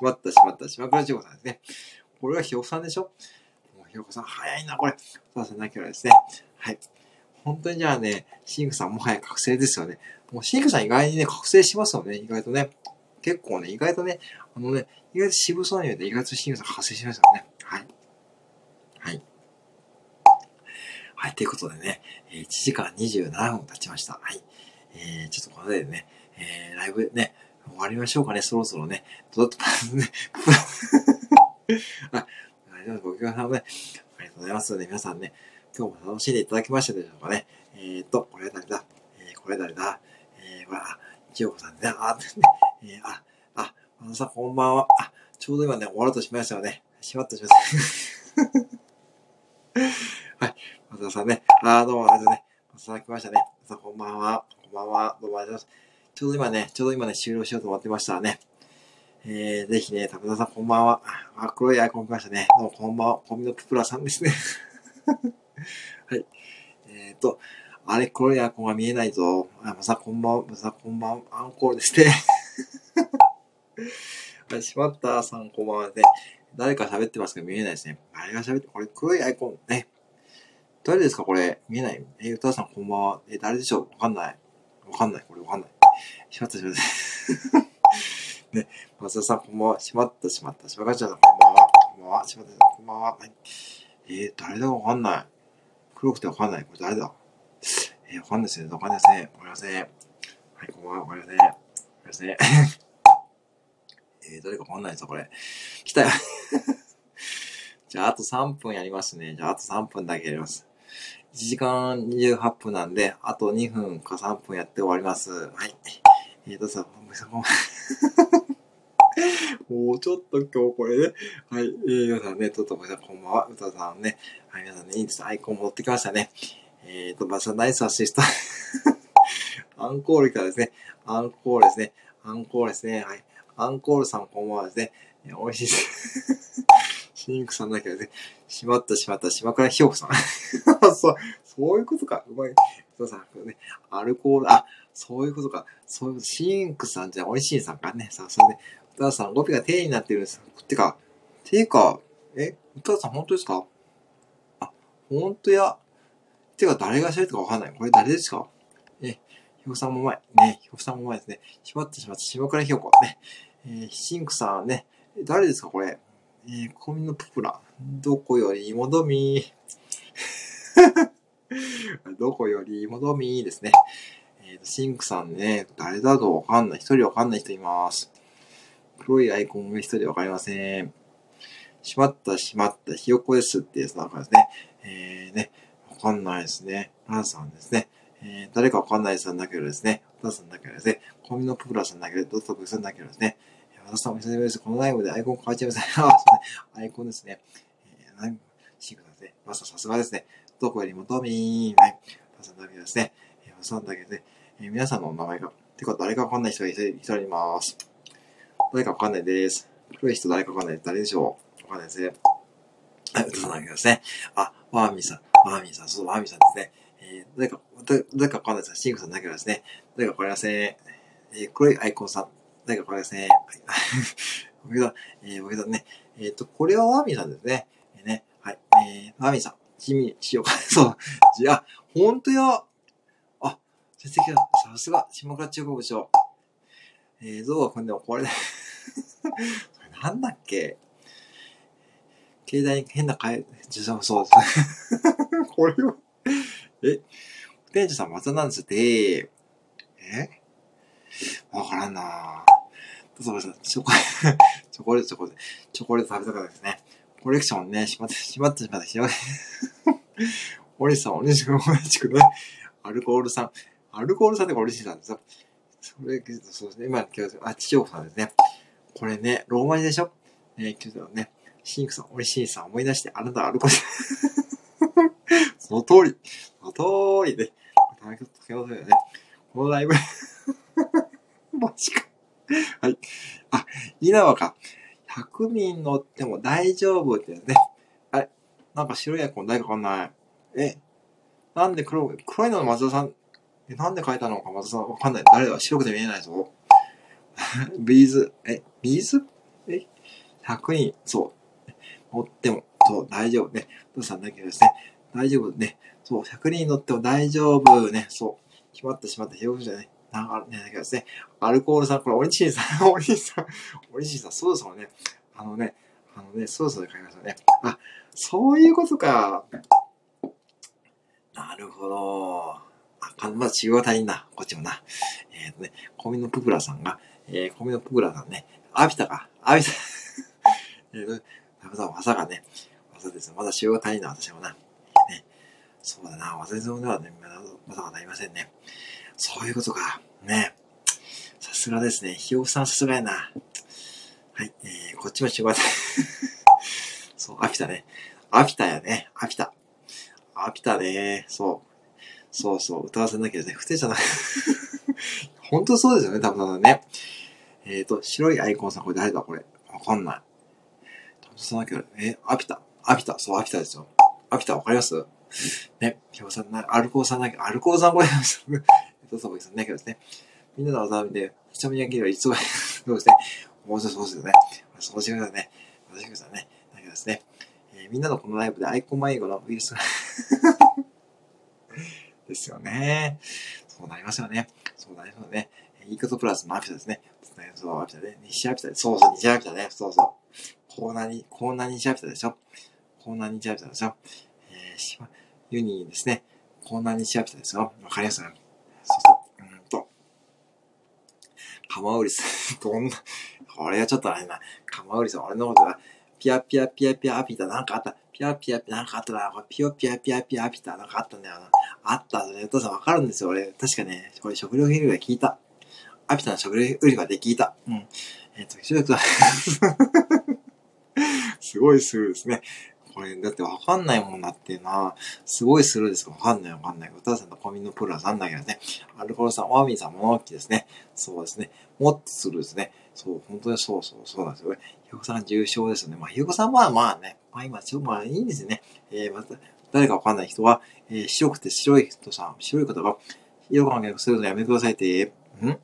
まった、しまった、しまくらちこさんですね。これはひよこさんでしょ？ひよこさん、早いな、これ。そうさんだけはですね。はい。本当にじゃあね、シンクさんもはや覚醒ですよね。もうシンクさん意外にね、覚醒しますよね、意外とね。結構ね、意外とね、あのね、意外と渋そうに言うと意外とシンクさん覚醒しますよね。はい。はい。はい、ということでね、1時間27分経ちました。はい。えー、ちょっとこれでね、えー、ライブね、終わりましょうかね、そろそろね。どっと、ね、[laughs] あ、ありがとうございます。ありがとうございます。ね、皆さんね、今日も楽しんでいただけましたでしょうかね。えーと、これ誰だ？えー、これ誰だ？えー、これ、あ、一応さんね、あ、ね、えー、あ、あ、和田さんこんばんは。あ、ちょうど今ね、終わろうとしましたよね。しまったしまった。[laughs] はい、和田さんね、あー、どうもありがとうね。和田さん来ましたね。和田さんこんばんは。こんばんは。どうもありがとうございます。ちょうど今ね、ちょうど今ね、終了しようと思ってましたね。えー、ぜひね、高田さんこんばんは。あ、黒いアイコン来ましたね。どうもこんばんは。コンビニのププラさんですね。[laughs] はい。えっ、ー、と、あれ、黒いアイコンが見えないぞ。あ、まさこんばんは。まさこんばんは。アンコールですね。[laughs] はい、しまったさんこんばんはね。誰か喋ってますけど見えないですね。誰が喋って、これ黒いアイコンね。誰ですか？これ見えないえ、歌さんこんばんは。え、誰でしょう？わかんない。わかんない。これわかんない。しまったしまった。[laughs] ね、松田さんこんばんは。しまったしまった。しまかちゃんさんこんばんは。こんばんは。しまったこんばんは。はい、えー、誰だかわかんない。黒くてわかんない。これ誰だ？えー、わかんないですね。わかんないですね。わかりません。はい、こんばんは。わかりません。わかりません。えー、誰かわかんないですよ、これ。来たよ。[laughs] じゃあ、あと3分やりますね。じゃあ、あと3分だけやります。1時間28分なんで、あと2分か3分やって終わります。はい。えーとさ、もうちょっと今日これね。はい。えー、皆さんね、ちょっとごめんなさい、こんばんは。歌さんね。はい、皆さんね、いいです。アイコン持ってきましたね。えーと、バシャナイスアシスタ。アンコールからですね。アンコールですね。アンコールですね。はい。アンコールさんこんばんはですね。美味しいです。シンクさんだけどね。しまったしまった、島倉ひよこさん。そう、そういうことか。うまい。そうさ、ね、アルコール、あ、そういうことか。そういう、シンクさんじゃ、美味しいさんかね。さあ、それで、歌さん、語尾が丁寧になってるんです。てか、ていうか、え、歌さん本当ですかあ、本当や。てか、誰が喋るかわかんない。これ誰ですかえ、ひよこさんもうまい。ね、ひよこさんもうまいですね。しまってしまって、島倉ひよこ。ね。えー、シンクさんはね。誰ですかこれ。えー、コミのププラ。どこよりもどみ [laughs] どこよりもどみですね。えっー、シンクさんね、誰だとわかんない。一人わかんない人います。黒いアイコンが一人わかりません。しまったしまったひよこですってやつなんかですね。えー、ね、わかんないですね。ランさんですね。えー、誰かわかんないさんだけどですね。お父さんだけどですね。コミのププラさんだけど、ドットブさんだけどですね。私さんお久しぶりです。このライブでアイコン変わっちゃいません。あ、そうね。アイコンですね。えー、何シンクさんですね。マスターさすがですね。どこよりもトミー。はい。マスターだけですね。えー、マスターだけで、ね、えー、皆さんのお名前が、てか、誰かわかんない人が一人一人います。誰かわかんないです。黒い人誰かわかんない。誰でしょうわかんないですね。はい、歌さんだけですね。あ、ワーミーさん、ワーミーさん、そう、ワーミーさんですね。えー、誰か、誰かわかんないです。シンクさんだけはですね。誰かわかりません。えー、黒いアイコンさん、誰かわかりません。はい。僕だ、えー、僕だね。えっ、と、これはワーミーさんですね。えーね、はい。えー、ワーミーさん、地味にしようか。[laughs] そう。じゃあ、ほんとや。あ、先生だ。さすが、下倉中国部長。えー、像はこれでもこれで、[laughs] それなんだっけ？携帯に変な変え、自動そうですね。[laughs] これは、え、店長さんまたなんですって、え？わからんなぁ。そうそう、チョコ、チョコレート、チョコレート、チョコレート食べたかったですね。コレクションね、しまって、しまってしまって、しまって。おりさん、おりしくん、同じくね、アルコールさん、アルコールさんっておりしさんですよ。それ、そうですね、今、今日、あ、地上さんですね。これね、ローマ字でしょえー、今日ね、シンクさん、おいしさん思い出して、あなたアルコール。その通り。その通りで。大変だよね。このライブ。マジか。[laughs] はい。あ、稲葉か。100人乗っても大丈夫ってね。あれなんか白いアイコン誰かわかんない。えなんで黒、黒いの松田さん、え、なんで書いたのか松田さん？わかんない。誰だ？白くて見えないぞ。[laughs] B'z、え、 B'z？え ?100 人、そう。乗っても、そう、大丈夫ね。どうさんだけどですね。大丈夫ね。そう、100人乗っても大丈夫ね。そう。決まってしまった表情じゃね。なんか、ね、だけどですね。アルコールさん、これ、おにしんさん、おにしんさん、おにしんさん、そろそろね、あのね、あのね、そろそろ買いましたね。あ、そういうことか。なるほど。あ、かまだ違う他人だ。こっちもな。えっ、とね、コミのププラさんが、えー、コミのププラさんね、アビタか？アビタ。[laughs] えーと、ダメだ、技がね、技です。まだ仕様他人だ、私もな。ね。そうだな、忘れそうではね、まだ、まだなりませんね。そういうことか。ね。さすがですね。ひよふさんさすがやな。はい。えー、こっちも仕事。[laughs] そう、アピタね。アピタやね。アピタ。アピタね。そう。そうそう。歌わせなきゃね。不定じゃない。[laughs] 本当そうですよね、多分ね。えっ、ー、と、白いアイコンさん、これ誰だこれ？わかんない。多分そうだけど、えー、アピタ。アピタ。そう、アピタですよ。アピタわかります？ね。ひよさんな、アルコーさんだけ、アルコーさんこれ、と、そうですね。けどですね。みんなの技を見て、ひとみ焼きはいつも、そうですね。もうちょっとそうですよね。そうしてくださいね。そうしてくださいね。だけどですね。えー、みんなのこのライブでアイコン迷子のウイルスが [laughs] ですよね。そうなりますよね。そうなりますよね。言い方プラスのアピタですね。そう、アピタね。西アピタそうそう、西アピタね。そうそう。コーナーに、コーナーに西アピタでしょ。コーナーに西アピタでしょ。えー、しま、ユニーですね。コーナーに西アピタですよ。わかります？かそうそう。うんと。カマウリス。どんな、これはちょっとあれな。カマウリス、俺のことが、ピアピアピアピアアピタなんかあった。ピアピアピアなんかあったな。ピヨピアピアピアアピタなんかあったんだよな。あった。それ、お父さんわかるんですよ。俺、確かね、これ食料売り場聞いた。アピタの食料売り場で聞いた。うん。えっ、ー、と、ひどくすごいスルーですね。これ、だってわかんないもんだってな。すごいスルーですわかんないわかんない。お父さんとコミのプラスなんだけどね。アルコールさん、ワーミーさん、物置ですね。そうですね。もっとスルーですね。そう、本当にそうそう、そうなんですよね。ひよこさん重症ですよね。まあ、ひよこさんはまあね、まあ今、ちょ、まあいいんですよね。えー、また、誰かわかんない人は、えー、白くて白い人さん、白い方が、色関係なくするのやめてくださいって、ん？わか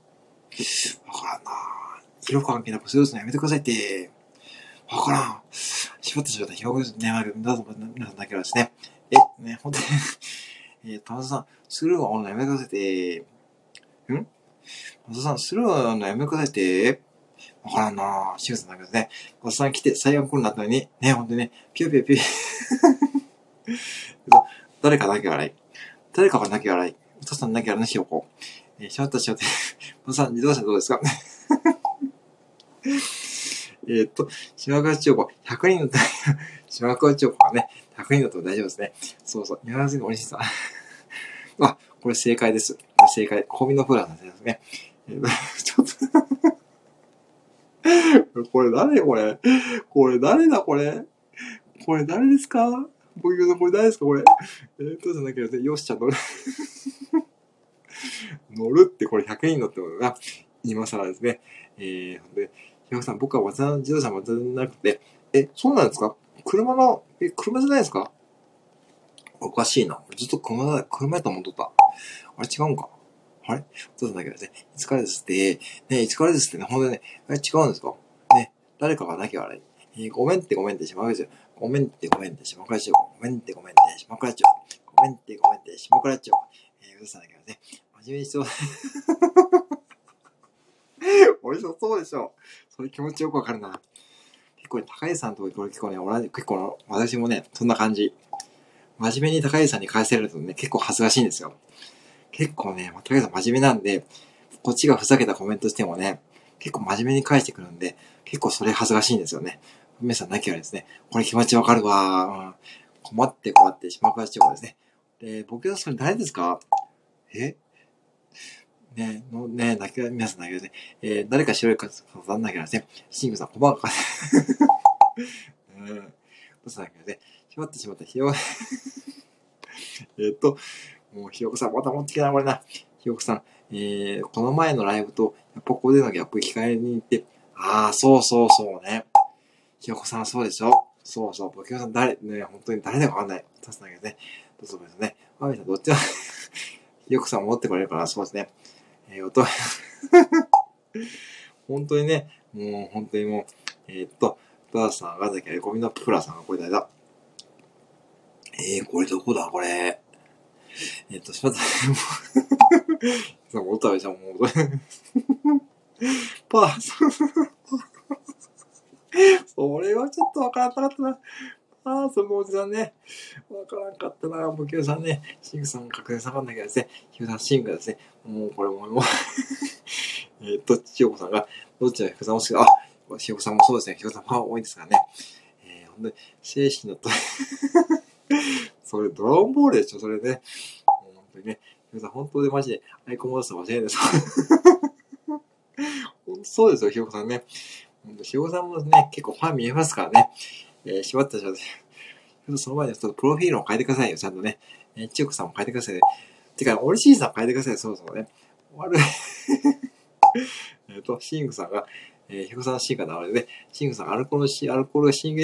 らんな色関係なくするのやめてくださいって、わからん。しまってしまった。ひよこですね。皆さん、皆さんだけはですね。え、ね、ほんとに [laughs] えー、玉田さん、スルーをのやめてくださいって、ん？玉田さん、スルーのやめてくださいって、わからんなぁ。シグさんだけどね。おっさん来て最悪コロナだったのに、ね、ほんとにね、ピヨピヨピヨ。[laughs] 誰かだけ笑い。誰かがだけ笑い。お父さんだけ笑いのひよこ。えー、しまったしまって。[laughs] お父さん、自動車どうですか？えっと、島川千代子、100人の、島川千代子がね、100人だと大丈夫ですね。そうそう。山田のおいしさ。[laughs] あ、これ正解です。正解。コミのプランですね。えー、[laughs] ちょっと [laughs] これ誰これ？これ誰だこれ？これ誰ですか？僕のこれ誰ですか？これ？えー、どうぞだけどね、よしちゃんの。乗るってこれ100円乗ってことが、今更ですね。えー、ほんで、ひろさん、僕は渡辺自動車もじゃなくて、え、そうなんですか？車の、え、車じゃないですか？おかしいな。ずっと車だ、車やと思っとった。あれ違うんか？あれ？そうなんだけどね、いつからですって、ね、いつからですってね、ほんとね、あれ違うんですか？ね、誰かがなきゃあれ。えーごめんってごめんってしまくらちゃう。ごめんってごめんってしまくらちゃう。ごめんってごめんってしまくらちゃう。ごめんってごめんってしまくらちゃう。えー、うるさんだけどね、真面目にしてほ [laughs] しい。俺そそうでしょ。それ気持ちよくわかるな。結構、高橋さんとこれ結構ね、同じ、結構私もね、そんな感じ。真面目に高橋さんに返せるとね、結構恥ずかしいんですよ。結構ね、高橋さん真面目なんで、こっちがふざけたコメントしてもね、結構真面目に返してくるんで、結構それ恥ずかしいんですよね。皆さんなきゃですね、これ気持ちわかるわ、うん困って困って島倉千代子ですね。で、僕はそれ誰ですか？え？ねの、ね泣き、皆さん泣きでね。えー、誰か白い方なんだけどね。シングさん、こばか。うん。どうしたんだけどね。しまってしまった。ひよ、[laughs] えっと、もうひよこさん、また持ってきな、これな。ひよこさん、えー、この前のライブと、やっぱここでのギャップ聞かれに行って、ああ、そうそうそうね。ひよこさん、そうでしょそうそう。僕さん、誰、ね、本当に誰だかわかんない。さすがですね。どうぞですね。あみさん、どっちは [laughs] ひよこさん持ってこれるから、そうですね。えー、音、[laughs] 本当にね、もう本当にもう、えーっと、ダースさん、赤崎あれゴミのプラさんがこれ誰だえー、これどこだこれ。えーっと、しまった。もう、音はじゃん、もう、パー、それはちょっとわからなかったな。ああ、そのおじさんね。わからんかったな。もう、キュさんね。シングさん確認さかんないけどですね。キュさん、シングですね。もう、これも、もう [laughs] えっと、千代子さんが、どっちがひこさんもしか、あ、ひこさんもそうですね。ひこさんファン多いですからね。えー、ほんで、精神のと、[laughs] それ、ドラゴンボールでしょ、それね。もう本当にね。ひこさん、本当でマジで、アイコン戻すの間違いないです。[laughs] 本当そうですよ、ひよこさんね。ほんとひよこさんもね、結構ファン見えますからね。えー、しまったしまった。ちょっとその前にちょっとプロフィールを変えてくださいよ、ちゃんとね。えー、千代子さんも変えてくださいね。てか、オリシーさん変えてください、そろそろね。悪い。[laughs] えっと、シングさんが、えー、ひよこさんシンが流れて、シングさんアルコールし、アルコールがシング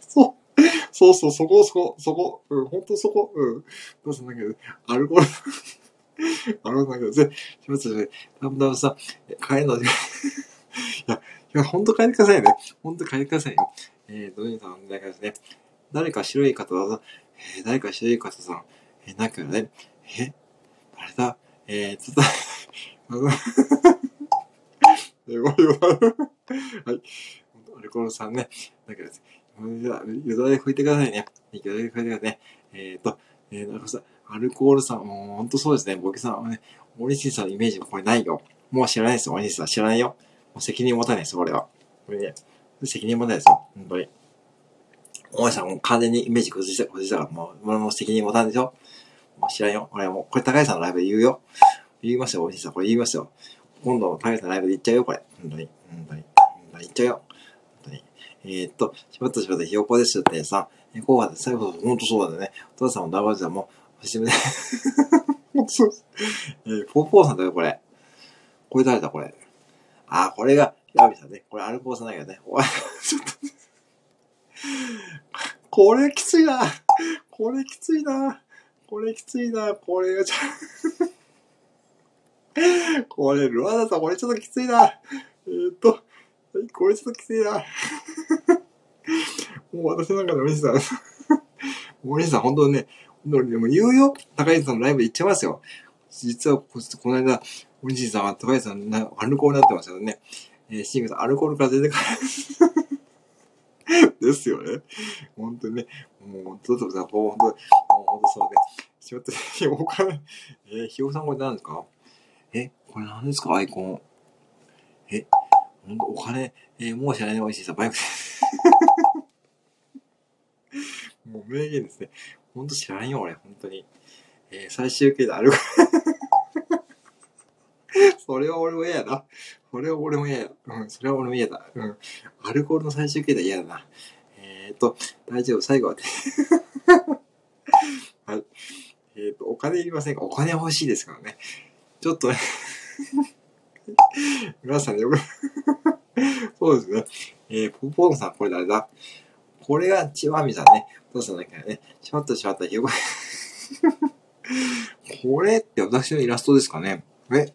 そう。そうそう、そこ、そこ、そこ、うん、ほんとそこ、うん。どうすんだけど、アルコール、あるんだけど、ぜ、しまったしまった。だんだんさ、帰るの、[laughs] いや、いや、ほんと帰ってくださいね。ほんと帰ってくださいよ。えー、ドニーさん、だからですね。誰か白い方だぞ。えー、誰か白い方さん。え、なんかね、え？誰だ？えー、ちょっと、[laughs] あの、えー、ごめんごめんはい。アルコールさんね。だかですね。よだれ拭いてくださいね。よだれ拭いてくださいね。えーと、えー、なんかさ、アルコールさん、もうほんとそうですね。ボケさんはね、オリシンさんのイメージこれないよ。もう知らないですよ、オリシンさん。知らないよ。もう責任持たないですよ、これは。これね、責任持たないですよ。本当に。大井さんもう完全にイメージ崩した、崩したから、もう、もう責任持たないでしょ。知らんよ。これもう、これ高橋さんのライブで言うよ。言いますよ、オリシンさん。これ言いますよ。今度、高橋さんのライブで言っちゃうよ、これ。本当に。本当に。本当に言っちゃうよ。本当に。えー、っと、しばったしばったひよこですってさ、え、こうは最後、ほんとそうだね。お父さんもダバジさんも、節目で。[laughs] そうです。えー、ポーポーさんだよ、これ。これ誰だ、これ？あ、これが、ヤビさんね。これアルコーさんだけどね。おい、ちょっと。これきついな。これきついな。これきついな。これがちょ、これ、ルアナさん、これちょっときついな。えー、っと、これちょっときついな。もう私の中でお兄さん、お兄さん本当にね、本当にでも言うよ。高市さんのライブで言っちゃいますよ。実はこ、この間、お兄さんは高市さんなアルコールになってましたよね。えー、シングさん、アルコールから出てから。ですよね。本当にね。もう、どうぞ、もう本当に、もう本当そうね。しまって、ひよかえー、ひよさんこれ何ですか？え、これ何ですか？アイコン。え、ほんと、お金、えー、もう知らないおいしいさ、バイク。[laughs] もう名言ですね。ほんと知らんよ、俺、本当に。えー、最終形である。[laughs] それは俺も嫌やな。それは俺も嫌や。うん、それは俺も嫌だ。うん。アルコールの最終形で嫌だな。えーと、大丈夫、最後はね。[laughs] はい。えっ、と、お金いりませんか？お金欲しいですからね。ちょっとね、[laughs] 皆さん、よく [laughs] そうですね。えー、ポポンさん、これ誰だ？これがチワミさんね。どうしたんだっけね。しまったしまった、ひよこ。これって私のイラストですかね？え？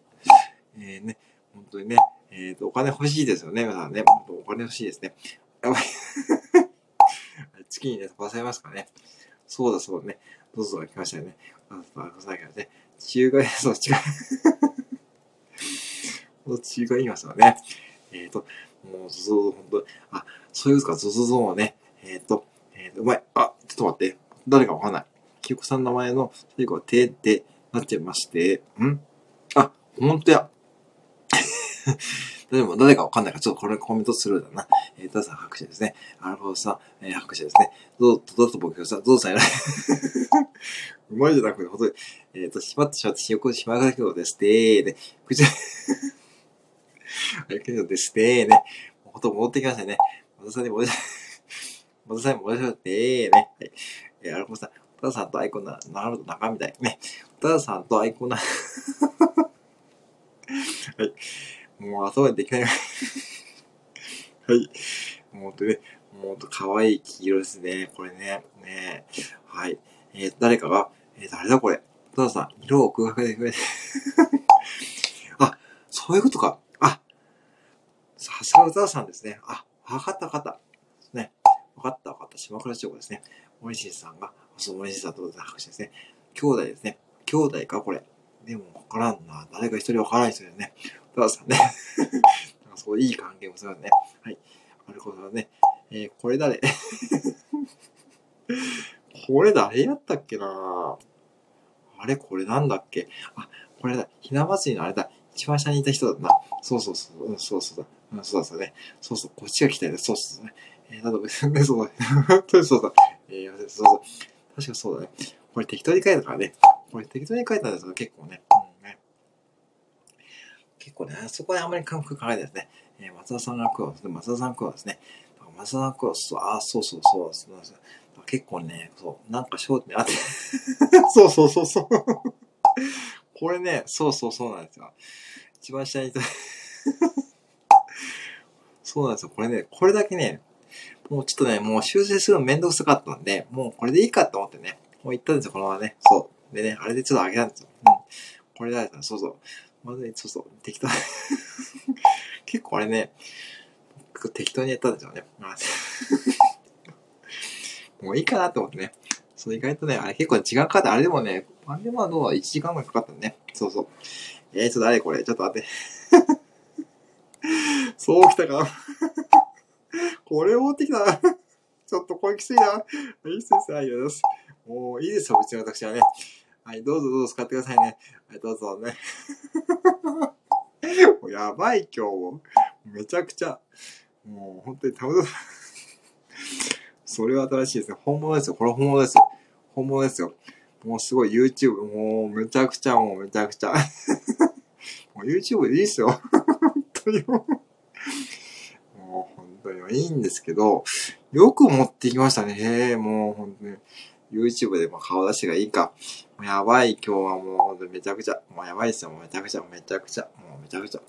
えー、ね、本当にね、えっ、ー、と、お金欲しいですよね、皆さんね。お金欲しいですね。やばい。月にね、飛ばされますかね。そうだそうだね。どうぞ来ましたよね。あ、そうだけどね。中外、[laughs] そう、違う。そっちが言いますよね。えっ、ー、と、もう、ゾゾゾ、ほんと、あ、そういうか、ゾゾゾはね、えっ、ー、と、えっ、ー、と、うまい。あ、ちょっと待って。誰かわかんない。キヨコさんの名前の最後は手でなっちゃいまして、ん？あ、ほんとや。でも誰かわかんないから、ちょっとこれコメントするだな。えー、ダさん拍手ですね。アルファさん、えー、拍手ですね。どう、どうと僕さん、どうさんやらうまいじゃなくて、ほんとに、えっ、ー、と、しまってしまって、しよこしまがきょうですねーね。口、[laughs] あれけどですねーね。ほんと戻ってきましたね。またさんに戻し、またさんに戻しまってーね。はい。えー、アルファさん、たださんとアイコンな、なると仲みたい。ね。たださんとアイコンな、[laughs] はい。もう遊べできない。はい。もうとね、もうと可愛い黄色ですね。これね。ねはい。えー、誰かが、えー、誰だこれ。たださん、色を空白でくれて。[laughs] あ、そういうことか。あ、さすが歌さんですね。あ、わかったわかった。ね。わかったわかった。島倉千代子ですね。森進さんが、そう、森進さんと拍手ですね。兄弟ですね。兄弟か、これ。でも、わからんな。誰か一人わからないですよね。たさんね。[laughs] そういい関係もするね。はい。あるほどね。えー、これ誰？[laughs] これ誰やったっけな？あれこれなんだっけ？あ、これだ。ひな祭りのあれだ。一番下にいた人だな。そうそうそう。うん、そうそうだ。うん、そうだそうね。そうそう。こっちが来たよね。そうそうね。えー、なんだ別にね、そうだ。[laughs] 本当にそうだ。えー、そうそう。確かそうだね。これ適当に書いたからね。これ適当に書いたんですよ、結構ね。結構ね、そこであんまり感覚考えないですね。えー、松田さんが食うですね。松田さん食うですね。松田さん食うあ、そうそうそうそう。結構ね、そう、なんか焦点あって。[laughs] そうそうそうそう。これね、そうそうそうなんですよ。一番下にいたそうなんですよ。これね、これだけね、もうちょっとね、もう修正するのめんどくさかったんで、もうこれでいいかと思ってね、もう言ったんですよ、このままね。そう。でね、あれでちょっと上げたんですよ。うん。これだったそうそう。まずね、そうそう、適当。[laughs] 結構あれね、適当にやったんですよね。[laughs] もういいかなと思ってね。そう、意外とね、あれ結構時間かかって、あれでもね、あれでもどう ?1 時間ぐらいかかったね。そうそう。えー、ちょっとあれこれ、ちょっと待って。[laughs] そう来たか。これを持ってきた。ちょっとこれきついな。いいっすね。ありがとうございます。もういいですよ、うちの私はね。はい、どうぞどうぞ使ってくださいね。はい、どうぞね。[laughs] もうやばい、今日も。めちゃくちゃ。もう本当にたまたま。[laughs] それは新しいですね。本物ですよ。これ本物ですよ。本物ですよ。もうすごい YouTube、もうめちゃくちゃ、もうめちゃくちゃ。[laughs] もう YouTube でいいっすよ。本当にもう。もう本当にいいんですけど、よく持ってきましたね。へえ、もう本当に。YouTube でも顔出しがいいか。もうやばい、今日はもうめちゃくちゃ。もうやばいっすよ、もうめちゃくちゃ、めちゃくちゃ。もうめちゃくちゃ。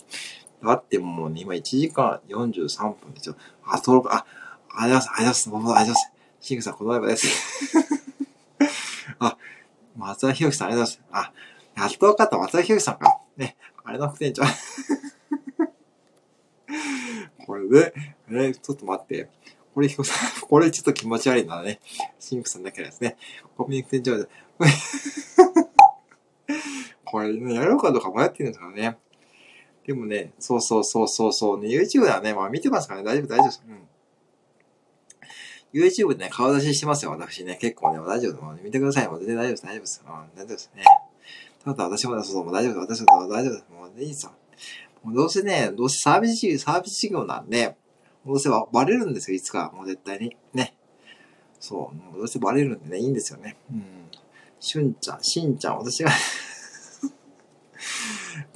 だってもう、ね、今1時間43分ですよ。あ、登録、あ、ありがとうございます。ありがとうございます。ありがとうございます。シングさん、このライブです。あ、松田博さん、ありがとうございます。あ、やっと分かった。松田博さんか。ね、あれの副店長。これで、えちょっと待って。これ、[laughs] これちょっと気持ち悪いなね。シンクさんだけですね。コミュニティ上で。[laughs] これね、やろうかどうか迷ってるんですからね。でもね、そうそうそうそうそうね、YouTube はね、まあ見てますからね、大丈夫大丈夫です。うん。YouTube でね、顔出ししてますよ、私ね。結構ね、大丈夫です。見てください。もう全然大丈夫です。大丈夫です。うん、大丈夫ですね。ただ私もね、そうそう、もう大丈夫です。私も大丈夫です。もうねいいですよ。もうどうせね、どうせサービスサービス事業なんで、どうせはバレるんですよ、いつか。もう絶対に。ね。そう。どうせバレるんでね、いいんですよね。うん。しゅんちゃん、しんちゃん、私が [laughs]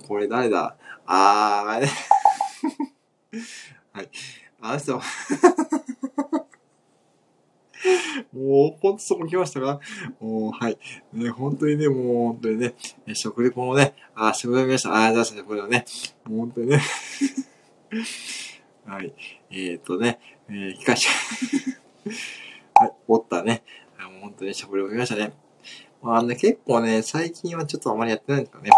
これ誰だ？あー、あ [laughs] れはい。あの人 [laughs] もう、ほんとそこ来ましたか？もう、はい。ね、本当にね、もう、本当にね、食レポもね、あ、食レポ見ました。あ、出した、これをね。もう本当にね。はい。えー、っとね、えー、機械車。[laughs] はい、おったね。もう本当に食レポ見ましたね。まあね、結構ね、最近はちょっとあまりやってないんですかね。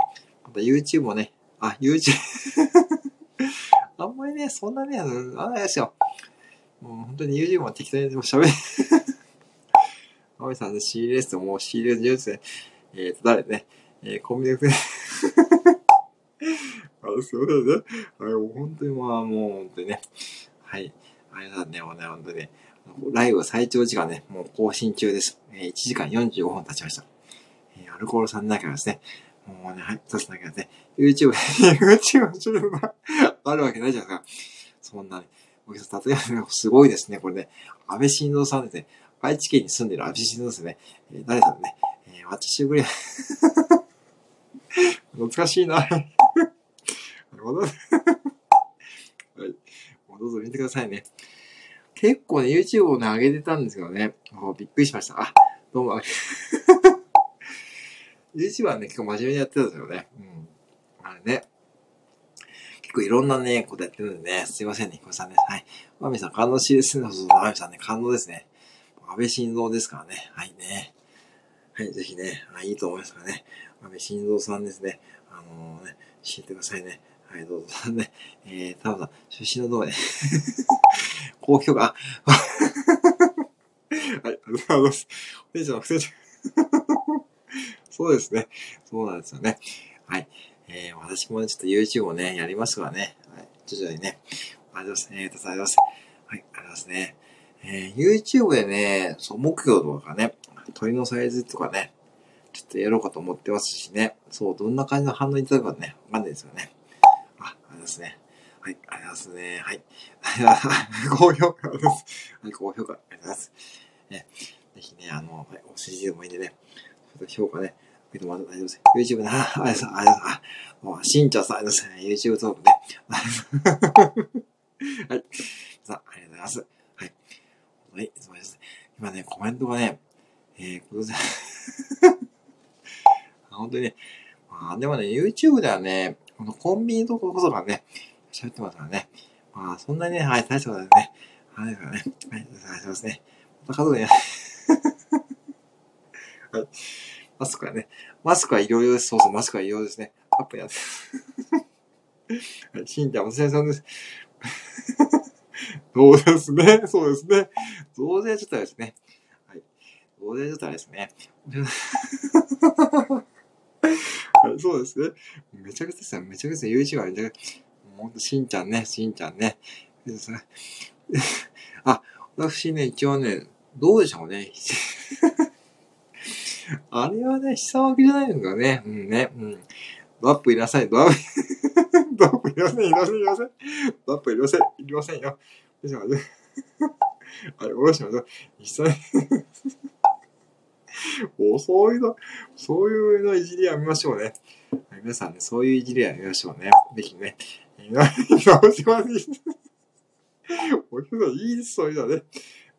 また YouTube もね、あ、YouTube [laughs] あんまりね、そんなね、あの、あれですよ。もう本当に YouTube も適当に喋る。[laughs] マミさんで CLS ともう CLS 上手で、えっ、ー、と、誰ね、えー、コンビニで、あ、そうだね。はい、もう本当にまあ、もう本当にね。はい。あれだね、もうね、本当にね。ライブ最長時間ね、もう更新中です。えー、1時間45分経ちました。えー、アルコールさんだけはですね、もうね、はい、さすだけはね、YouTube、[laughs] YouTube ちょっとあるわけないじゃないですか。そんなね、お客さん、例えば、すごいですね、これね。安倍晋三さんですね。愛知県に住んでる安倍晋三ですね。えー、誰だろうね。えー、私ぐらい [laughs] 懐かしいな。[laughs] はい。もうどうぞ見てくださいね。結構ね、YouTube をね、上げてたんですけどね。びっくりしました。あ、どうも。[laughs] YouTube はね、結構真面目にやってたんですよね。うん。あれね。結構いろんなね、ことやってるんでね、すいませんね、ひこさんね。はい。まみさん、感動しですね。そうそう、まみさんね、感動ですね。安倍晋三ですからね。はいね。はい、ぜひね、あいいと思いますからね。安倍晋三さんですね。あのー、ね、知ってくださいね。はい、どうぞ。[laughs] ね、えー、たぶん、出身のどうね。高評価、あ、[laughs] はい、ありがとうございます。お姉ちゃん、不 [laughs] 正そうですね。そうなんですよね。はい。えー、私もね、ちょっと YouTube をね、やりますからね。はい。徐々にね。ありがとうございます。ありがとうございます。はい、ありがとうございますね。えー、YouTube でね、そう、目標とかね、鳥のサイズとかね、ちょっとやろうかと思ってますしね。そう、どんな感じの反応いただくかね、わかんないですよね。あ、ありがとうございますね。はい、ありがとうございますね。はい。[laughs] 高評価です。はい、高評価、ありがとうございます。ね、ぜひね、あの、はい、お尻でもいいんでね、評価ね、見てもらって大丈夫です。YouTube な、あ、ありがとうございます。あ、もう、しんちゃんさん、ありがとうございます。YouTube トークね。[laughs] はい。さあ、ありがとうございます。はい。はい、すみません。今ね、コメントがね、えー、これで [laughs] 本当にね、まあ、でもね、YouTube ではね、このコンビニとここそがね、喋ってますからね。まあ、そんなにね、はい、大したことないね。はい、ですからね。はい、お願いしますね。また家族に、[laughs] はい。マスクはね、マスクは医療用です。そうそう、マスクは医療ですね。アップやって。はい、しんちゃん、お疲れ様です。[laughs] そうですね？そうですね。増税ちょっとですね。はい。増税ちょっとですね。はい、そうですね。めちゃくちゃですよ。めちゃくちゃ YouTuber めちゃくちゃ。ほんと、しんちゃんね、しんちゃんね。[laughs] あ、私ね、一応ね、どうでしょうね。[laughs] あれはね、下分けじゃないのかね。うんね。うん。ドアップいらっしゃい。ドアップ、[laughs] ドアップいりません。いりません。いりません。ドアップいりません。いりませんよ。よしましあれ、おろしましょう。実際 [laughs] もうそういうの、そういうのいじりやめましょうね。皆さんね、そういういじりやめましょうね。ぜひね。今、今、しましおひさん、いいです、そういうのね。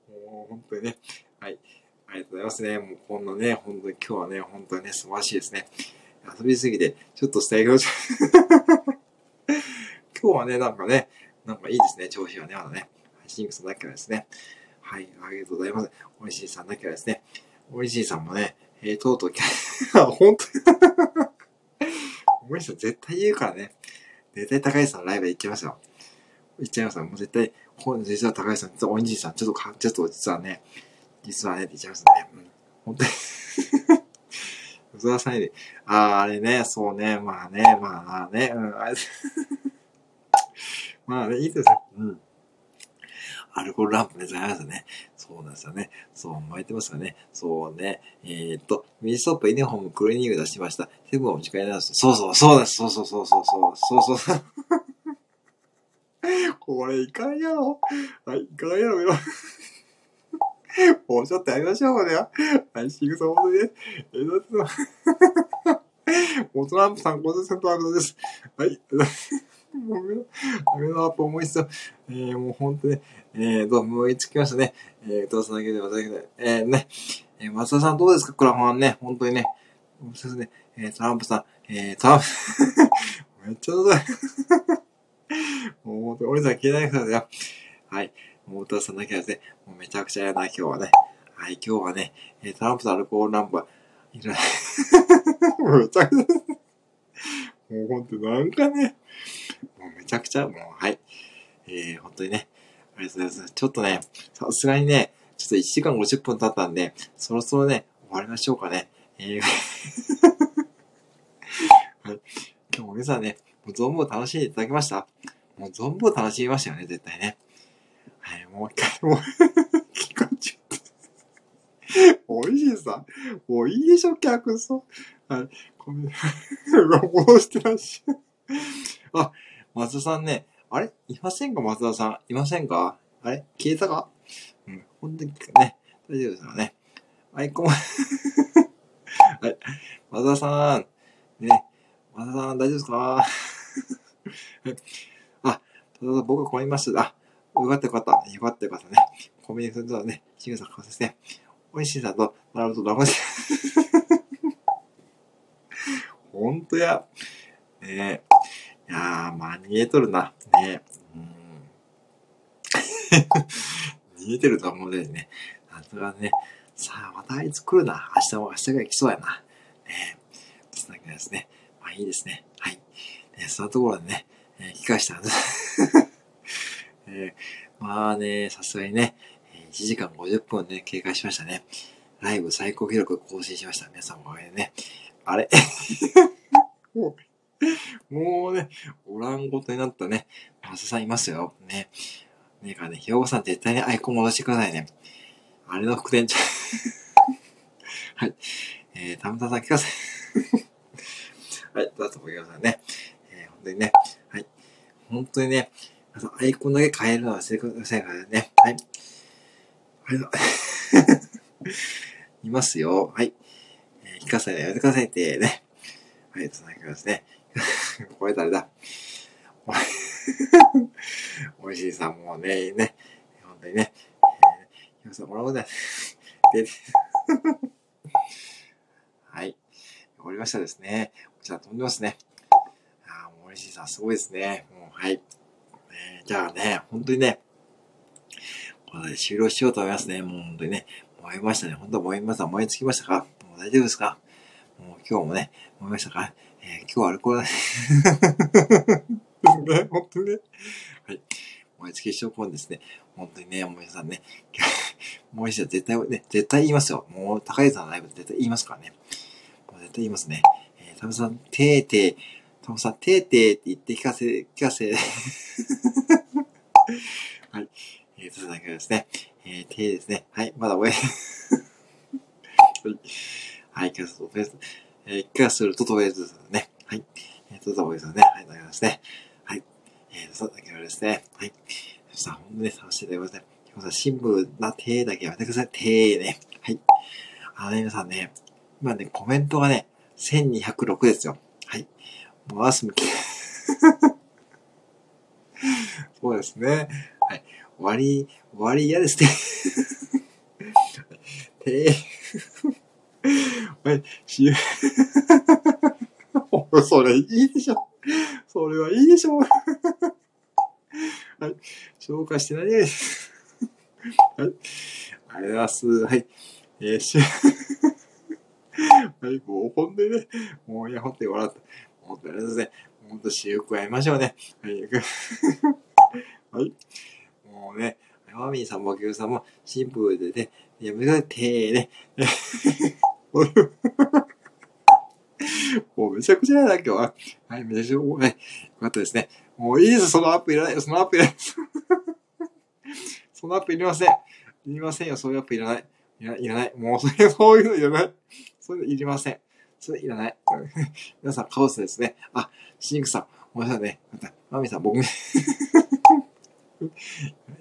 もう、本当にね。はい。ありがとうございますね。もう、こんなね、本当に今日はね、本当にね、素晴らしいですね。遊びすぎて、ちょっと伝えが [laughs] 今日はね、なんかね、なんかいいですね、調子はね、まだね。シンクさんだけはですね。はい、ありがとうございます。おいしいさんだけはですね。おいしいさんもね、えー、とうとう、あ、[laughs] 本当においしいさん絶対言うからね。絶対高橋さんライブ行きますよ。行っちゃいますよ。もう絶対、ほん実は高橋さん、実はおいしいさん、ちょっとか、ちょっと実はね、実はね、って言っちゃいますね。うん。本当に嘘はさないで。ああ、あれね、そうね、まあね、まあね、うん、あれ [laughs] まあね、いいですよ。うん。アルコールランプね、ざいますね。そうなんですよね。そう、巻いてますよね。そうね。えー、っと、ミニストップユニフォームクリーニング出しました。セブンを持ち帰りなす。そうそう、そうです。そうそうそうそうそう。そうそう。[laughs] これいかんやろ。はい、いかんやろよ。[laughs] もうちょっとやりましょう、これは。はい、シグソモです、えー、だってモトランプさん50%アウトです。はい。もう、雨のアップ重いっすよ。えー、もう本当に、えー、どうも追いつきましたね。えー、どうぞだけで私だけで、えー、ね、えー、松田さんどうですか？クラファンね、本当にね。そうですね、えー、トランプさん、えー、トランプ、[laughs] めっちゃうざい。もう本当に、俺さん消えないでくだよ。はい。もう、トラさんだけはですね、もうめちゃくちゃやな、今日はね。はい、今日はね、えー、トランプとアルコールランプはいらない。[laughs] めちゃくちゃ、もうほんとなんかね、もうめちゃくちゃ、もうはい。えー、本当にね、ありがとうございます。ちょっとね、さすがにね、ちょっと1時間50分経ったんで、そろそろね、終わりましょうかね。えーはい、[laughs] 今日も皆さんね、もう存分楽しんでいただきました？もう存分楽しみましたよね、絶対ね。はい、もう一回、もう [laughs] 聞かちゃった。美味しいさ。もういいでしょ、客さん。はい、ごめん。[laughs] 戻してらっしゃい。あ、松田さんね、あれ？いませんか松田さん？いませんか？あれ？消えたか？うん、ほんとにね、大丈夫ですよね。アイコンはい。松田さん。ね。松田さん、大丈夫ですか？[laughs] あ、ただ僕が困ります。あ、よかったよかった。よかったよかったね。コンビニするとね、しぐさかですね。美味しいさと、なるほど、ダメです？ほんとや。ねえ。いやー、まあ、逃げとるな。ね。うん。[laughs] 逃げてると思うでね。なんとかね。さあ、またあいつ来るな。明日も、明日が来そうやな。ねえ。つなげですね。まあいいですね。はい。ね、そんなところでね、えー、聞かしたんです。[laughs] えー、まあね、さすがにね、1時間50分ね、経過しましたね。ライブ最高記録更新しました。皆さんおかげでね。あれ、[laughs] [laughs] もうね、おらんことになったね、マスさんいますよ。ね。ねえかね、ひよこさん絶対にアイコン戻してくださいね。あれの副店長はい。えー、たむたさん聞かせ [laughs] はい、どうぞごきくださいね。えー、本当にね、はい。本当にね、アイコンだけ変えるのは忘れてくださいからね。はい。はい。[laughs] いますよ。はい。えー、聞かせないやめてくださいってね。はい、続きますね。これ誰だ？[laughs] おいしいさんもね、ね、本当にね、えー、さんもらうね。で、[laughs] はい。終わりましたですね。こちら飛んでますね。ああ、もうおいしいさんすごいですね。もう、はい。え、じゃあね、本当にね、これで終了しようと思いますね。もう本当にね、燃えましたね。本当燃えました。燃え尽きましたか？もう大丈夫ですか？もう今日もね、思いましたか？えー、今日はアルコールですね。本当にね。はい。燃え尽き証拠ですね。本当にね、皆さんね、もう一度絶対ね、絶対言いますよ。もう高井さんのライブ絶対言いますからね。もう絶対言いますね。えー、タムさん、てーてー、タムさん、てーてーって言って聞かせ、聞かせ。[laughs] はい。えー、と、そだけですね。えー、てーですね。はい。まだ終え。[laughs] はい。聞かせと、とりあえず。えー、聞かせると、とりあえずですね。はい。えー、と、とりあえずね。はい。大丈夫ですね。はい。えー、そうだけですね。はい。そしたら、ほんとね、楽しんでください。今日さ、シンプルなてーだけやめてください。てーね。はい。あのね、皆さんね、今ね、コメントがね、1206ですよ。はい。もう、アース向き。そうですね。はい。終わり、終わり嫌ですね。てー。はい、し、[laughs] それいいでしょ。それはいいでしょ。はい。紹介してないです。はい。ありがとうございます。はい。えー、し、[laughs] はい、もうほんでね、もういや、ほんと笑った。本当にありがとうございますね。ほんと私服会いましょうね。はい。[laughs] はい。もうね、マミーさんもバケルさんもシンプルでね、やめてください。てーね。[laughs] もうめちゃくちゃやな、今日は。はい、めちゃくちゃ、はい、よかったですね。もういいです、そのアップいらないよ、そのアップいらない。そのアップ [laughs] いりません。いりませんよ、そういうアップいらない。いらいらない。もうそれ、そういうのいらない。そういうのいりません。それいらない。[laughs] 皆さん、カオスですね。あ、シンクさん、ごめんなさいね。また、マミさん、僕ね。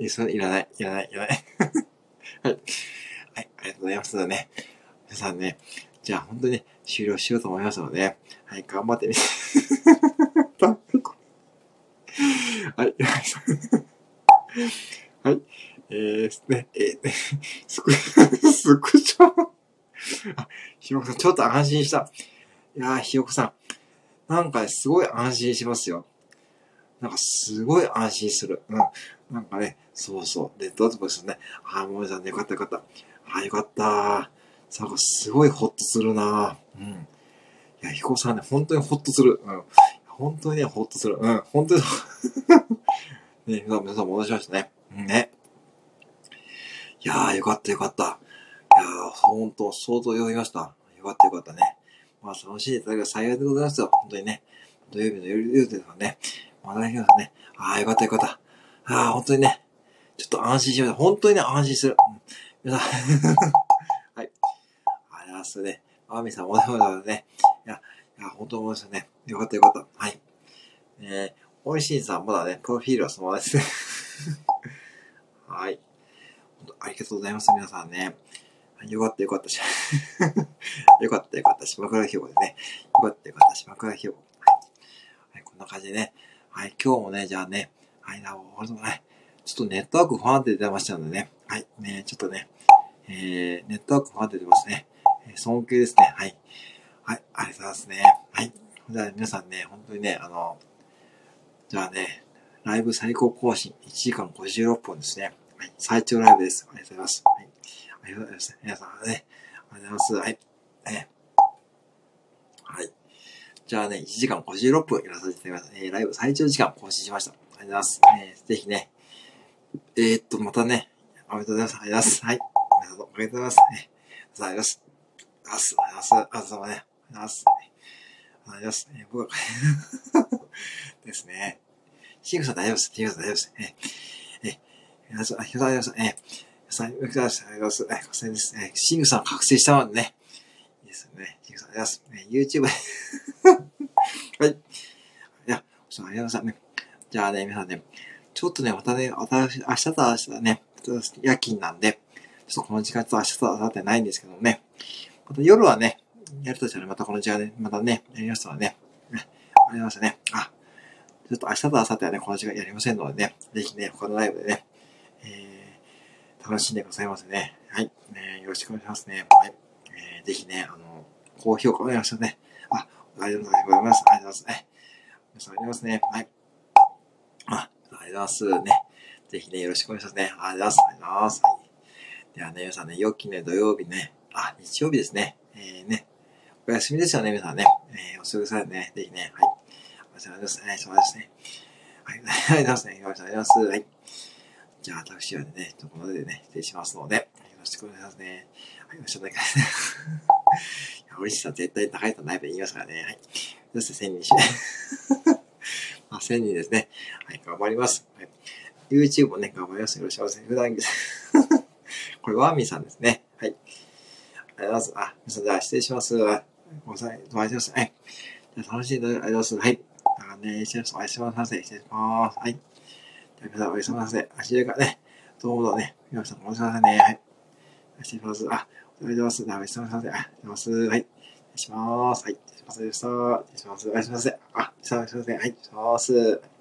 それいらない。いらない。いらない。はい。はい、ありがとうございます。ね。皆さんね、じゃあ本当に、終了しようと思いますので、はい、頑張ってみて。[laughs] はい。はい。えーですね、えー、スク、スクショあ、ひよこさん、ちょっと安心した。いやー、ひよこさん。なんか、すごい安心しますよ。なんかすごい安心する。うん。なんかね、そうそう。で、どうぞですね。あ、もえさんね、よかったよかった。あー、よかったなんかすごいホッとするなうん。いや、ひこさんね、本当にホッとする。うん。本当にね、ホッとする。うん。本当に。[laughs] ね、皆さん、皆さん戻しましたね。うんね。いやー、よかったよかった。いやー、本当、相当読みました。よかったよかったね。まあ、楽しんでいただけば幸いでございますよ。本当にね。土曜日の夜夜ですからね。まだきますね。ああ、よかったよかった。ああ、本当にね。ちょっと安心しました。本当にね、安心する。うん皆さん。ますね。あみさん、おはようございますね。いや、いや、本当思いましたね。よかったよかった。はい。えー、おいしいさん、まだね、プロフィールはそのままですね。[laughs] はい。本当ありがとうございます、皆さんね。よかったよかったし。[laughs] よかったよかった、島倉ひよこですね。よかったよかった、島倉ひよこ。はい。はい、こんな感じでね。はい、今日もね、じゃあね、はい、なるほどね。ちょっとネットワーク不安定出ましたのでね。はい、ね、ちょっとね、えー、ネットワーク不安定出ますね。尊敬ですね。はい。はい、ありがとうございますね。はい。じゃあ皆さんね、本当にね、あの、じゃあね、ライブ最高更新1時間56分ですね。はい、最長ライブです。ありがとうございます。はい。ありがとうございます。皆さんね、ありがとうございます。はい。ね。はい。じゃあね、1時間56分やらせていただきます。えー、ライブ最長時間更新しました。ありがとうございます。えー、ぜひね、えー、っと、またね、おめでとうございます。ありがとうございます。はい。皆さんおめでとうございます。ありがとうございます。ありがとうございます。ありがとうございます。ありがとうございます。ありがとうございます。え、僕は、[laughs] ですね。シングさん大丈夫です。シングさん大丈夫です。えー、えー、皆さん、ありがとうございます。え、さん、ありがとうございます。ありがとうございます。えー、覚醒です。え、シングさん覚醒したのでね。いいですよね。シングさんありがとうございます。え、YouTube [laughs] はい。いや、ちょっとありがとうございます。じゃあね、皆さんね、ちょっとね、またね、私、明日と明日ね、ちょっと夜勤なんで、ちょっとこの時間と明日と明後日ないんですけどもね、また夜はね、やるとしたらまたこの時間で、またね、やりますのでね、ありましたね。あ、ちょっと明日と明後日はね、この時間やりませんのでね、ぜひね、他のライブでね、えー、楽しんでくださいませね。はい。ね、よろしくお願いしますね。はい。えー、ぜひね、あの、高評価お願いしますね。あ、ありがとうございます。ありがとうございますね。皆さんありがとうございますね。はい。あ、ありがとうございますね。ぜひね、よろしくお願いしますね。ありがとうございます。ありがとうございます。はい。ではね、皆さんね、良きね、土曜日ね、あ、日曜日ですね。えー、ね、お休みですよね、皆さんね。えー、お過ごしくださいね。ぜひね、はい。お世話になります。はい、そうですね。はい、ありがとうございますね。よろしくお願います。はい。じゃあ、私はね、ちょっとこのでね、失礼しますので、よろしくお願いしますね。はい、よろしくお願いします。[laughs] いや、美味しさ絶対高いとないと言いますからね。はい。そして1000人しない。[laughs] まあ、1000人ですね。はい、頑張ります。はい。YouTube もね、頑張ります。よろしくお願いします。普段 [laughs] これ、ワーミーさんですね。はい。ありがとうございます。あ、皆さん、じゃあ、失礼します。ごめんなさい。お会いします。はい。じゃあ、楽しんでいありがとうございます。はい。あね、失礼します。お会いします。失礼します。はい。じゃあ、皆さん、お会いします。あ、しれからね、どうもどうね、皆さん、お会いしますね。はい。失礼します。あ、おはようございます。お会いします。あ、失礼します。はい。失礼します。はい。失礼します。失礼します。お会いします。あ、失礼します。はい。失礼します。